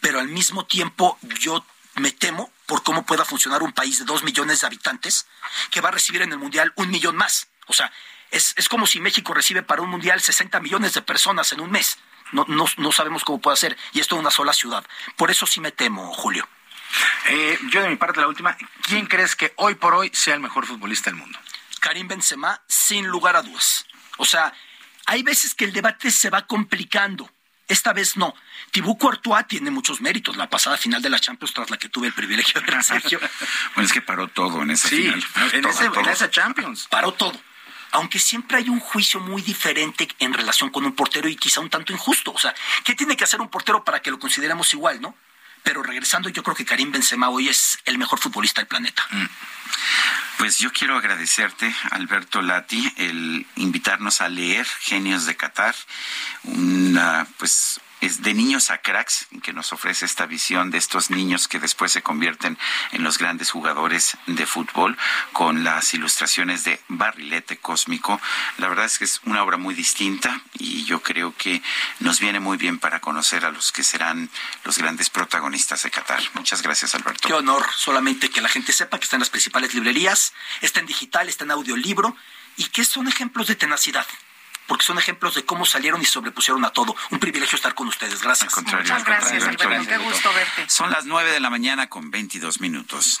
Pero al mismo tiempo yo me temo por cómo pueda funcionar un país de dos millones de habitantes que va a recibir en el Mundial un millón más. O sea, es, como si México recibe para un Mundial 60 millones de personas en un mes. No, no, no sabemos cómo puede ser. Y esto es una sola ciudad. Por eso sí me temo, Julio. Eh, yo de mi parte, la última, ¿quién crees que hoy por hoy sea el mejor futbolista del mundo? Karim Benzema, sin lugar a dudas. O sea, hay veces que el debate se va complicando. Esta vez no. Thibaut Courtois tiene muchos méritos. La pasada final de la Champions, tras la que tuve el privilegio de ver Sergio. bueno, es que paró todo en esa final. En, esa Champions. Paró todo. Aunque siempre hay un juicio muy diferente en relación con un portero y quizá un tanto injusto. O sea, ¿qué tiene que hacer un portero para que lo consideremos igual, no? Pero regresando, yo creo que Karim Benzema hoy es el mejor futbolista del planeta. Mm. Pues yo quiero agradecerte, Alberto Lati, el invitarnos a leer Genios de Qatar, una, pues es de niños a cracks, que nos ofrece esta visión de estos niños que después se convierten en los grandes jugadores de fútbol, con las ilustraciones de Barrilete Cósmico. La verdad es que es una obra muy distinta y yo creo que nos viene muy bien para conocer a los que serán los grandes protagonistas de Qatar. Muchas gracias, Alberto. Qué honor, solamente que la gente sepa que está en las principales librerías, está en digital, está en audiolibro y que son ejemplos de tenacidad porque son ejemplos de cómo salieron y sobrepusieron a todo. Un privilegio estar con ustedes. Gracias. Muchas gracias, Alberto. Qué gusto verte. Son las nueve de la mañana con 22 minutos.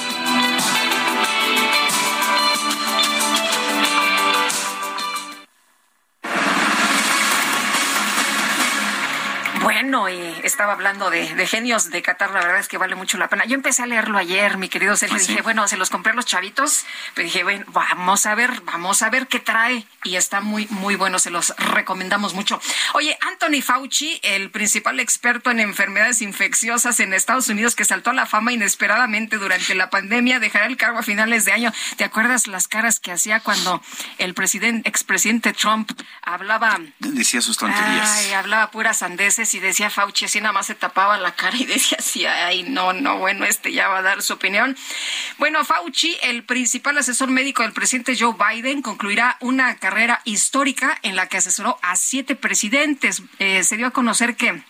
Bueno, y estaba hablando de, genios de Qatar, la verdad es que vale mucho la pena. Yo empecé a leerlo ayer, mi querido Sergio, ¿Ah, dije, bueno, se los compré a los chavitos, pero dije, bueno, vamos a ver, vamos a ver qué trae, y está muy, muy bueno, se los recomendamos mucho. Oye, Anthony Fauci, el principal experto en enfermedades infecciosas en Estados Unidos, que saltó a la fama inesperadamente durante la pandemia, dejará el cargo a finales de año. ¿Te acuerdas las caras que hacía cuando el presidente, expresidente Trump hablaba? Decía sus tonterías. Ay, hablaba puras sandeces y decía Fauci, así nada más se tapaba la cara y decía así, ay, no, no, bueno, este ya va a dar su opinión. Bueno, Fauci, el principal asesor médico del presidente Joe Biden, concluirá una carrera histórica en la que asesoró a siete presidentes. Eh, se dio a conocer que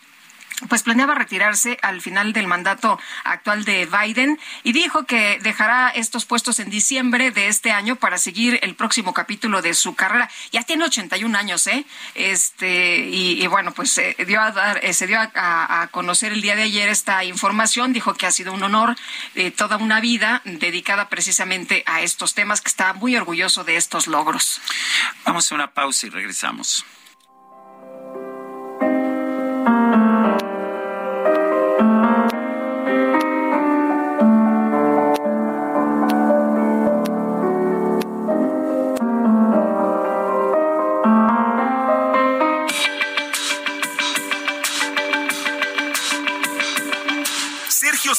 pues planeaba retirarse al final del mandato actual de Biden y dijo que dejará estos puestos en diciembre de este año para seguir el próximo capítulo de su carrera. Ya tiene 81 años, ¿eh? Este, y, bueno, pues se dio a dar, eh, se dio a, conocer el día de ayer esta información, dijo que ha sido un honor de toda una vida dedicada precisamente a estos temas, que está muy orgulloso de estos logros. Vamos a una pausa y regresamos.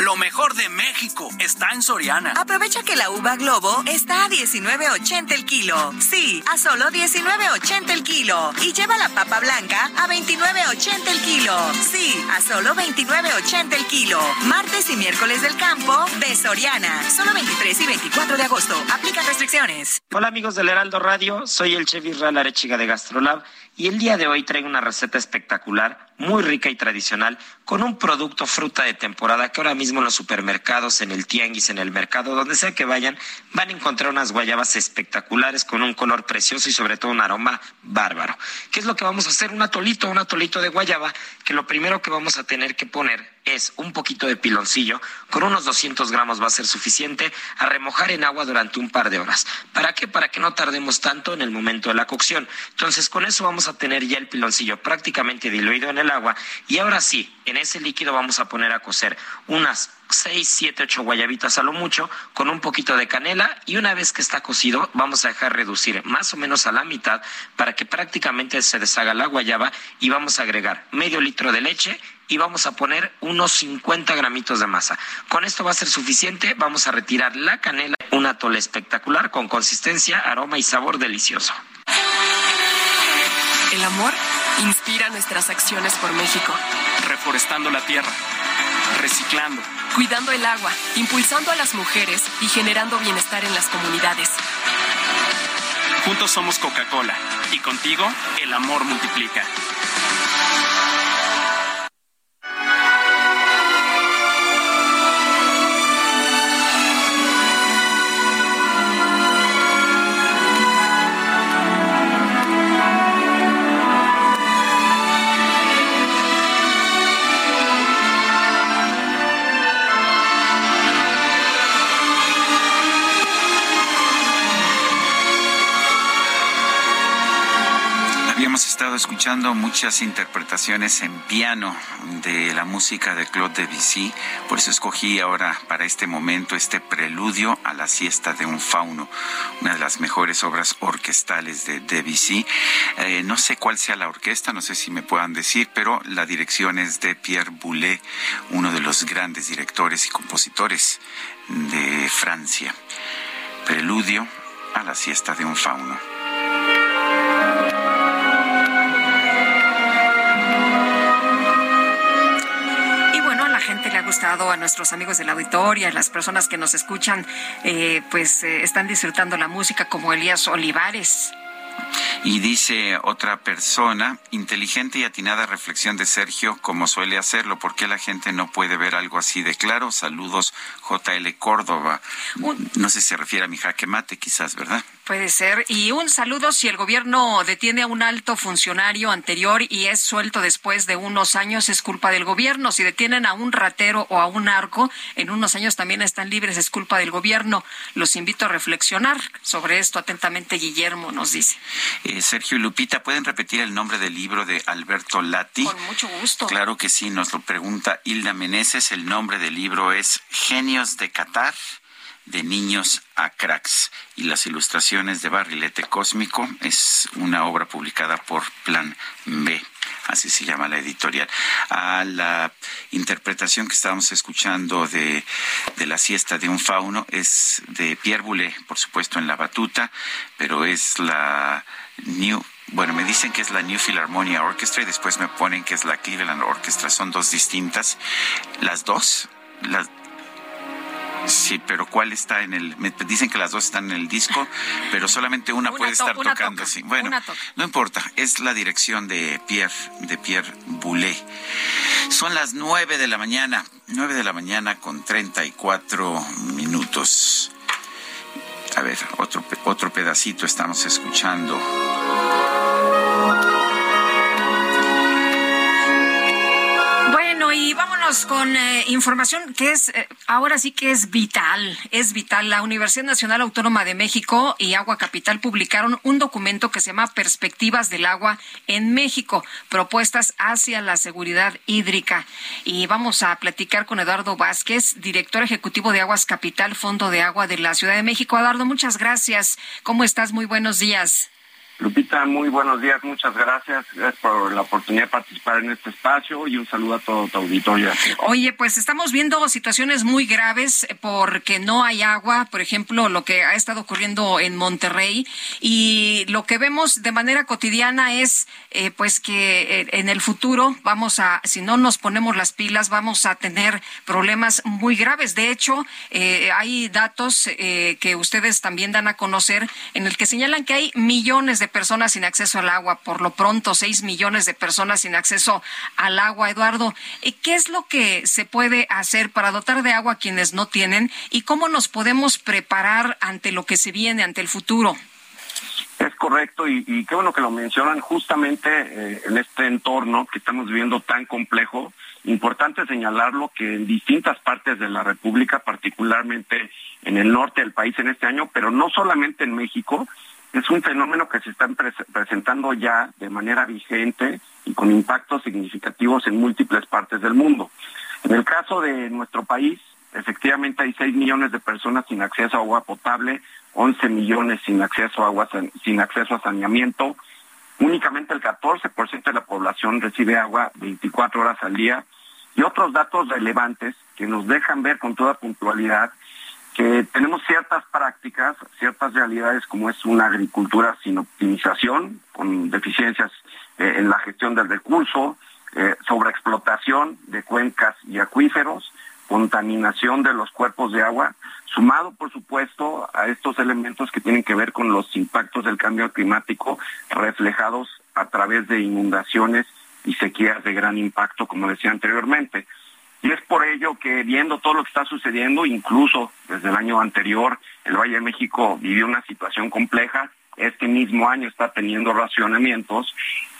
Lo mejor de México está en Soriana. Aprovecha que la uva Globo está a 19.80 el kilo. Sí, a solo 19.80 el kilo. Y lleva la papa blanca a 29.80 el kilo. Sí, a solo 29.80 el kilo. Martes y miércoles del campo de Soriana. Solo 23 y 24 de agosto. Aplican restricciones. Hola amigos del Heraldo Radio, soy el chef Israel Arechiga de Gastrolab y el día de hoy traigo una receta espectacular, muy rica y tradicional, con un producto fruta de temporada que ahora mismo en los supermercados, en el tianguis, en el mercado, donde sea que vayan, van a encontrar unas guayabas espectaculares con un color precioso y sobre todo un aroma bárbaro. ¿Qué es lo que vamos a hacer? Un atolito, un atolito de guayaba, que lo primero que vamos a tener que poner es un poquito de piloncillo, con unos 200 gramos va a ser suficiente, a remojar en agua durante un par de horas. ¿Para qué? Para que no tardemos tanto en el momento de la cocción. Entonces, con eso vamos a tener ya el piloncillo prácticamente diluido en el agua y ahora sí, en ese líquido vamos a poner a cocer unas 6, 7, 8 guayabitas a lo mucho con un poquito de canela y una vez que está cocido vamos a dejar reducir más o menos a la mitad para que prácticamente se deshaga la guayaba y vamos a agregar medio litro de leche y vamos a poner unos 50 gramitos de masa. Con esto va a ser suficiente, vamos a retirar la canela, un atole espectacular con consistencia, aroma y sabor delicioso. El amor inspira nuestras acciones por México. Reforestando la tierra, reciclando, cuidando el agua, impulsando a las mujeres y generando bienestar en las comunidades. Juntos somos Coca-Cola y contigo el amor multiplica. Escuchando muchas interpretaciones en piano de la música de Claude Debussy, por eso escogí ahora para este momento este preludio a la siesta de un fauno, una de las mejores obras orquestales de Debussy. Eh, no sé cuál sea la orquesta, no sé si me puedan decir, pero la dirección es de Pierre Boulez, uno de los grandes directores y compositores de Francia. Preludio a la siesta de un fauno. A nuestros amigos de la auditoria, a las personas que nos escuchan, eh, pues eh, están disfrutando la música como Elías Olivares. Y dice otra persona, inteligente y atinada reflexión de Sergio, como suele hacerlo, ¿por qué la gente no puede ver algo así de claro? Saludos, JL Córdoba. No sé si se refiere a mi jaque mate, quizás, ¿verdad? Puede ser. Y un saludo si el gobierno detiene a un alto funcionario anterior y es suelto después de unos años, es culpa del gobierno. Si detienen a un ratero o a un arco, en unos años también están libres, es culpa del gobierno. Los invito a reflexionar sobre esto atentamente, Guillermo nos dice. Eh, Sergio y Lupita, ¿pueden repetir el nombre del libro de Alberto Lati? Con mucho gusto. Claro que sí, nos lo pregunta Hilda Meneses. El nombre del libro es Genios de Qatar de niños a cracks y las ilustraciones de Barrilete Cósmico es una obra publicada por Plan B así se llama la editorial, a la interpretación que estábamos escuchando de, de la siesta de un fauno es de Pierre Boulez, por supuesto en la batuta, pero es la New bueno, me dicen que es la New Philharmonia Orchestra y después me ponen que es la Cleveland Orchestra. Son dos distintas. Las dos, las, Sí, pero ¿cuál está en el? Me dicen que las dos están en el disco, pero solamente una, puede estar tocando. Sí. Bueno, no importa. Es la dirección de Pierre de Pierre Boulet. Son las nueve de la mañana, nueve de la mañana con treinta y cuatro minutos. A ver, otro, otro pedacito estamos escuchando. Y vámonos con eh, información que es, eh, ahora sí que es vital, es vital. La Universidad Nacional Autónoma de México y Agua Capital publicaron un documento que se llama Perspectivas del Agua en México, propuestas hacia la seguridad hídrica. Y vamos a platicar con Eduardo Vázquez, director ejecutivo de Aguas Capital, Fondo de Agua de la Ciudad de México. Eduardo, muchas gracias. ¿Cómo estás? Muy buenos días. Lupita, muy buenos días, muchas gracias. Gracias por la oportunidad de participar en este espacio y un saludo a todo tu auditorio. Oye, pues estamos viendo situaciones muy graves porque no hay agua, por ejemplo, lo que ha estado ocurriendo en Monterrey y lo que vemos de manera cotidiana es eh, pues que eh, en el futuro vamos a, si no nos ponemos las pilas, vamos a tener problemas muy graves. De hecho, eh, hay datos que ustedes también dan a conocer en el que señalan que hay millones de personas sin acceso al agua, por lo pronto seis millones de personas sin acceso al agua. Eduardo, eh, ¿qué es lo que se puede hacer para dotar de agua a quienes no tienen y cómo nos podemos preparar ante lo que se viene, ante el futuro? Es correcto y, qué bueno que lo mencionan justamente eh, en este entorno que estamos viviendo tan complejo. Importante señalarlo que en distintas partes de la República, particularmente en el norte del país en este año, pero no solamente en México, es un fenómeno que se está presentando ya de manera vigente y con impactos significativos en múltiples partes del mundo. En el caso de nuestro país, efectivamente hay 6 millones de personas sin acceso a agua potable, 11 millones sin acceso a agua sin acceso a saneamiento. Únicamente el 14% de la población recibe agua 24 horas al día y otros datos relevantes que nos dejan ver con toda puntualidad que tenemos ciertas prácticas, ciertas realidades como es una agricultura sin optimización, con deficiencias eh, en la gestión del recurso, eh, sobreexplotación de cuencas y acuíferos, contaminación de los cuerpos de agua, sumado por supuesto a estos elementos que tienen que ver con los impactos del cambio climático reflejados a través de inundaciones y sequías de gran impacto, como decía anteriormente. Y es por ello que viendo todo lo que está sucediendo, incluso desde el año anterior, el Valle de México vivió una situación compleja, este mismo año está teniendo racionamientos,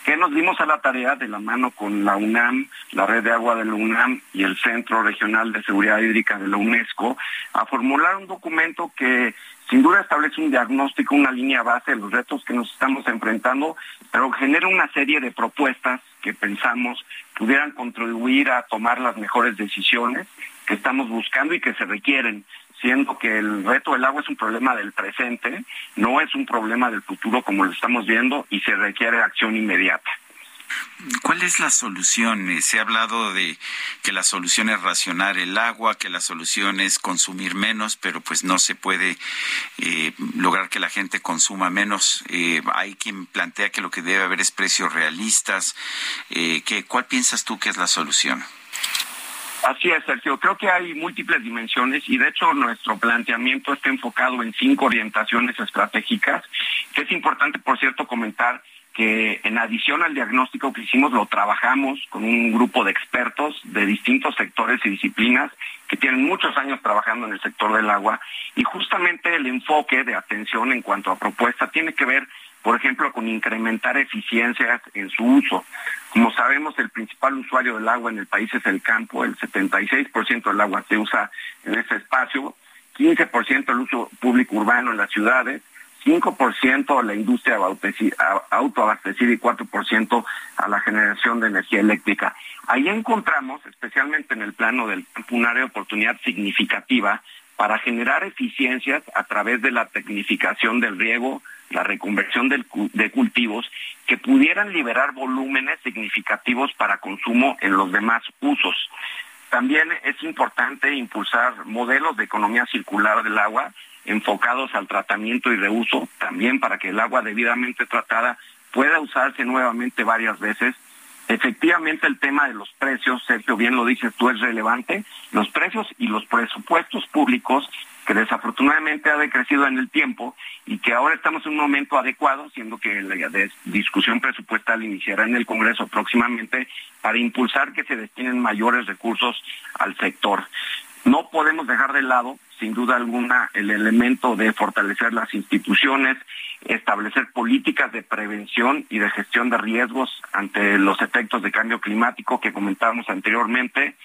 que nos dimos a la tarea de la mano con la UNAM, la red de agua de la UNAM y el Centro Regional de Seguridad Hídrica de la UNESCO, a formular un documento que sin duda establece un diagnóstico, una línea base de los retos que nos estamos enfrentando, pero genera una serie de propuestas que pensamos pudieran contribuir a tomar las mejores decisiones que estamos buscando y que se requieren, siendo que el reto del agua es un problema del presente, no es un problema del futuro como lo estamos viendo y se requiere acción inmediata. ¿Cuál es la solución? Eh, se ha hablado de que la solución es racionar el agua, que la solución es consumir menos, pero pues no se puede eh, lograr que la gente consuma menos. Eh, hay quien plantea que lo que debe haber es precios realistas. ¿qué, ¿Cuál piensas tú que es la solución? Así es, Sergio. Creo que hay múltiples dimensiones y de hecho nuestro planteamiento está enfocado en cinco orientaciones estratégicas, que es importante, por cierto, comentar en adición al diagnóstico que hicimos lo trabajamos con un grupo de expertos de distintos sectores y disciplinas que tienen muchos años trabajando en el sector del agua y justamente el enfoque de atención en cuanto a propuesta tiene que ver, por ejemplo, con incrementar eficiencias en su uso. Como sabemos, el principal usuario del agua en el país es el campo, el 76% del agua se usa en ese espacio, 15% el uso público urbano en las ciudades, 5% a la industria autoabastecida y 4% a la generación de energía eléctrica. Ahí encontramos, especialmente en el plano del campo, un área de oportunidad significativa para generar eficiencias a través de la tecnificación del riego, la reconversión de cultivos, que pudieran liberar volúmenes significativos para consumo en los demás usos. También es importante impulsar modelos de economía circular del agua enfocados al tratamiento y reuso, también para que el agua debidamente tratada pueda usarse nuevamente varias veces. Efectivamente, el tema de los precios, Sergio, bien lo dices tú, es relevante. Los precios y los presupuestos públicos, que desafortunadamente ha decrecido en el tiempo y que ahora estamos en un momento adecuado, siendo que la discusión presupuestal iniciará en el Congreso próximamente, para impulsar que se destinen mayores recursos al sector. No podemos dejar de lado sin duda alguna, el elemento de fortalecer las instituciones, establecer políticas de prevención y de gestión de riesgos ante los efectos de cambio climático que comentábamos anteriormente,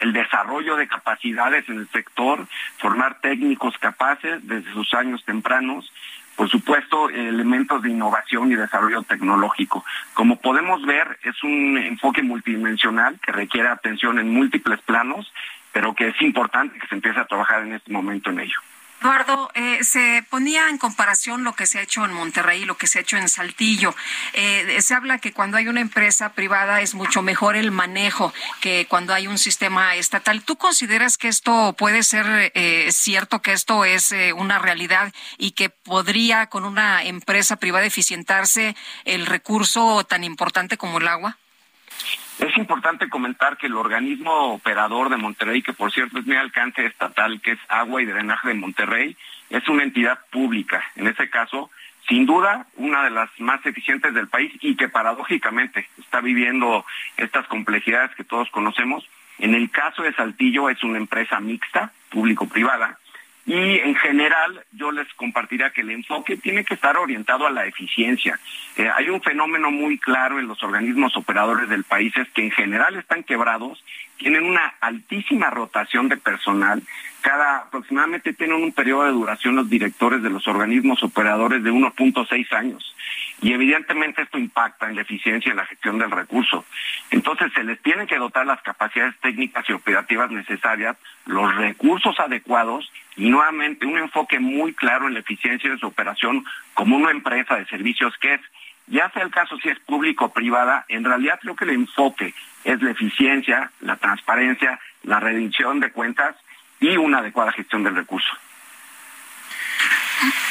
el desarrollo de capacidades en el sector, formar técnicos capaces desde sus años tempranos, por supuesto, elementos de innovación y desarrollo tecnológico. Como podemos ver, es un enfoque multidimensional que requiere atención en múltiples planos, pero que es importante que se empiece a trabajar en este momento en ello. Eduardo, eh, se ponía en comparación lo que se ha hecho en Monterrey y lo que se ha hecho en Saltillo. Eh, se habla que cuando hay una empresa privada es mucho mejor el manejo que cuando hay un sistema estatal. ¿Tú consideras que esto puede ser eh, cierto, que esto es una realidad y que podría con una empresa privada eficientarse el recurso tan importante como el agua? Es importante comentar que el organismo operador de Monterrey, que por cierto es mi alcance estatal, que es Agua y Drenaje de Monterrey, es una entidad pública. En ese caso, sin duda, una de las más eficientes del país y que paradójicamente está viviendo estas complejidades que todos conocemos. En el caso de Saltillo es una empresa mixta, público-privada, y en general yo les compartiría que el enfoque tiene que estar orientado a la eficiencia. Eh, hay un fenómeno muy claro en los organismos operadores del país, es que en general están quebrados, tienen una altísima rotación de personal, cada aproximadamente tienen un periodo de duración los directores de los organismos operadores de 1.6 años. Y evidentemente esto impacta en la eficiencia y la gestión del recurso. Entonces se les tienen que dotar las capacidades técnicas y operativas necesarias, los recursos adecuados y nuevamente un enfoque muy claro en la eficiencia de su operación como una empresa de servicios que es, ya sea el caso si es público o privada, en realidad creo que el enfoque es la eficiencia, la transparencia, la rendición de cuentas y una adecuada gestión del recurso.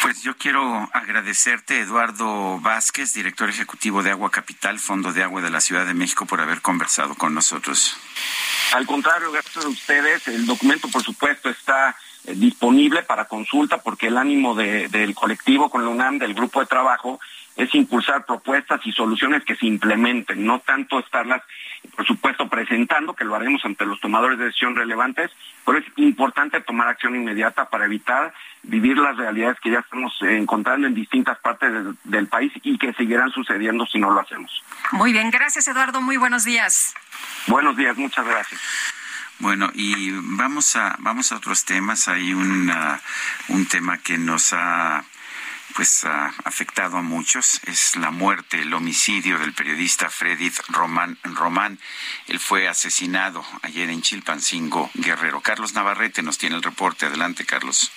Pues yo quiero agradecerte, Eduardo Vázquez, director ejecutivo de Agua Capital, Fondo de Agua de la Ciudad de México, por haber conversado con nosotros. Al contrario, gracias a ustedes. El documento, por supuesto, está eh, disponible para consulta porque el ánimo del colectivo con la UNAM, del grupo de trabajo, es impulsar propuestas y soluciones que se implementen, no tanto estarlas, por supuesto, presentando, que lo haremos ante los tomadores de decisión relevantes, pero es importante tomar acción inmediata para evitar vivir las realidades que ya estamos encontrando en distintas partes del país y que seguirán sucediendo si no lo hacemos. Muy bien, gracias Eduardo, muy buenos días. Buenos días, muchas gracias. Bueno, y vamos a vamos a otros temas. Hay un tema que nos ha pues ha afectado a muchos es la muerte, el homicidio del periodista Freddy Román Román. Él fue asesinado ayer en Chilpancingo, Guerrero. Carlos Navarrete nos tiene el reporte. Adelante, Carlos.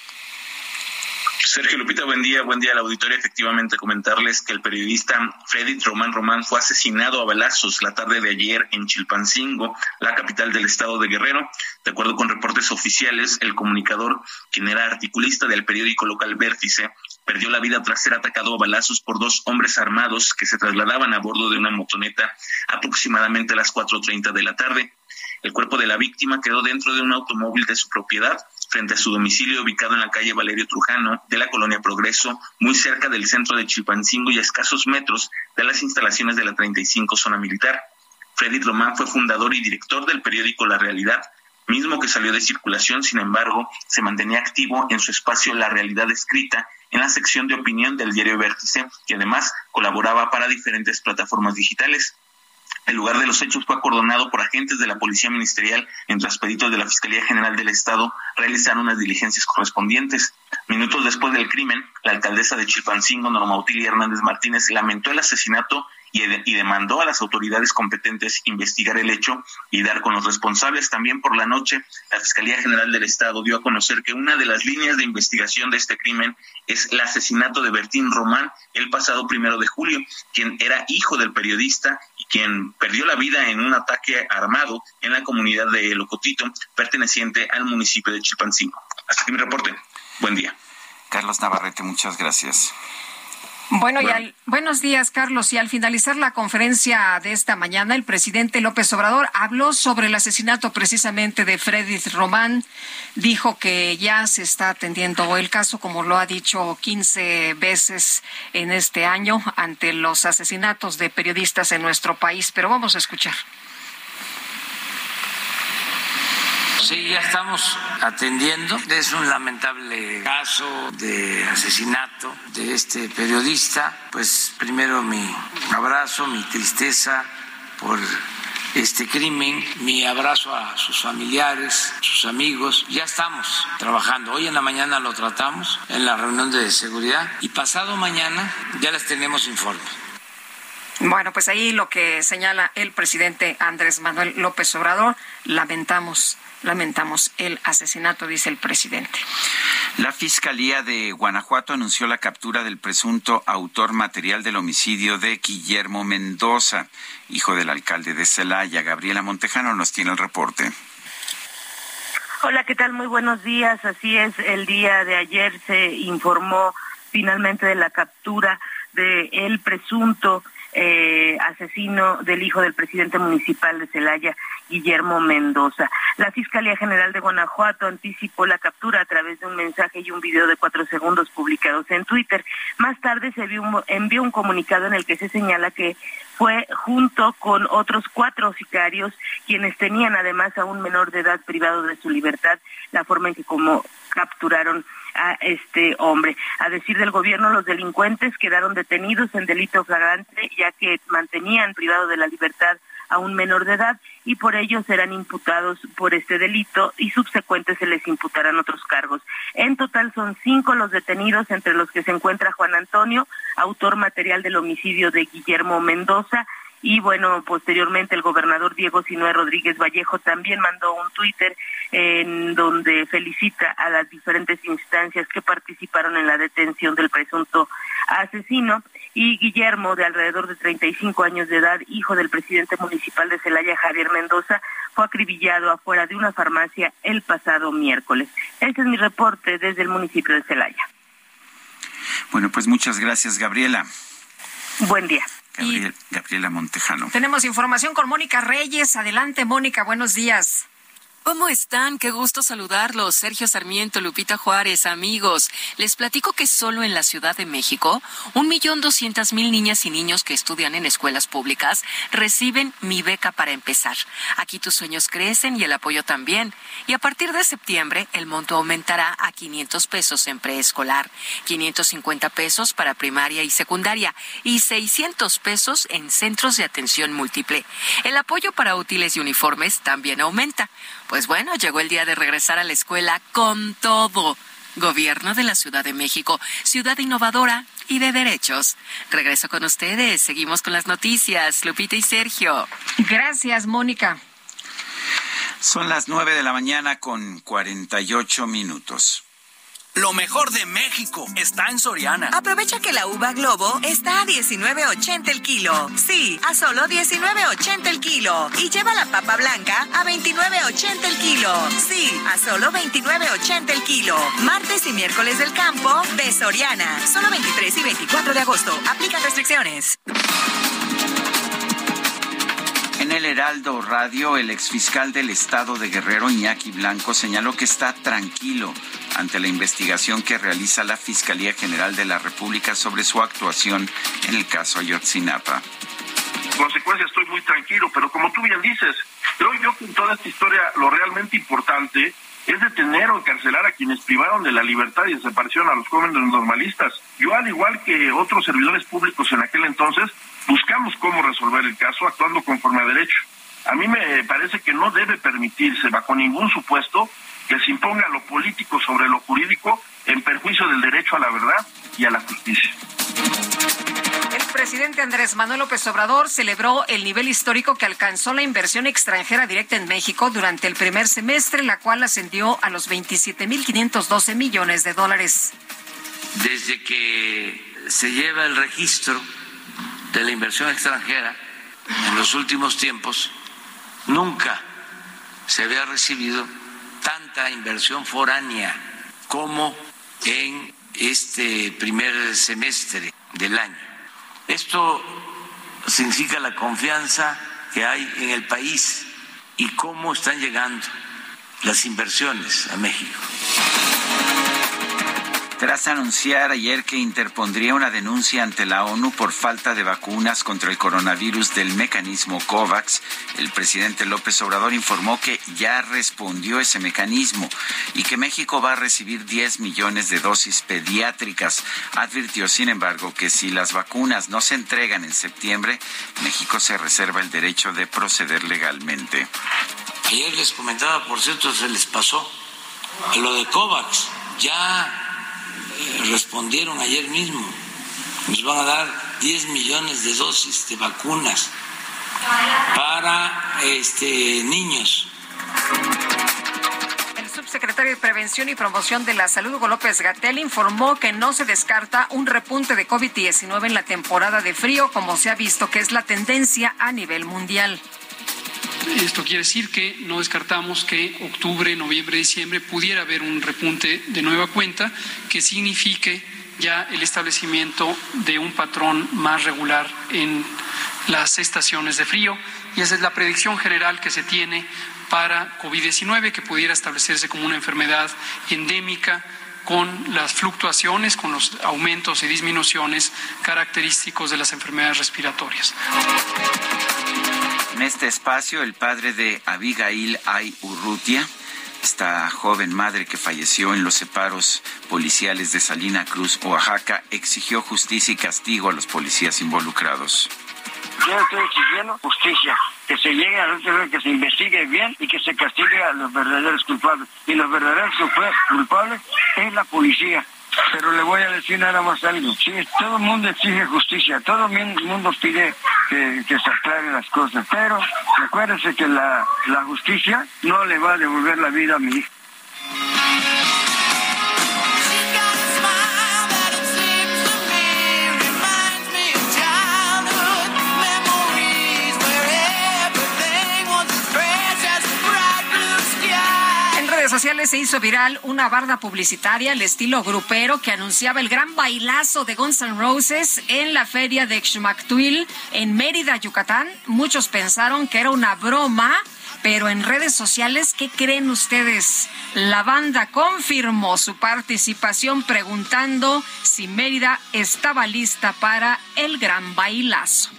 Sergio Lupita, buen día, buen día al auditorio. Efectivamente, comentarles que el periodista Freddy Román Román fue asesinado a balazos la tarde de ayer en Chilpancingo, la capital del estado de Guerrero. De acuerdo con reportes oficiales, el comunicador, quien era articulista del periódico local Vértice, perdió la vida tras ser atacado a balazos por dos hombres armados que se trasladaban a bordo de una motoneta aproximadamente a las 4.30 de la tarde. El cuerpo de la víctima quedó dentro de un automóvil de su propiedad frente a su domicilio ubicado en la calle Valerio Trujano de la colonia Progreso, muy cerca del centro de Chilpancingo y a escasos metros de las instalaciones de la 35 zona militar. Freddy Román fue fundador y director del periódico La Realidad, mismo que salió de circulación, sin embargo, se mantenía activo en su espacio La Realidad Escrita en la sección de opinión del diario Vértice, que además colaboraba para diferentes plataformas digitales. El lugar de los hechos fue acordonado por agentes de la Policía Ministerial, mientras peritos de la Fiscalía General del Estado realizaron las diligencias correspondientes. Minutos después del crimen, la alcaldesa de Chilpancingo, Norma Utilia Hernández Martínez, lamentó el asesinato y, demandó a las autoridades competentes investigar el hecho y dar con los responsables. También por la noche, la Fiscalía General del Estado dio a conocer que una de las líneas de investigación de este crimen es el asesinato de Bertín Román el pasado primero de julio, quien era hijo del periodista y quien perdió la vida en un ataque armado en la comunidad de Locotito, perteneciente al municipio de Chilpancingo. Hasta aquí mi reporte. Buen día. Carlos Navarrete, muchas gracias. Bueno, y al, buenos días, Carlos. Y al finalizar la conferencia de esta mañana, el presidente López Obrador habló sobre el asesinato precisamente de Freddy Román. Dijo que ya se está atendiendo el caso, como lo ha dicho 15 veces en este año, ante los asesinatos de periodistas en nuestro país. Pero vamos a escuchar. Sí, ya estamos atendiendo. Es un lamentable caso de asesinato de este periodista. Pues primero mi abrazo, mi tristeza por este crimen, mi abrazo a sus familiares, sus amigos. Ya estamos trabajando. Hoy en la mañana lo tratamos en la reunión de seguridad y pasado mañana ya les tenemos informe. Bueno, pues ahí lo que señala el presidente Andrés Manuel López Obrador, lamentamos lamentamos el asesinato, dice el presidente. La Fiscalía de Guanajuato anunció la captura del presunto autor material del homicidio de Guillermo Mendoza, hijo del alcalde de Celaya. Gabriela Montejano nos tiene el reporte. Hola, ¿qué tal? Muy buenos días. Así es, el día de ayer se informó finalmente de la captura del el presunto eh, asesino del hijo del presidente municipal de Celaya, Guillermo Mendoza. La Fiscalía General de Guanajuato anticipó la captura a través de un mensaje y un video de cuatro segundos publicados en Twitter. Más tarde se envió un comunicado en el que se señala que fue junto con otros cuatro sicarios quienes tenían además a un menor de edad privado de su libertad, la forma en que como capturaron a este hombre. A decir del gobierno, los delincuentes quedaron detenidos en delito flagrante ya que mantenían privado de la libertad a un menor de edad y por ello serán imputados por este delito y subsecuentes se les imputarán otros cargos. En total son cinco los detenidos, entre los que se encuentra Juan Antonio, autor material del homicidio de Guillermo Mendoza, y bueno, posteriormente el gobernador Diego Sinué Rodríguez Vallejo también mandó un Twitter en donde felicita a las diferentes instancias que participaron en la detención del presunto asesino y Guillermo, de alrededor de 35 años de edad, hijo del presidente municipal de Celaya, Javier Mendoza, fue acribillado afuera de una farmacia el pasado miércoles. Este es mi reporte desde el municipio de Celaya. Bueno, pues muchas gracias, Gabriela. Buen día. Gabriela Montejano. Tenemos información con Mónica Reyes. Adelante, Mónica, buenos días. ¿Cómo están? Qué gusto saludarlos. Sergio Sarmiento, Lupita Juárez, amigos. Les platico que solo en la Ciudad de México, un millón doscientas mil niñas y niños que estudian en escuelas públicas reciben mi beca para empezar. Aquí tus sueños crecen y el apoyo también. Y a partir de septiembre, el monto aumentará a 500 pesos en preescolar, 550 pesos para primaria y secundaria y 600 pesos en centros de atención múltiple. El apoyo para útiles y uniformes también aumenta. Pues bueno, llegó el día de regresar a la escuela con todo. Gobierno de la Ciudad de México, ciudad innovadora y de derechos. Regreso con ustedes. Seguimos con las noticias. Lupita y Sergio. Gracias, Mónica. Son las nueve de la mañana con cuarenta y ocho minutos. Lo mejor de México está en Soriana. Aprovecha que la uva Globo está a 19.80 el kilo. Sí, a solo 19.80 el kilo. Y lleva la papa blanca a 29.80 el kilo. Sí, a solo 29.80 el kilo. Martes y miércoles del campo de Soriana. Solo 23 y 24 de agosto. Aplica restricciones. En el Heraldo Radio, el exfiscal del estado de Guerrero, Iñaki Blanco, señaló que está tranquilo ante la investigación que realiza la Fiscalía General de la República sobre su actuación en el caso Ayotzinapa. En consecuencia estoy muy tranquilo, pero como tú bien dices, creo yo que en toda esta historia lo realmente importante es detener o encarcelar a quienes privaron de la libertad y desaparecieron a los jóvenes normalistas. Yo, al igual que otros servidores públicos en aquel entonces, buscamos cómo resolver el caso actuando conforme a derecho. A mí me parece que no debe permitirse, bajo ningún supuesto, que se imponga lo político sobre lo jurídico en perjuicio del derecho a la verdad y a la justicia. El presidente Andrés Manuel López Obrador celebró el nivel histórico que alcanzó la inversión extranjera directa en México durante el primer semestre, la cual ascendió a los 27.512 millones de dólares. Desde que se lleva el registro de la inversión extranjera en los últimos tiempos, nunca se había recibido tanta inversión foránea como en este primer semestre del año. Esto significa la confianza que hay en el país y cómo están llegando las inversiones a México. Tras anunciar ayer que interpondría una denuncia ante la ONU por falta de vacunas contra el coronavirus del mecanismo COVAX, el presidente López Obrador informó que ya respondió ese mecanismo y que México va a recibir 10 millones de dosis pediátricas. Advirtió, sin embargo, que si las vacunas no se entregan en septiembre, México se reserva el derecho de proceder legalmente. Ayer les comentaba, por cierto, se les pasó lo de COVAX. Ya respondieron ayer mismo. Nos van a dar 10 millones de dosis de vacunas para este, niños. El subsecretario de Prevención y Promoción de la Salud, Hugo López Gatel, informó que no se descarta un repunte de COVID-19 en la temporada de frío, como se ha visto que es la tendencia a nivel mundial. Esto quiere decir que no descartamos que octubre, noviembre, diciembre pudiera haber un repunte de nueva cuenta que signifique ya el establecimiento de un patrón más regular en las estaciones de frío y esa es la predicción general que se tiene para COVID-19 que pudiera establecerse como una enfermedad endémica con las fluctuaciones, con los aumentos y disminuciones característicos de las enfermedades respiratorias. En este espacio, el padre de Abigail Ay Urrutia, esta joven madre que falleció en los separos policiales de Salina Cruz, Oaxaca, exigió justicia y castigo a los policías involucrados. Yo estoy exigiendo justicia, que se llegue a que se investigue bien y que se castigue a los verdaderos culpables. Y los verdaderos culpables es la policía. Pero le voy a decir nada más algo. Sí, todo el mundo exige justicia, todo el mundo pide que, se aclaren las cosas. Pero recuérdese que la, la justicia no le va a devolver la vida a mi hijo. Redes sociales se hizo viral una barda publicitaria al estilo grupero que anunciaba el gran bailazo de Guns N' Roses en la feria de Xmactuil en Mérida, Yucatán. Muchos pensaron que era una broma, pero en redes sociales, ¿qué creen ustedes? La banda confirmó su participación preguntando si Mérida estaba lista para el gran bailazo.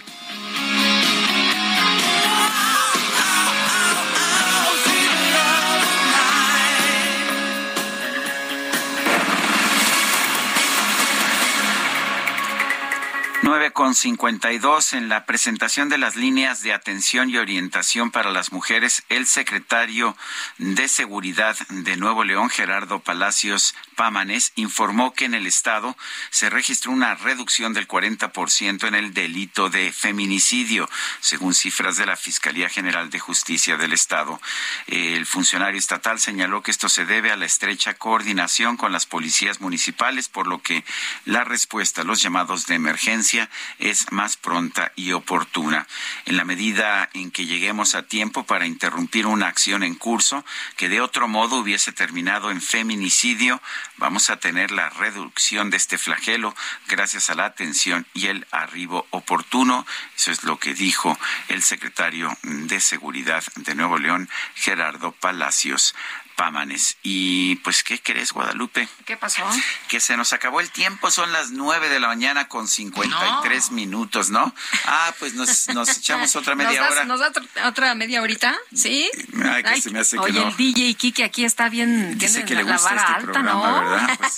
9 con 52 en la presentación de las líneas de atención y orientación para las mujeres, el secretario de Seguridad de Nuevo León, Gerardo Palacios Pámanes, informó que en el estado se registró una reducción del 40% en el delito de feminicidio, según cifras de la Fiscalía General de Justicia del estado. El funcionario estatal señaló que esto se debe a la estrecha coordinación con las policías municipales, por lo que la respuesta a los llamados de emergencia es más pronta y oportuna. En la medida en que lleguemos a tiempo para interrumpir una acción en curso que de otro modo hubiese terminado en feminicidio, vamos a tener la reducción de este flagelo gracias a la atención y el arribo oportuno. Eso es lo que dijo el secretario de Seguridad de Nuevo León, Gerardo Palacios. Pámanes. Y pues, ¿qué crees, Guadalupe? ¿Qué pasó? Que se nos acabó el tiempo, son las nueve de la mañana con 53 minutos, ¿no? Ah, pues nos, echamos otra media hora. ¿Nos da otra media horita? ¿Sí? Ay, que se me hace que oye, el DJ Kike aquí está bien, Dice que le gusta este alta, programa, ¿no? ¿verdad?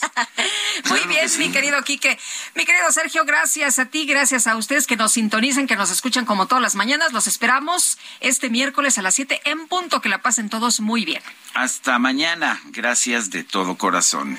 Pues, Muy bien, mi querido Quique. Mi querido Sergio, gracias a ti, gracias a ustedes que nos sintonicen, que nos escuchan como todas las mañanas. Los esperamos este miércoles a las 7 en punto. Que la pasen todos muy bien. Hasta mañana. Gracias de todo corazón.